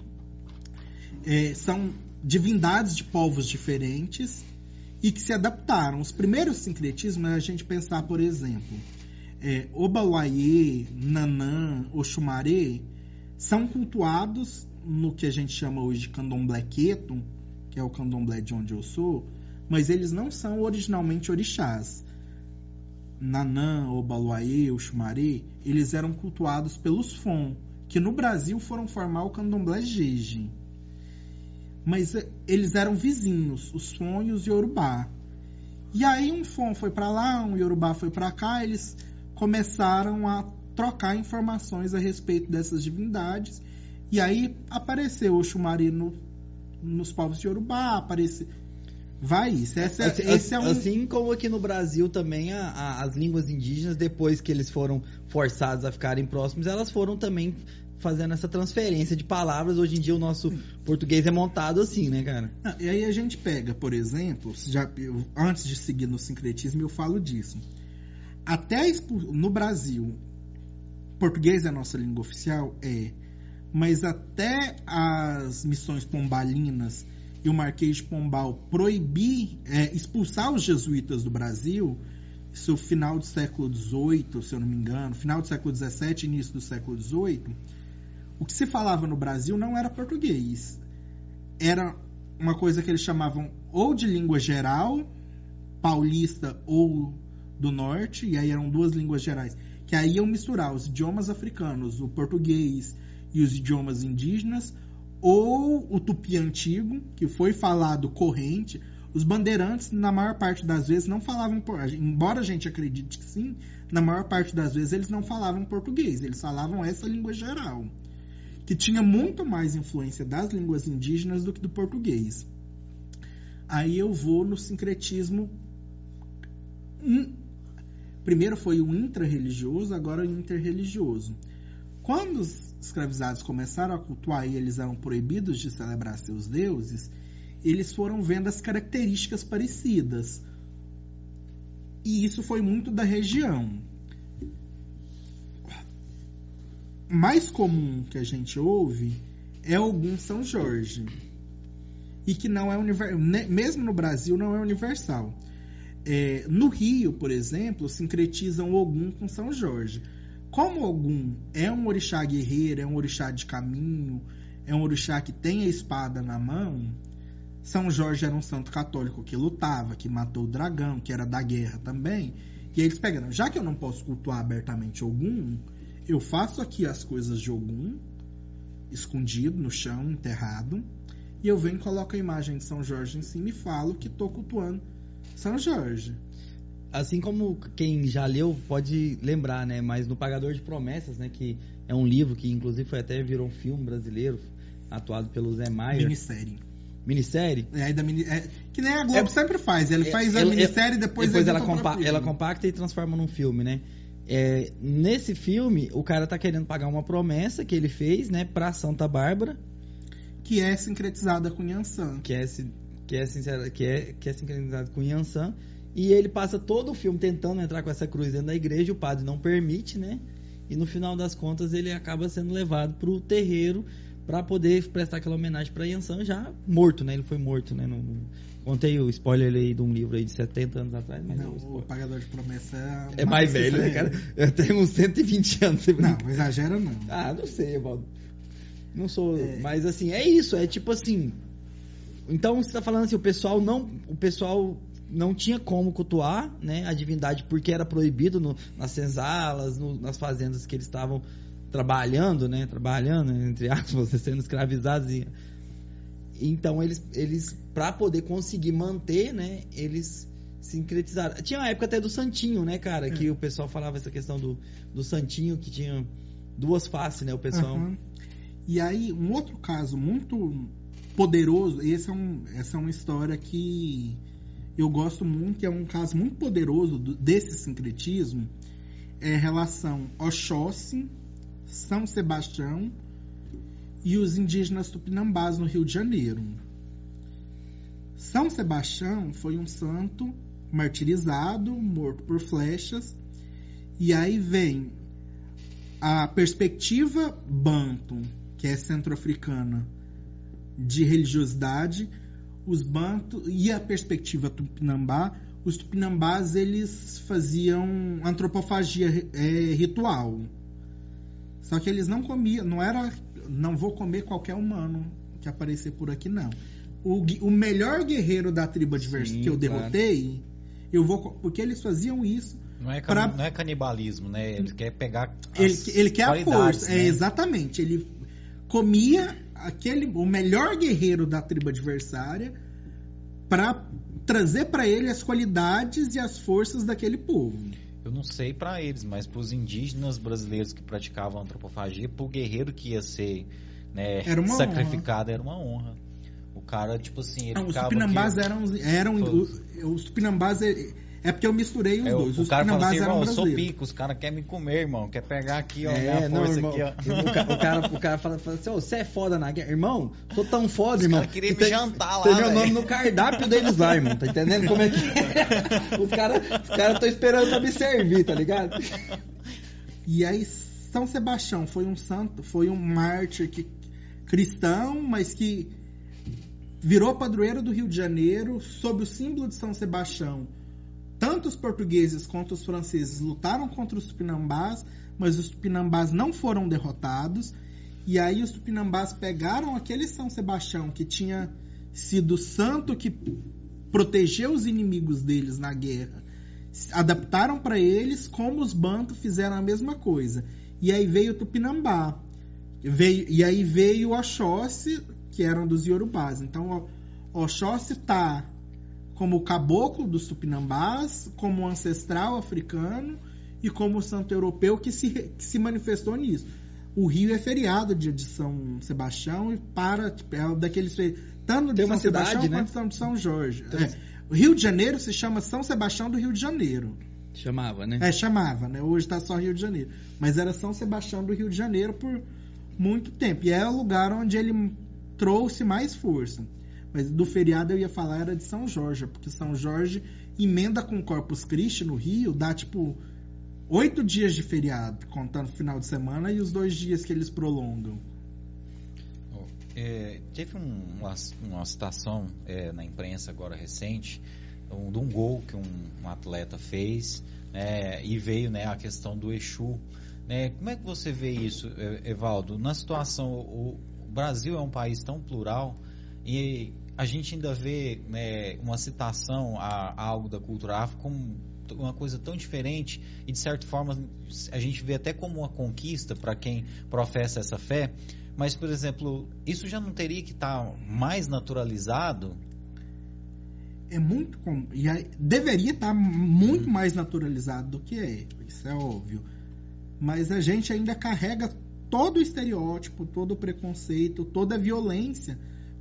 é, são divindades de povos diferentes e que se adaptaram. Os primeiros sincretismos é a gente pensar, por exemplo, é, Obawaye, Nanã, Oxumaré são cultuados no que a gente chama hoje de candomblé queto, que é o candomblé de onde eu sou, mas eles não são originalmente orixás. Nanã, Obaluayê, Oxumaré, eles eram cultuados pelos Fon, que no Brasil foram formar o candomblé Jeje. Mas eh, eles eram vizinhos, os Fon e os Yorubá. E aí um Fon foi para lá, um Yorubá foi para cá, eles começaram a trocar informações a respeito dessas divindades. E aí apareceu o Xumaré no, nos povos de Yorubá, apareceu Vai isso. Esse, é, assim, esse é um... assim como aqui no Brasil também a, a, as línguas indígenas, depois que eles foram forçados a ficarem próximos, elas foram também fazendo essa transferência de palavras. Hoje em dia o nosso português é montado assim, né, cara? Ah, e aí a gente pega, por exemplo, já, eu, antes de seguir no sincretismo, eu falo disso. Até no Brasil, português é a nossa língua oficial? É. Mas até as missões pombalinas e o Marquês de Pombal proibir, é, expulsar os jesuítas do Brasil, isso final do século XVIII, se eu não me engano, final do século XVII, início do século XVIII, o que se falava no Brasil não era português. Era uma coisa que eles chamavam ou de língua geral, paulista ou do norte, e aí eram duas línguas gerais, que aí iam misturar os idiomas africanos, o português e os idiomas indígenas, ou o tupi antigo, que foi falado corrente. Os bandeirantes, na maior parte das vezes, não falavam, embora a gente acredite que sim, na maior parte das vezes eles não falavam português, eles falavam essa língua geral, que tinha muito mais influência das línguas indígenas do que do português. Aí eu vou no sincretismo. Primeiro foi o intra-religioso, agora o interreligioso. Quando os escravizados começaram a cultuar e eles eram proibidos de celebrar seus deuses, eles foram vendo as características parecidas. E isso foi muito da região. Mais comum que a gente ouve é algum São Jorge. E que não é universal, mesmo no Brasil não é universal. É, no Rio, por exemplo, sincretizam Ogum com São Jorge. Como Ogum é um orixá guerreiro, é um orixá de caminho, é um orixá que tem a espada na mão, São Jorge era um santo católico que lutava, que matou o dragão, que era da guerra também. E eles pegaram, já que eu não posso cultuar abertamente Ogum, eu faço aqui as coisas de Ogum, escondido no chão, enterrado, e eu venho e coloco a imagem de São Jorge em cima e falo que tô cultuando São Jorge. Assim como quem já leu pode lembrar, né? Mas no Pagador de Promessas, né? Que é um livro que inclusive foi até virou um filme brasileiro, atuado pelo Zé Maier. Minissérie. Minissérie? É, aí da mini, é, que nem a Globo É- sempre faz. Ele É, faz a ela- minissérie e depois, depois ela, compa ela compacta e transforma num filme, né? É, nesse filme, o cara tá querendo pagar uma promessa que ele fez, né, pra Santa Bárbara, Que é sincretizada com Yansan. que é, si- que é, sincera, que é, que é sincronizado com Yansan, e ele passa todo o filme tentando entrar com essa cruz dentro da igreja, o padre não permite, né? E no final das contas ele acaba sendo levado pro terreiro pra poder prestar aquela homenagem pra Yansan já morto, né? Ele foi morto, né? Não- Contei o spoiler aí de um livro aí de 70 anos atrás, mas Não, o o Pagador de Promessa é. É mais velho, né, cara? Eu tenho uns 120 anos. Não exagera não. Ah, não sei, Evaldo. Não sou. É. Mas assim, é isso. É tipo assim. Então você tá falando assim, o pessoal não. O pessoal não tinha como cultuar né, a divindade porque era proibido no- nas senzalas, no- nas fazendas que eles estavam trabalhando, né? Trabalhando, entre aspas, sendo escravizados. E, então eles, eles para poder conseguir manter, né? Eles sincretizaram. Tinha uma época até do Santinho, né, cara? É. Que o pessoal falava essa questão do, do Santinho, que tinha duas faces, né? O pessoal. Aham. E aí, um outro caso muito poderoso, esse é um, essa é uma história que eu gosto muito, que é um caso muito poderoso do- desse sincretismo, é a relação Oxóssi, São Sebastião e os indígenas tupinambás no Rio de Janeiro. São Sebastião foi um santo martirizado, morto por flechas, e aí vem a perspectiva banto, que é centro-africana, de religiosidade, os banto e a perspectiva tupinambá, os tupinambás eles faziam antropofagia é, ritual. Só que eles não comiam, não era, não vou comer qualquer humano que aparecer por aqui não. O, o melhor guerreiro da tribo adversa Sim, que eu claro. derrotei, eu vou porque eles faziam isso Não é, Pra- cani- não é canibalismo, né? Ele quer pegar ele, ele quer a força. né? É, exatamente. Ele comia aquele, o melhor guerreiro da tribo adversária para trazer para ele as qualidades e as forças daquele povo. Eu não sei pra eles, mas pros indígenas brasileiros que praticavam antropofagia, pro guerreiro que ia ser né, sacrificado, era uma honra. O cara, tipo assim, ele Ah, os ficava tupinambás aqui- eram, eram Todos. os, os tupinambás é, porque eu misturei os É, dois. o Os cara fala assim, irmão, eu sou pico, os caras querem me comer, irmão. Quer pegar aqui, ó, É, não, irmão. aqui, ó. O cara, o cara, o cara fala, fala assim, ô, você é foda na guerra. Irmão, sou tão foda, irmão. cara queriam que me tem- jantar lá, Tem meu nome no cardápio deles lá, irmão. Tá entendendo como é que é? Os caras os cara estão esperando pra me servir, tá ligado? E aí São Sebastião foi um santo, foi um mártir que, cristão, mas que virou padroeiro do Rio de Janeiro sob o símbolo de São Sebastião. Tanto os portugueses quanto os franceses lutaram contra os tupinambás, mas os tupinambás não foram derrotados. E aí os tupinambás pegaram aquele São Sebastião que tinha sido santo que protegeu os inimigos deles na guerra adaptaram para eles como os bantos fizeram a mesma coisa. E aí veio o Tupinambá. Veio, e aí veio o Oxóssi, que eram dos Yorubás. Então, o Oxóssi tá como o caboclo dos Tupinambás, como o ancestral africano e como o santo europeu que se, que se manifestou nisso. O Rio é feriado dia de São Sebastião e para tipo, é daqueles tanto de São uma cidade, Sebastião né? quanto São de São Jorge. Tem É. O Rio de Janeiro se chama São Sebastião do Rio de Janeiro. Chamava, né? É, chamava, né? Hoje tá só Rio de Janeiro. Mas era São Sebastião do Rio de Janeiro por muito tempo. E é o lugar onde ele trouxe mais força. Mas do feriado eu ia falar era de São Jorge, porque São Jorge emenda com Corpus Christi no Rio, dá tipo oito dias de feriado, contando final de semana e os dois dias que eles prolongam. É, teve um- uma, uma citação é, na imprensa agora recente um, de um gol que um, um atleta fez né, e veio né, a questão do Exu. né? como é que você vê isso, Evaldo? Na situação, o, o Brasil é um país tão plural e a gente ainda vê né, uma citação a, a algo da cultura afro como uma coisa tão diferente e de certa forma a gente vê até como uma conquista para quem professa essa fé. Mas, por exemplo, isso já não teria que estar tá mais naturalizado? É muito com... e aí, deveria estar tá muito mais naturalizado do que é. Isso é óbvio. Mas a gente ainda carrega todo o estereótipo, todo o preconceito, toda a violência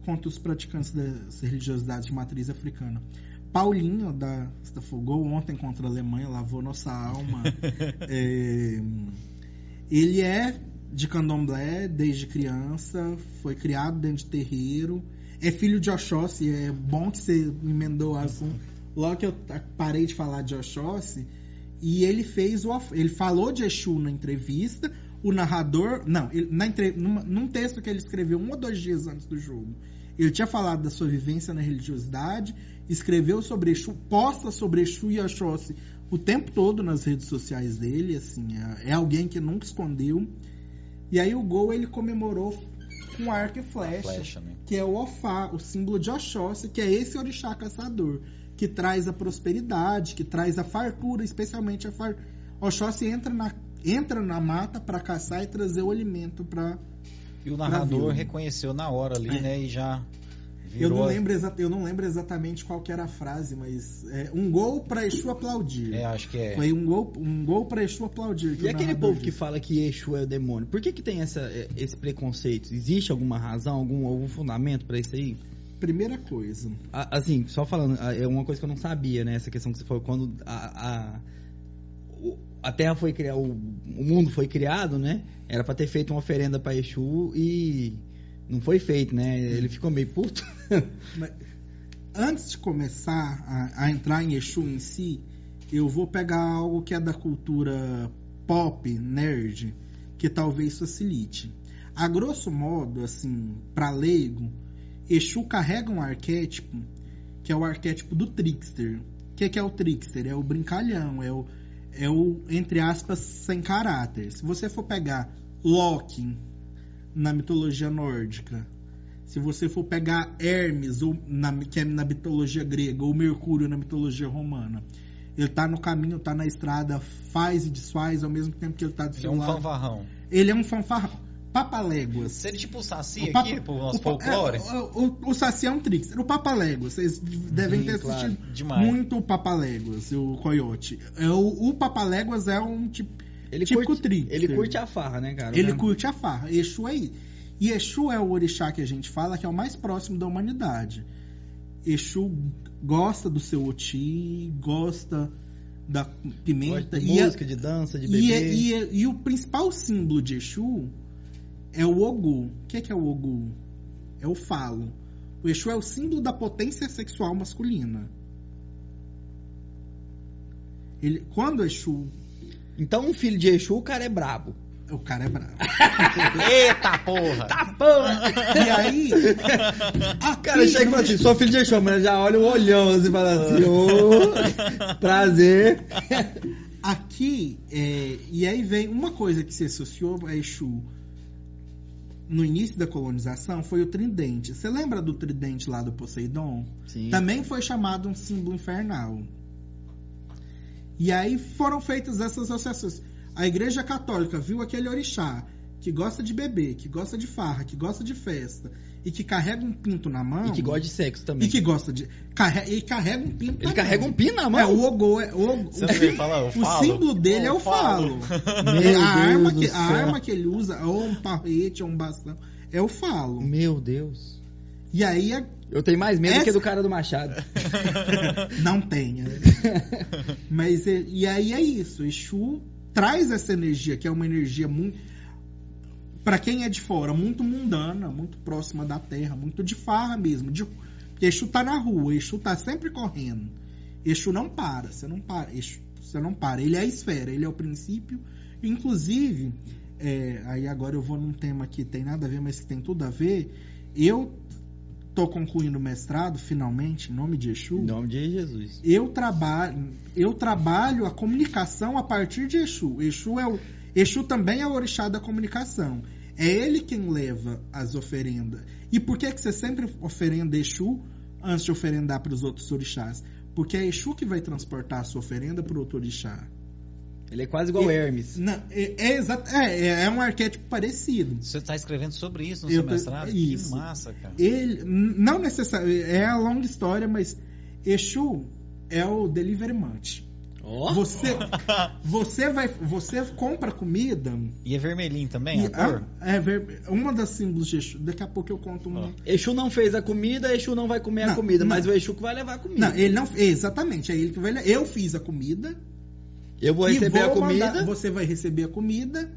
contra os praticantes das religiosidades de matriz africana. Paulinho, da Stafogol, ontem contra a Alemanha, lavou nossa alma. é, ele é de candomblé desde criança, foi criado dentro de terreiro, é filho de Oxóssi, é bom que você emendou o assunto. Logo que eu parei de falar de Oxóssi, e ele fez o ele falou de Exu na entrevista, o narrador, não, ele, na, numa, num texto que ele escreveu um ou dois dias antes do jogo, ele tinha falado da sua vivência na religiosidade, escreveu sobre Exu, posta sobre Exu e Oxóssi o tempo todo nas redes sociais dele, assim, é, é, alguém que nunca escondeu. E aí o gol ele comemorou com arco e flecha, flecha né? que é o Ofá, o símbolo de Oxóssi, que é esse orixá caçador, que traz a prosperidade, que traz a fartura, especialmente a fartura. Oxóssi entra na, entra na mata para caçar e trazer o alimento para e o narrador reconheceu na hora ali, é. né? E já. Eu não, lembro eu não lembro exatamente qual era a frase, mas é, um gol para Exu aplaudir. É, acho que é. Foi um gol, um gol para Exu aplaudir. E aquele povo disse. que fala que Exu é o demônio, por que, que tem essa, é, esse preconceito? Existe alguma razão, algum, algum fundamento para isso aí? Primeira coisa. assim, só falando, é uma coisa que eu não sabia, né? Essa questão que você falou, quando a, a a Terra foi criada, o, o mundo foi criado, né? Era para ter feito uma oferenda para Exu e não foi feito, né? Ele ficou meio puto. Mas, antes de começar a, a, entrar em Exu em si, eu vou pegar algo que é da cultura pop, nerd, que talvez facilite. A grosso modo, assim, para leigo, Exu carrega um arquétipo que é o arquétipo do trickster. O que, que é o trickster? É o brincalhão, é o é o, entre aspas, sem caráter. Se você for pegar Loki na mitologia nórdica, se você for pegar Hermes, ou na, que é na mitologia grega, ou Mercúrio na mitologia romana, ele tá no caminho, tá na estrada, faz e desfaz ao mesmo tempo que ele tá do seu lado. Ele é um fanfarrão. Ele é um fanfarrão. Papaléguas. Seria tipo o Saci o papa, aqui, pro nosso o, folclore? É, o, Saci é um trickster. O Papaléguas, vocês devem ter claro. assistido Demais. muito o Papaléguas, o Coyote. É, o, o Papaléguas é um tipo, ele típico curte, trickster. Ele curte a farra, né, cara? Ele curte a farra. Exu é isso. E Exu é o orixá que a gente fala que é o mais próximo da humanidade. Exu gosta do seu oti, gosta da pimenta. de música, a, de dança, de bebê. E, é, e, é, e, o principal símbolo de Exu é o Ogu. O que é, que é o Ogu? É o falo. O Exu é o símbolo da potência sexual masculina. Ele, quando o Exu. Então, um filho de Exu, o cara é brabo. O cara é brabo. Eita porra! Tá porra! E aí. O cara chega e fala assim: sou filho de Exu, mas já olha o olhão assim e fala assim: ô, oh, prazer. Aqui, é, e aí vem uma coisa que se associou a Exu no início da colonização foi o tridente. Você lembra do tridente lá do Poseidon? Sim. Também foi chamado um símbolo infernal. E aí foram feitas essas associações. A Igreja Católica viu aquele orixá que gosta de beber, que gosta de farra, que gosta de festa e que carrega um pinto na mão. E que gosta de sexo também. E que gosta de. Carre, e carrega um pinto Ele carrega mão. um pino na mão? É, o Ogô. É, o, o, fala, o símbolo dele é o falo. a, arma que, a arma que ele usa, ou um parrete, ou um bastão, é o falo. Meu Deus. E aí. A, eu tenho mais medo essa... que do cara do Machado. Não tenha. Mas e aí é isso. Exu traz essa energia, que é uma energia muito para quem é de fora, muito mundana, muito próxima da terra, muito de farra mesmo. De, Exu tá na rua, Exu tá sempre correndo. Exu não para, você não para, Exu, você não para. Ele é a esfera, ele é o princípio. Inclusive, é, aí agora eu vou num tema que tem nada a ver, mas que tem tudo a ver. Eu tô concluindo o mestrado, finalmente, em nome de Exu. Em nome de Jesus. Eu trabalho, eu trabalho a comunicação a partir de Exu. Exu é o Exu também é o orixá da comunicação. É ele quem leva as oferendas. E por que, que você sempre oferenda Exu antes de oferendar para os outros orixás? Porque é Exu que vai transportar a sua oferenda para o outro orixá. Ele é quase igual É- Hermes. Não, é, é, é, é um arquétipo parecido. Você está escrevendo sobre isso no Eu seu mestrado? isso. Que massa, cara. Ele, não necessariamente, é a longa história, mas Exu é o delivery Ó, Você, você vai, você compra comida. E é vermelhinho também, e- a cor? ah, é ver- uma das símbolos de Exu. Daqui a pouco eu conto um. Ó. Exu não fez a comida, Exu não vai comer a Não, comida, não. mas o Exu que vai levar a comida. Não, ele não. Exatamente, é ele que vai. le- Eu fiz a comida. Eu vou e receber a vou comida. mandar- você vai receber a comida.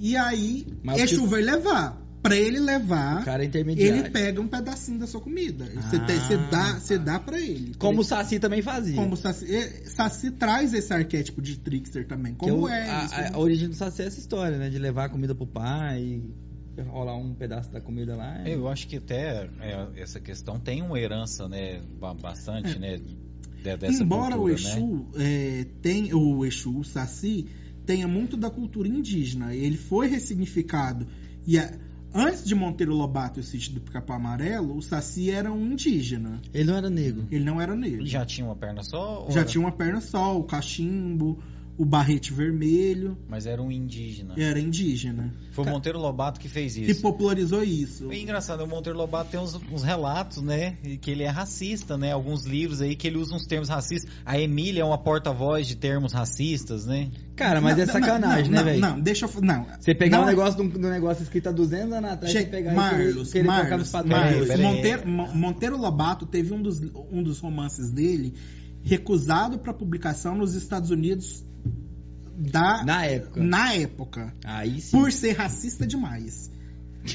E aí, Mas Exu que- vai levar. Pra ele O levar, cara é intermediário. ele pega um pedacinho da sua comida. Você, Ah. você dá, você dá pra ele. Como o Saci também fazia. Como o Saci, e- Saci traz esse arquétipo de trickster também. Como o- é a, isso? a- a origem do Saci é essa história, né? De levar a comida pro pai e rolar um pedaço da comida lá. Eu acho que até é, essa questão tem uma herança, né, ba- bastante, É. né, de- dessa Embora o cultura, né? Exu é, tem, o Exu, o Saci, tenha muito da cultura indígena. Ele foi ressignificado. E a- antes de Monteiro Lobato e o sítio do Capão Amarelo, o Saci era um indígena. Ele não era negro. Ele não era negro. Ele já tinha uma perna só? Já era- tinha uma perna só, o cachimbo, o barrete vermelho. Mas era um indígena. Era indígena. Foi o Monteiro Lobato que fez Que isso. popularizou isso. É engraçado, o Monteiro Lobato tem uns, uns relatos, né? Que ele é racista, né? Alguns livros aí que ele usa uns termos racistas. A Emília é uma porta-voz de termos racistas, né? Cara, mas Não, é não, sacanagem, não, né, velho? Não, deixa eu. Não. Você pegar um é- negócio de de um negócio escrito há 200 anos atrás, Che- você pegar e Marlos, querer, querer colocar Marlos, Peraí, peraí. Monteiro, Mo- Monteiro Lobato teve um dos, um dos romances dele recusado para publicação nos Estados Unidos da, Na época. na época, Aí sim. por ser racista demais.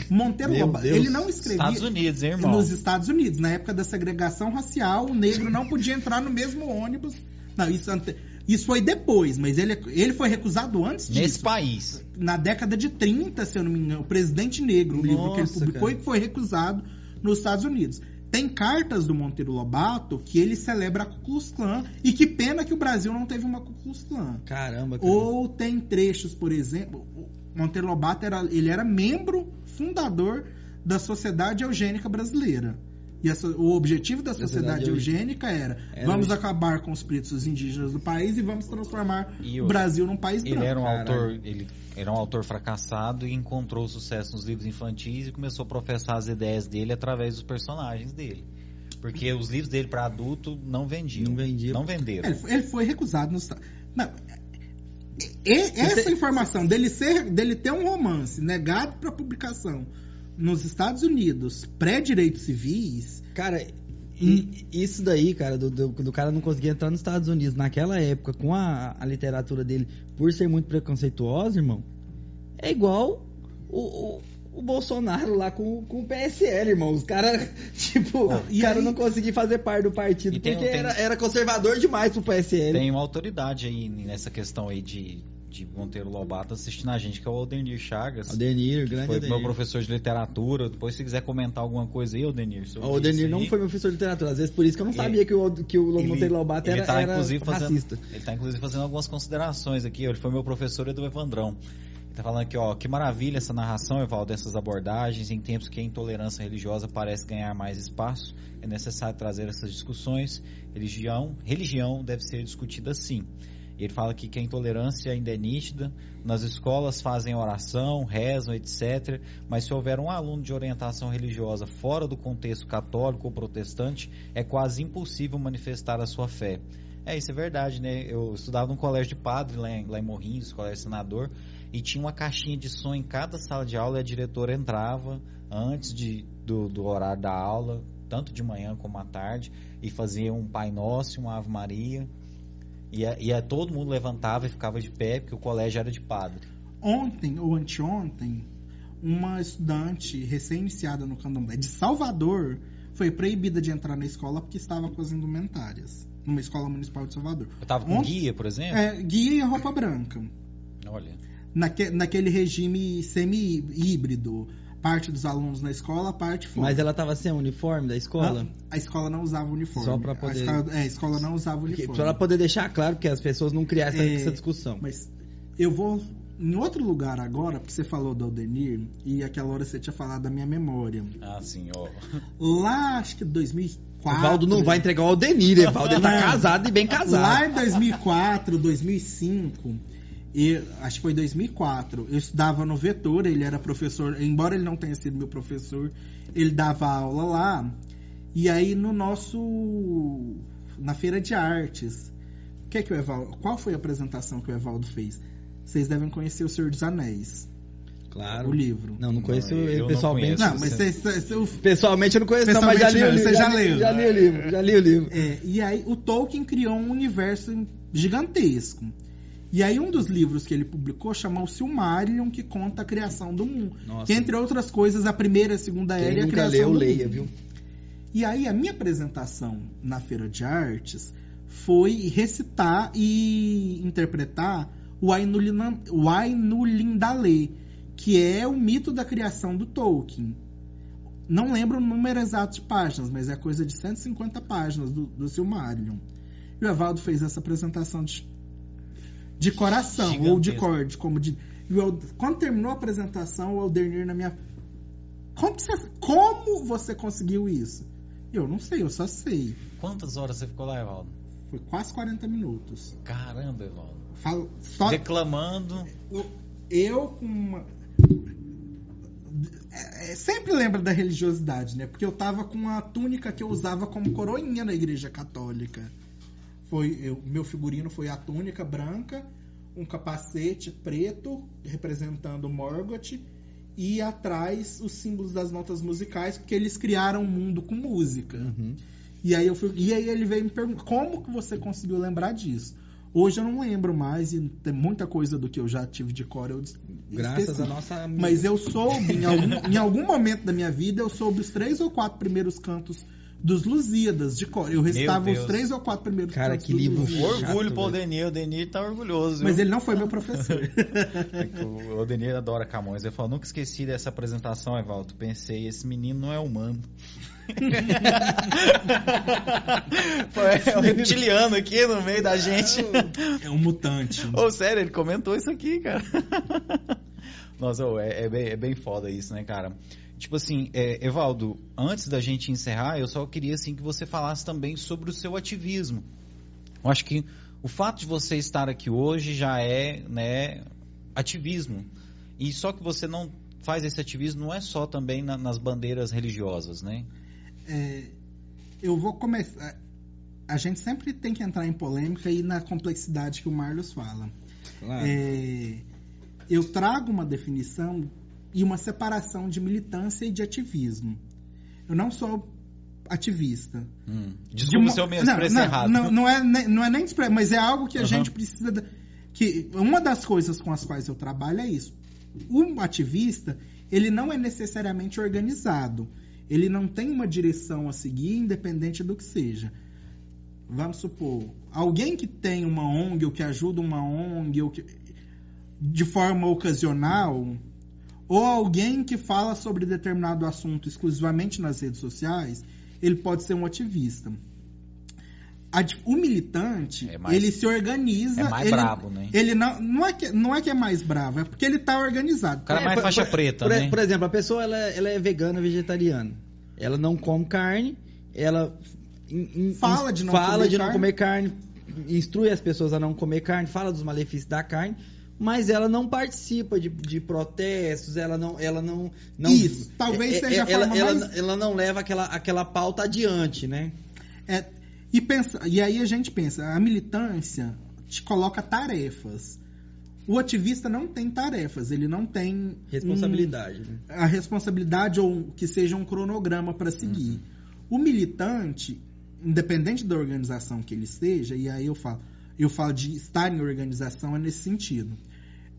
Monteiro Meu Lobato, Deus. ele não escrevia Estados Unidos, hein, irmão? nos Estados Unidos, na época da segregação racial, o negro não podia entrar no mesmo ônibus. Não, isso, ante- isso foi depois, mas ele, ele foi recusado antes disso Nesse país. na década de 30, se eu não me engano, o Presidente Negro, o livro que ele Nossa, publicou cara. e que foi recusado nos Estados Unidos. Tem cartas do Monteiro Lobato que ele celebra a Ku Klux Klan e que pena que o Brasil não teve uma Ku Klux Klan. Caramba, cara. Ou tem trechos, por exemplo, o Monteiro Lobato era, ele era membro fundador da Sociedade Eugênica Brasileira. E essa- o objetivo da Sociedade Sociedade Eugênica era, Era vamos acabar com os pretos indígenas do país e vamos transformar E o Brasil num país Ele branco. era um Caralho. autor, ele era um autor fracassado e encontrou sucesso nos livros infantis e começou a professar as ideias dele através dos personagens dele. Porque os livros dele para adulto não vendiam. Não vendia. Não venderam. Ele, foi- ele foi recusado nos Não. E- essa informação dele ser, dele ter um romance negado para publicação nos Estados Unidos, pré-direitos civis, Cara, e- isso daí, cara, do, do, do cara não conseguir entrar nos Estados Unidos naquela época com a, a literatura dele por ser muito preconceituosa, irmão, é igual o, o, o Bolsonaro lá com, com o PSL, irmão. Os caras, tipo, Não, o e cara aí- não conseguia fazer parte do partido E tem- porque tem- era, era conservador demais pro PSL. Tem uma autoridade aí nessa questão aí de, de Monteiro Lobato assistindo a gente, que é o Aldenir Chagas. Aldenir, grande Foi Aldenir. meu professor de literatura. Depois, se quiser comentar alguma coisa aí, Aldenir. O Aldenir não foi meu professor de literatura, às vezes por isso que eu não Ele- sabia que o, que o Ele- Monteiro Lobato ele era, tá, era inclusive, fazendo, racista. Ele tá, inclusive, fazendo algumas considerações aqui. Ele foi meu professor e do Evandrão. Ele tá falando aqui, ó, que maravilha essa narração, Evaldo, dessas abordagens. Em tempos que a intolerância religiosa parece ganhar mais espaço, é necessário trazer essas discussões. Religião, religião deve ser discutida sim. Ele fala aqui que a intolerância ainda é nítida, nas escolas fazem oração, rezam, etc. Mas se houver um aluno de orientação religiosa fora do contexto católico ou protestante, é quase impossível manifestar a sua fé. É, isso é verdade, né? Eu estudava num colégio de padre lá em, lá em Morrinhos, colégio senador, e tinha uma caixinha de som em cada sala de aula e a diretora entrava antes de, do, do horário da aula, tanto de manhã como à tarde, e fazia um Pai Nosso, uma Ave Maria. E, a- e a- todo mundo levantava e ficava de pé, porque o colégio era de padre. Ontem ou anteontem, uma estudante recém-iniciada no candomblé de Salvador foi proibida de entrar na escola porque estava com as indumentárias. Numa escola municipal de Salvador. Eu tava com Ontem- guia, por exemplo. É, guia e roupa branca. Olha. Naque, naquele regime semi-híbrido. Parte dos alunos na escola, parte fora. Mas ela tava sem o uniforme da escola? Não, a escola não usava uniforme. Só pra A poder- escola, é, a escola não usava Porque- uniforme. Pra ela poder deixar claro que as pessoas não criassem É, essa discussão. Mas eu vou em outro lugar agora, porque você falou do Aldenir, e aquela hora você tinha falado da minha memória. Ah, sim, ó. Lá, acho que 2004. Evaldo não vai entregar o Aldenir, Evaldo. Ele tá casado e bem casado. Lá em 2004, 2005, e, acho que foi 2004, eu estudava no Vetor, ele era professor, embora ele não tenha sido meu professor, ele dava aula lá. E aí no nosso na feira de artes, o que é que o Evaldo, qual foi a apresentação que o Evaldo fez? Vocês devem conhecer o Senhor dos Anéis, Claro. o livro. Não, não conheço Não, eu ele não pessoalmente. conheço. Não, mas vocês- vocês- Pessoalmente eu não conheço, não, mas já li o Pessoalmente livro. não, você já li- leu. Já li o livro, já li o livro. É, e aí o Tolkien criou um universo gigantesco. E aí um dos livros que ele publicou chamou Silmarillion, que conta a criação do mundo. Nossa. Que entre outras coisas, a primeira e a segunda era Quem e a criação leu, do leia, mundo. viu? E aí a minha apresentação na Feira de Artes foi recitar e interpretar o Ainulindale, que é o mito da criação do Tolkien. Não lembro o número exato de páginas, mas é coisa de 150 páginas do, do Silmarillion. E o Evaldo fez essa apresentação de, de coração, ou de corde, como de. quando terminou a apresentação, o Aldernir na minha como você, como você conseguiu isso? Eu não sei, eu só sei. Quantas horas você ficou lá, Evaldo? Foi quase 40 minutos. Caramba, Evaldo. Falo, só Declamando. eu com uma... É, é, sempre lembra da religiosidade, né? Porque eu tava com a túnica que eu usava como coroinha na igreja católica. Foi, eu, meu figurino foi a túnica branca, um capacete preto representando Morgoth e atrás os símbolos das notas musicais, porque eles criaram um mundo com música. Uhum. E aí eu fui, e aí ele veio me perguntar, como que você conseguiu lembrar disso? Hoje eu não lembro mais e tem muita coisa do que eu já tive de cor eu Graças à nossa Mas eu soube, em algum, em algum momento da minha vida, eu soube os três ou quatro primeiros cantos dos Lusíadas de cor. Eu recitava os três ou quatro primeiros Cara, que livro. Chato, Orgulho pro. Odenir. O Odenir tá orgulhoso. Mas viu? ele não foi meu professor. É O Odenir adora Camões. Ele falou, nunca esqueci dessa apresentação, Evaldo. Pensei, esse menino não é humano. Foi um reptiliano aqui no meio da gente. é um mutante. Ô, sério, ele comentou isso aqui, cara. Nossa, ô, é, é bem, é bem foda isso, né, cara? Tipo assim, é, Evaldo, antes da gente encerrar, eu só queria assim que você falasse também sobre o seu ativismo. Eu acho que o fato de você estar aqui hoje já é, né, ativismo. E só que você não faz esse ativismo não é só também na- nas bandeiras religiosas, né? É, eu vou começar. A gente sempre tem que entrar em polêmica e na complexidade que o Marlos fala. Claro. É, eu trago uma definição e uma separação de militância e de ativismo. Eu não sou ativista. Hum. De Desculpa uma- se eu me não, expressei não, errado. Não, não é, não é nem expre- mas é algo que a Aham. gente precisa. que uma das coisas com as quais eu trabalho é isso. O ativista, ele não é necessariamente organizado. Ele não tem uma direção a seguir, independente do que seja. Vamos supor, alguém que tem uma ONG ou que ajuda uma ONG ou que, de forma ocasional, ou alguém que fala sobre determinado assunto exclusivamente nas redes sociais, ele pode ser um ativista. Ati- O militante, É mais- ele se organiza. é mais ele, brabo, né? Ele não, não, é que, não é que é mais bravo, é porque ele tá organizado. O cara é É, mais por- faixa por- preta, por, né? por exemplo, a pessoa ela, ela é vegana, vegetariana. Ela não come carne, ela in- in- Fala de não fala comer de não carne. comer carne, instrui as pessoas a não comer carne, fala dos malefícios da carne, mas ela não participa de, de protestos, ela não, ela não, não Isso, talvez é- seja a é- ela, forma ela, mais- ela não leva aquela, aquela pauta adiante, né? É, e, pensa, e aí a gente pensa, a militância te coloca tarefas. O ativista não tem tarefas, ele não tem Responsabilidade. né? um- a responsabilidade ou que seja um cronograma para seguir. O militante, independente da organização que ele esteja, e aí eu falo, eu falo de estar em organização é nesse sentido.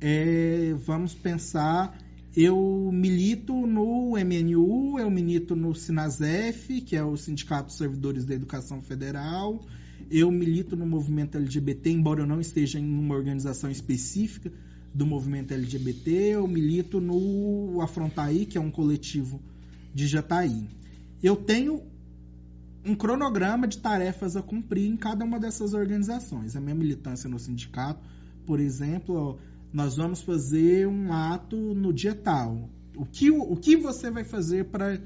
É, vamos pensar, eu milito no MNU, eu milito no Sinasef, que é o Sindicato dos Servidores da Educação Federal, eu milito no movimento LGBT, embora eu não esteja em uma organização específica do movimento LGBT, eu milito no Afrontaí, que é um coletivo de Jataí. Eu tenho um cronograma de tarefas a cumprir em cada uma dessas organizações. A minha militância no sindicato, por exemplo, nós vamos fazer um ato no dia tal. O que, o que você vai fazer para.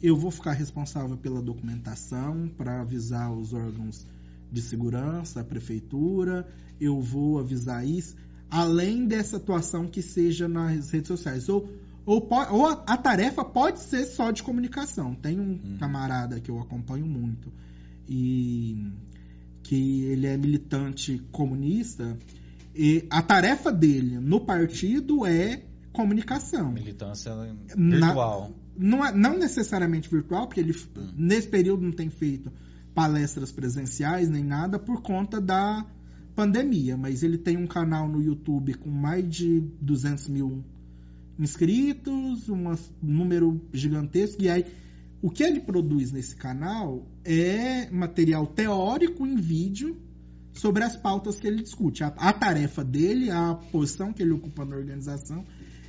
Eu vou ficar responsável pela documentação, para avisar os órgãos de segurança, a prefeitura, eu vou avisar isso, além dessa atuação que seja nas redes sociais. Ou, ou, ou a, a, tarefa pode ser só de comunicação. Tem um hum. camarada que eu acompanho muito e que ele é militante comunista e a tarefa dele no partido é comunicação. Militância virtual. Na, não, é, não necessariamente virtual, porque ele hum. nesse período não tem feito palestras presenciais nem nada por conta da pandemia, mas ele tem um canal no YouTube com mais de 200 mil inscritos, um número gigantesco, e aí o que ele produz nesse canal é material teórico em vídeo sobre as pautas que ele discute. A, a, tarefa dele, a posição que ele ocupa na organização,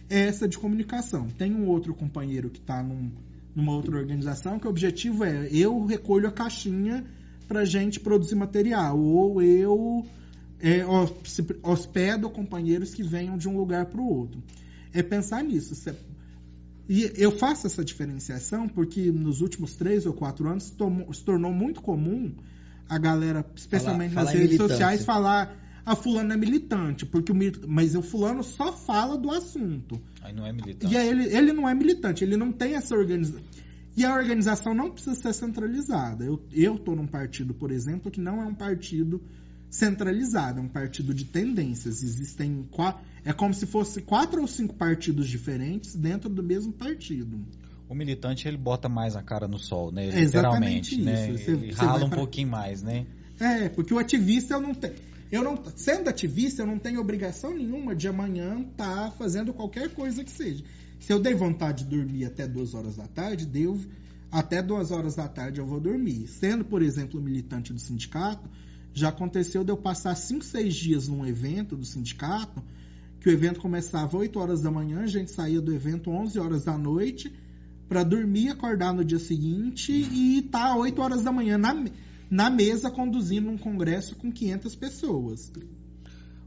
é essa de comunicação. Tem um outro companheiro que está num, numa outra organização, que o objetivo é eu recolho a caixinha para gente produzir material, ou eu é, hospedo companheiros que venham de um lugar para o outro. É pensar nisso. E eu faço essa diferenciação porque nos últimos três ou quatro anos se tornou muito comum a galera, especialmente falar, nas falar redes sociais, falar a fulano é militante, porque o, mas o fulano só fala do assunto. Aí não é militante. E aí ele, ele não é militante, ele não tem essa organização. E a organização não precisa ser centralizada. Eu, eu tô num partido, por exemplo, que não é um partido centralizado, é um partido de tendências. Existem quatro, é como se fosse quatro ou cinco partidos diferentes dentro do mesmo partido. O militante ele bota mais a cara no sol, né? É literalmente, né? Você, ele você rala um pra... pouquinho mais, né? É, porque o ativista eu não tenho eu não, sendo ativista, eu não tenho obrigação nenhuma de amanhã estar tá fazendo qualquer coisa que seja. Se eu dei vontade de dormir até duas horas da tarde, deu até duas horas da tarde eu vou dormir. Sendo, por exemplo, militante do sindicato, já aconteceu de eu passar cinco, seis dias num evento do sindicato, que o evento começava 8 horas da manhã, a gente saía do evento 11 horas da noite para dormir, acordar no dia seguinte e estar tá 8 horas da manhã na na mesa conduzindo um congresso com 500 pessoas.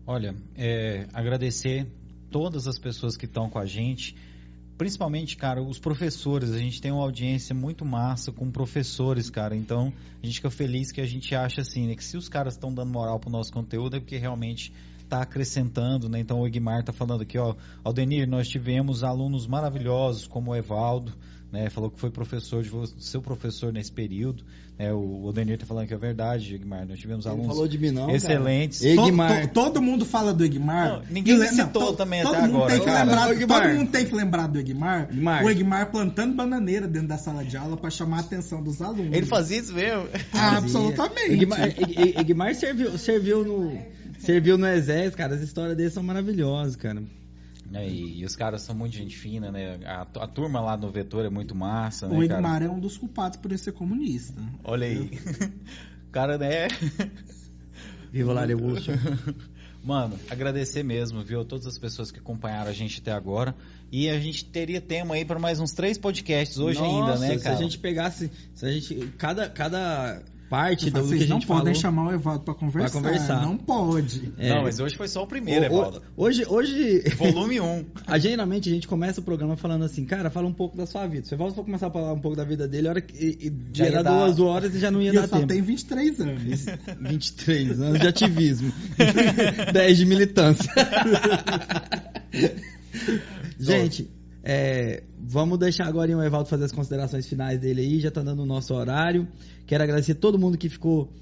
Olha, é, agradecer todas as pessoas que estão com a gente, principalmente, cara, os professores. A gente tem uma audiência muito massa com professores, cara. Então, a gente fica feliz que a gente acha assim, né, que se os caras estão dando moral pro nosso conteúdo é porque realmente está acrescentando, né? Então o Egmar está falando aqui, ó, Aldenir, nós tivemos alunos maravilhosos como o Evaldo, né? Falou que foi professor de seu professor nesse período. Né? O Odenir está falando que é verdade, Egmar. Nós tivemos Ele alunos de mim, não, excelentes. Egmar. Todo, todo, mundo fala do Egmar. Não, ninguém me citou não, também até agora. Lembrar, todo mundo tem que lembrar do Egmar. Egmar. O Egmar plantando bananeira dentro da sala de aula para chamar a atenção dos alunos. Ele fazia isso mesmo? Ah, absolutamente. Egmar, Egmar serviu, serviu no serviu no exército, cara. As histórias dele são maravilhosas, cara. É, e, e, os caras são muito gente fina, né? A, a, turma lá no Vetor é muito massa, né, O Egmar cara? é um dos culpados por ele ser comunista. Olha aí. o cara, né? Viva o Larebucho. Mano, agradecer mesmo, viu? Todas as pessoas que acompanharam a gente até agora. E a gente teria tema aí para mais uns três podcasts hoje Nossa, ainda, né, cara? Se a gente pegasse. Se a gente. Cada, cada parte do que a gente não falou. podem chamar o Evaldo para conversar. conversar. Não pode. É. Não, mas hoje foi só o primeiro, o, Evaldo. Hoje, hoje... Volume 1. Um. a, geralmente a gente começa o programa falando assim, cara, fala um pouco da sua vida. Se o Evaldo for começar a falar um pouco da vida dele, hora que, e, já ia dar duas horas e já não ia e dar eu só tempo. tem 23 anos. 23 anos de ativismo. 10 de militância. gente... É, vamos deixar agora o Evaldo fazer as considerações finais dele aí, já está dando o nosso horário. Quero agradecer todo mundo que ficou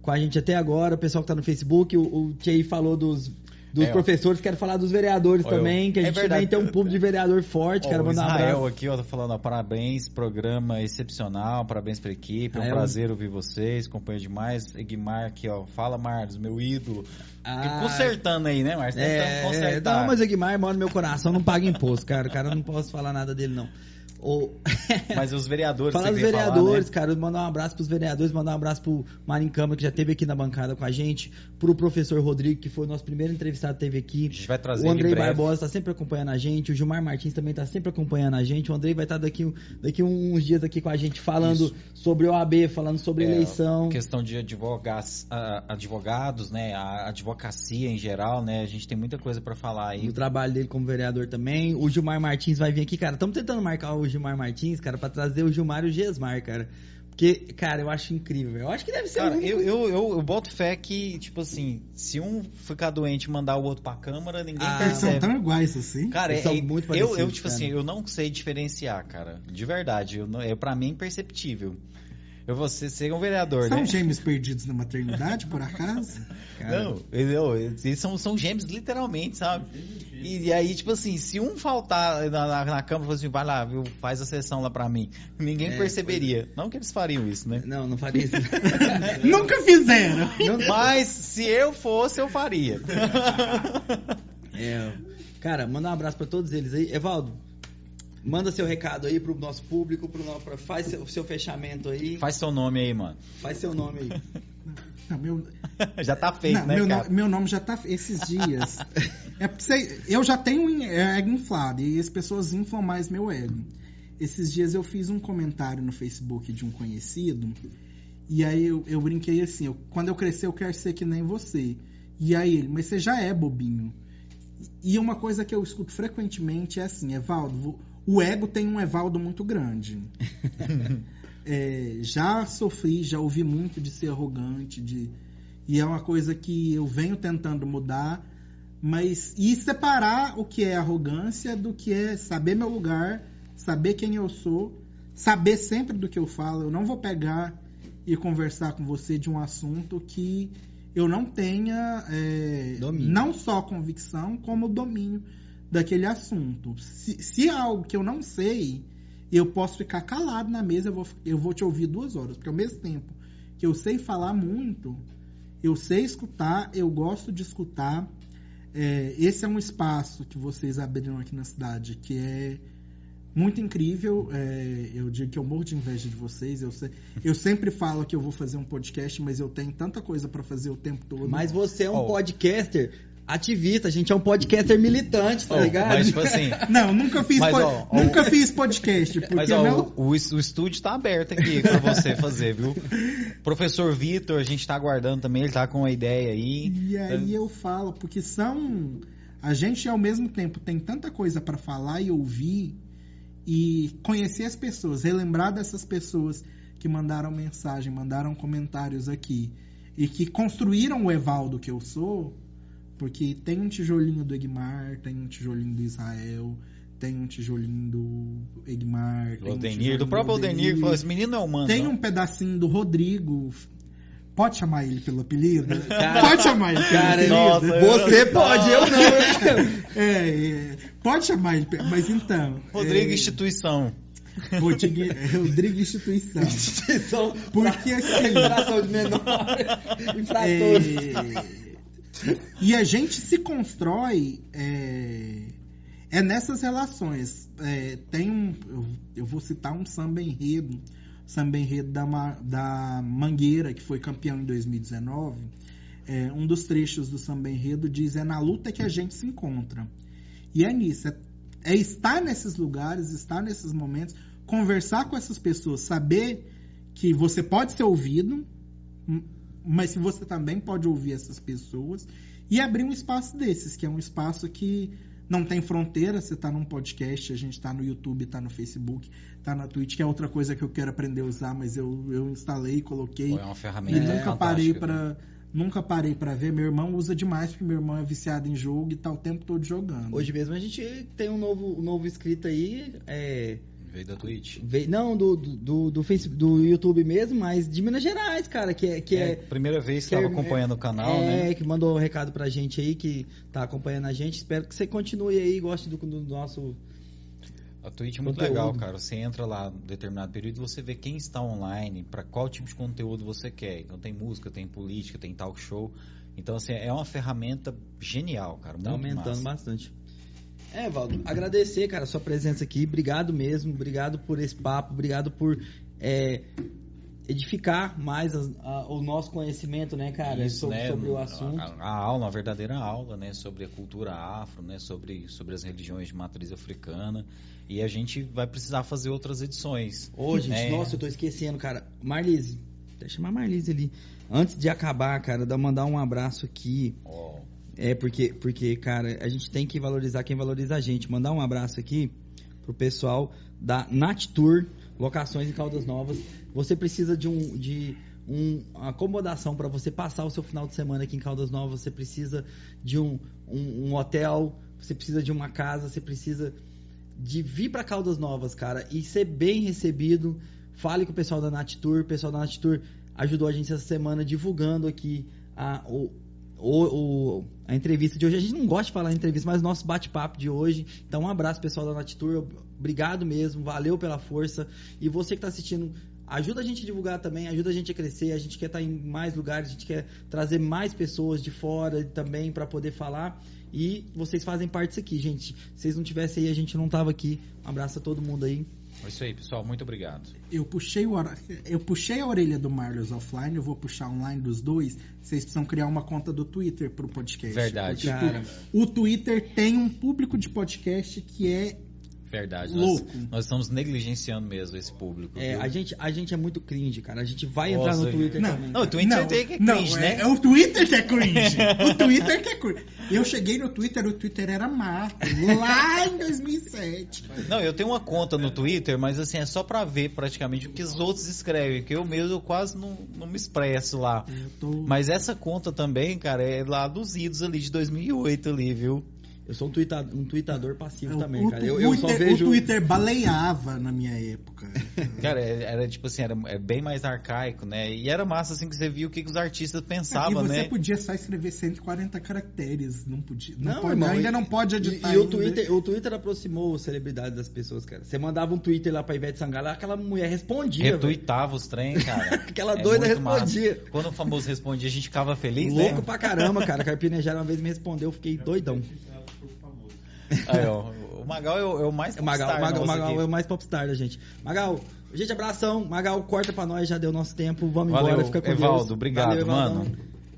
com a gente até agora, o pessoal que está no Facebook, o, o Tchei falou dos dos é, professores, quero falar dos vereadores também, que a é gente verdade. tem um público de vereador forte, ó, quero mandar Israel um abraço. aqui, ó, tá falando, ó, parabéns, programa excepcional, parabéns pra equipe, é um prazer ouvir vocês, companheiro demais, Egmar aqui, ó, fala Marlos, meu ídolo, ah, consertando aí, né, Marlos? É, consertar. Não, mas Egmar mora no meu coração, não paga imposto, cara, cara não posso falar nada dele, não. Ou... Mas os vereadores. Você dos queria falar, vereadores, né? cara, mandar um abraço pros vereadores, mandar um abraço pro Marim Câmara, que já esteve aqui na bancada com a gente, pro professor Rodrigo, que foi o nosso primeiro entrevistado que teve aqui. A gente vai trazer O Andrei. Barbosa tá sempre acompanhando a gente, o Gilmar Martins também tá sempre acompanhando a gente. O Andrei vai estar daqui, daqui uns dias aqui com a gente falando Isso. sobre o AB, falando sobre É, eleição. Questão de advogados, ah, advogados, né? A advocacia em geral, né? A gente tem muita coisa pra falar aí. O trabalho dele como vereador também. O Gilmar Martins vai vir aqui, cara. Estamos tentando marcar o Gilmar Martins, cara, pra trazer o Gilmar e o Gesmar, cara. Porque, cara, eu acho incrível. Eu acho que deve ser Cara, o único- eu, eu, eu, eu boto fé que, tipo assim, se um ficar doente e mandar o outro pra câmara, ninguém Ah, Eles são percebe. tão iguais assim. Cara, Eles é, são muito eu, eu, parecidos, tipo cara. assim, eu não sei diferenciar, cara. De verdade. Eu não, é, pra mim é imperceptível. Eu vou ser, ser um vereador, São né? gêmeos perdidos na maternidade, por acaso? cara. Não, entendeu? eles são, são gêmeos literalmente, sabe? E, e aí, tipo assim, se um faltar na, na, na cama e falar assim, vai lá, viu, faz a sessão lá pra mim, ninguém É, perceberia. Não que eles fariam isso, né? Não, não faria isso. Nunca fizeram. Mas se eu fosse, eu faria. É, cara, manda um abraço pra todos eles aí. Evaldo, manda seu recado aí pro nosso público, pro nosso, pra- faz seu, seu fechamento aí. Faz seu nome aí, mano. Faz seu nome aí. Não, meu, Já tá feito, não, né, meu, cara? no- meu nome já tá. Esses dias. é porque você- eu já tenho um ego inflado e as pessoas inflam mais meu ego. Esses dias eu fiz um comentário no Facebook de um conhecido. E aí eu, eu brinquei assim: eu- quando eu crescer, eu quero ser que nem você. E aí ele, mas você já é bobinho. E uma coisa que eu escuto frequentemente é assim: Evaldo, vo- o ego tem um Evaldo muito grande. É, já sofri, já ouvi muito de ser arrogante, de e é uma coisa que eu venho tentando mudar, mas e separar o que é arrogância do que é saber meu lugar, saber quem eu sou, saber sempre do que eu falo. Eu não vou pegar e conversar com você de um assunto que eu não tenha é, não só convicção, como domínio daquele assunto. Se, se é algo que eu não sei, eu posso ficar calado na mesa, eu vou, eu vou te ouvir duas horas, porque ao mesmo tempo que eu sei falar muito, eu sei escutar, eu gosto de escutar. É, esse é um espaço que vocês abriram aqui na cidade que é muito incrível. É, eu digo que eu morro de inveja de vocês. Eu, sei- eu sempre falo que eu vou fazer um podcast, mas eu tenho tanta coisa para fazer o tempo todo. Mas você é um Oh. podcaster ativista, a gente é um podcaster militante, tá Oh, ligado? mas, tipo assim, Não, nunca fiz, Mas, ó, ó, nunca fiz podcast, porque Mas ó, não. o, o estúdio tá aberto aqui pra você fazer, viu? Professor Vitor, a gente tá aguardando também, ele tá com uma ideia aí. E aí eu falo, porque são. A gente ao mesmo tempo tem tanta coisa para falar e ouvir e conhecer as pessoas, relembrar dessas pessoas que mandaram mensagem, mandaram comentários aqui e que construíram o Evaldo que eu sou, porque tem um tijolinho do Egmar, tem um tijolinho do Israel, tem um tijolinho do Egmar, Do tem um do próprio Aldenir, que falou: esse menino é humano. tem um pedacinho do Rodrigo. Pode chamar ele pelo apelido? Cara, pode chamar ele pelo cara, apelido? nossa, Você pode, eu não. É, é, pode chamar ele, mas então. Rodrigo é, Instituição. Rodrigo, é, Rodrigo Instituição. Instituição Porque assim. Recuperação de menor. Infrator. É, e a gente se constrói é, é nessas relações. É, tem um, eu, eu vou citar um samba enredo, samba enredo da, da Mangueira, que foi campeão em 2019. É, um dos trechos do samba enredo diz: É na luta que a gente se encontra. E é nisso, é, é estar nesses lugares, estar nesses momentos, conversar com essas pessoas, saber que você pode ser ouvido, mas você também pode ouvir essas pessoas e abrir um espaço desses, que é um espaço que não tem fronteira, você está num podcast, a gente está no YouTube, está no Facebook, está na Twitch, que é outra coisa que eu quero aprender a usar, mas eu, eu instalei, coloquei é uma e ferramenta nunca fantástica, parei né? para nunca parei para ver. Meu irmão usa demais porque meu irmão é viciado em jogo e tá o tempo todo jogando. Hoje mesmo a gente tem um novo, um novo inscrito aí. É, Veio da Twitch. veio- não, do, do, do, Facebook, do YouTube mesmo, mas de Minas Gerais, cara, que é. Que É, é primeira vez que estava é- acompanhando o canal, é, né? que mandou um recado pra gente aí, que tá acompanhando a gente. Espero que você continue aí, goste do, do nosso. A Twitch é muito Conteúdo. legal, cara. Você entra lá em determinado período e você vê quem está online, para qual tipo de conteúdo você quer. Então tem música, tem política, tem talk show. Então, assim, é uma ferramenta genial, cara. Muito Tá aumentando massa. bastante. É, Valdo, agradecer, cara, a sua presença aqui. Obrigado mesmo, obrigado por esse papo, obrigado por é, edificar mais as- a- o nosso conhecimento, né, cara, Isso, sobre, né? sobre o assunto. A, a aula, a verdadeira aula, né? Sobre a cultura afro, né? Sobre, sobre as religiões de matriz africana. E a gente vai precisar fazer outras edições. Ô, gente, né? nossa, eu tô esquecendo, cara. Marlise, deixa eu chamar a Marlise ali. Antes de acabar, cara, dá mandar um abraço aqui. Ó, É, porque, porque, cara, a gente tem que valorizar quem valoriza a gente. Mandar um abraço aqui pro pessoal da Nat Tour, locações em Caldas Novas. Você precisa de um de um, uma acomodação para você passar o seu final de semana aqui em Caldas Novas. Você precisa de um, um, um hotel, você precisa de uma casa, você precisa de vir para Caldas Novas, cara, e ser bem recebido. Fale com o pessoal da Nat Tour. O pessoal da Nat Tour ajudou a gente essa semana divulgando aqui a, o, o, o- a entrevista de hoje. A gente não gosta de falar entrevista, mas nosso bate-papo de hoje. Então, um abraço, pessoal da Nat Tour. Obrigado mesmo, valeu pela força. E você que está assistindo, ajuda a gente a divulgar também, ajuda a gente a crescer. A gente quer estar em mais lugares, a gente quer trazer mais pessoas de fora também para poder falar. E vocês fazem parte disso aqui, gente. Se vocês não tivessem aí, a gente não tava aqui. Um abraço a todo mundo aí. É isso aí, pessoal. Muito obrigado. Eu puxei, o, eu puxei a orelha do Marlos offline, eu vou puxar online dos dois. Vocês precisam criar uma conta do Twitter pro podcast. Verdade. Porque Cara. o Twitter tem um público de podcast que é Verdade. Louco. Nós, nós estamos negligenciando mesmo esse público. É, viu? a gente, a gente é muito cringe, cara. A gente vai Nossa, entrar no Twitter Não, também. Não, o. Twitter que é não, cringe, é, né? é o Twitter que é cringe. o Twitter que é cringe. Eu cheguei no Twitter, o Twitter era mato, lá em 2007. Não, eu tenho uma conta no Twitter, mas assim, é só pra ver praticamente o que os outros escrevem, que eu mesmo eu quase não, não me expresso lá. Tô... Mas essa conta também, cara, é lá dos idos ali de 2008 ali, viu? Eu sou um, tuita, um tweetador passivo o, também, o cara. Eu, eu só Twitter- vejo. o Twitter baleava na minha época. Cara, é- era tipo assim, era é bem mais arcaico, né? E era massa assim que você via o que, que os artistas e pensavam, você né? podia só escrever 140 caracteres. Não podia. Não, Não, pode, irmão, ainda e- não pode E, editar. e o, ainda. Twitter, o Twitter aproximou a celebridade das pessoas, cara. Você mandava um Twitter lá pra Ivete Sangalo, aquela mulher respondia. Retuitava os trem, cara. Aquela É doida muito massa. respondia. Quando o famoso respondia, a gente ficava feliz, Louco né? pra caramba, cara. Carpinejara uma vez me respondeu, eu fiquei doidão. Aí, ó, o Magal é o, é o mais Magal, popstar Magal, Magal aqui. é o mais popstar da gente. Magal, gente, abração. Magal, corta pra nós, já deu nosso tempo. Vamos Valeu, embora, fica com Evaldo, Deus. obrigado, Valeu, Evaldão. mano.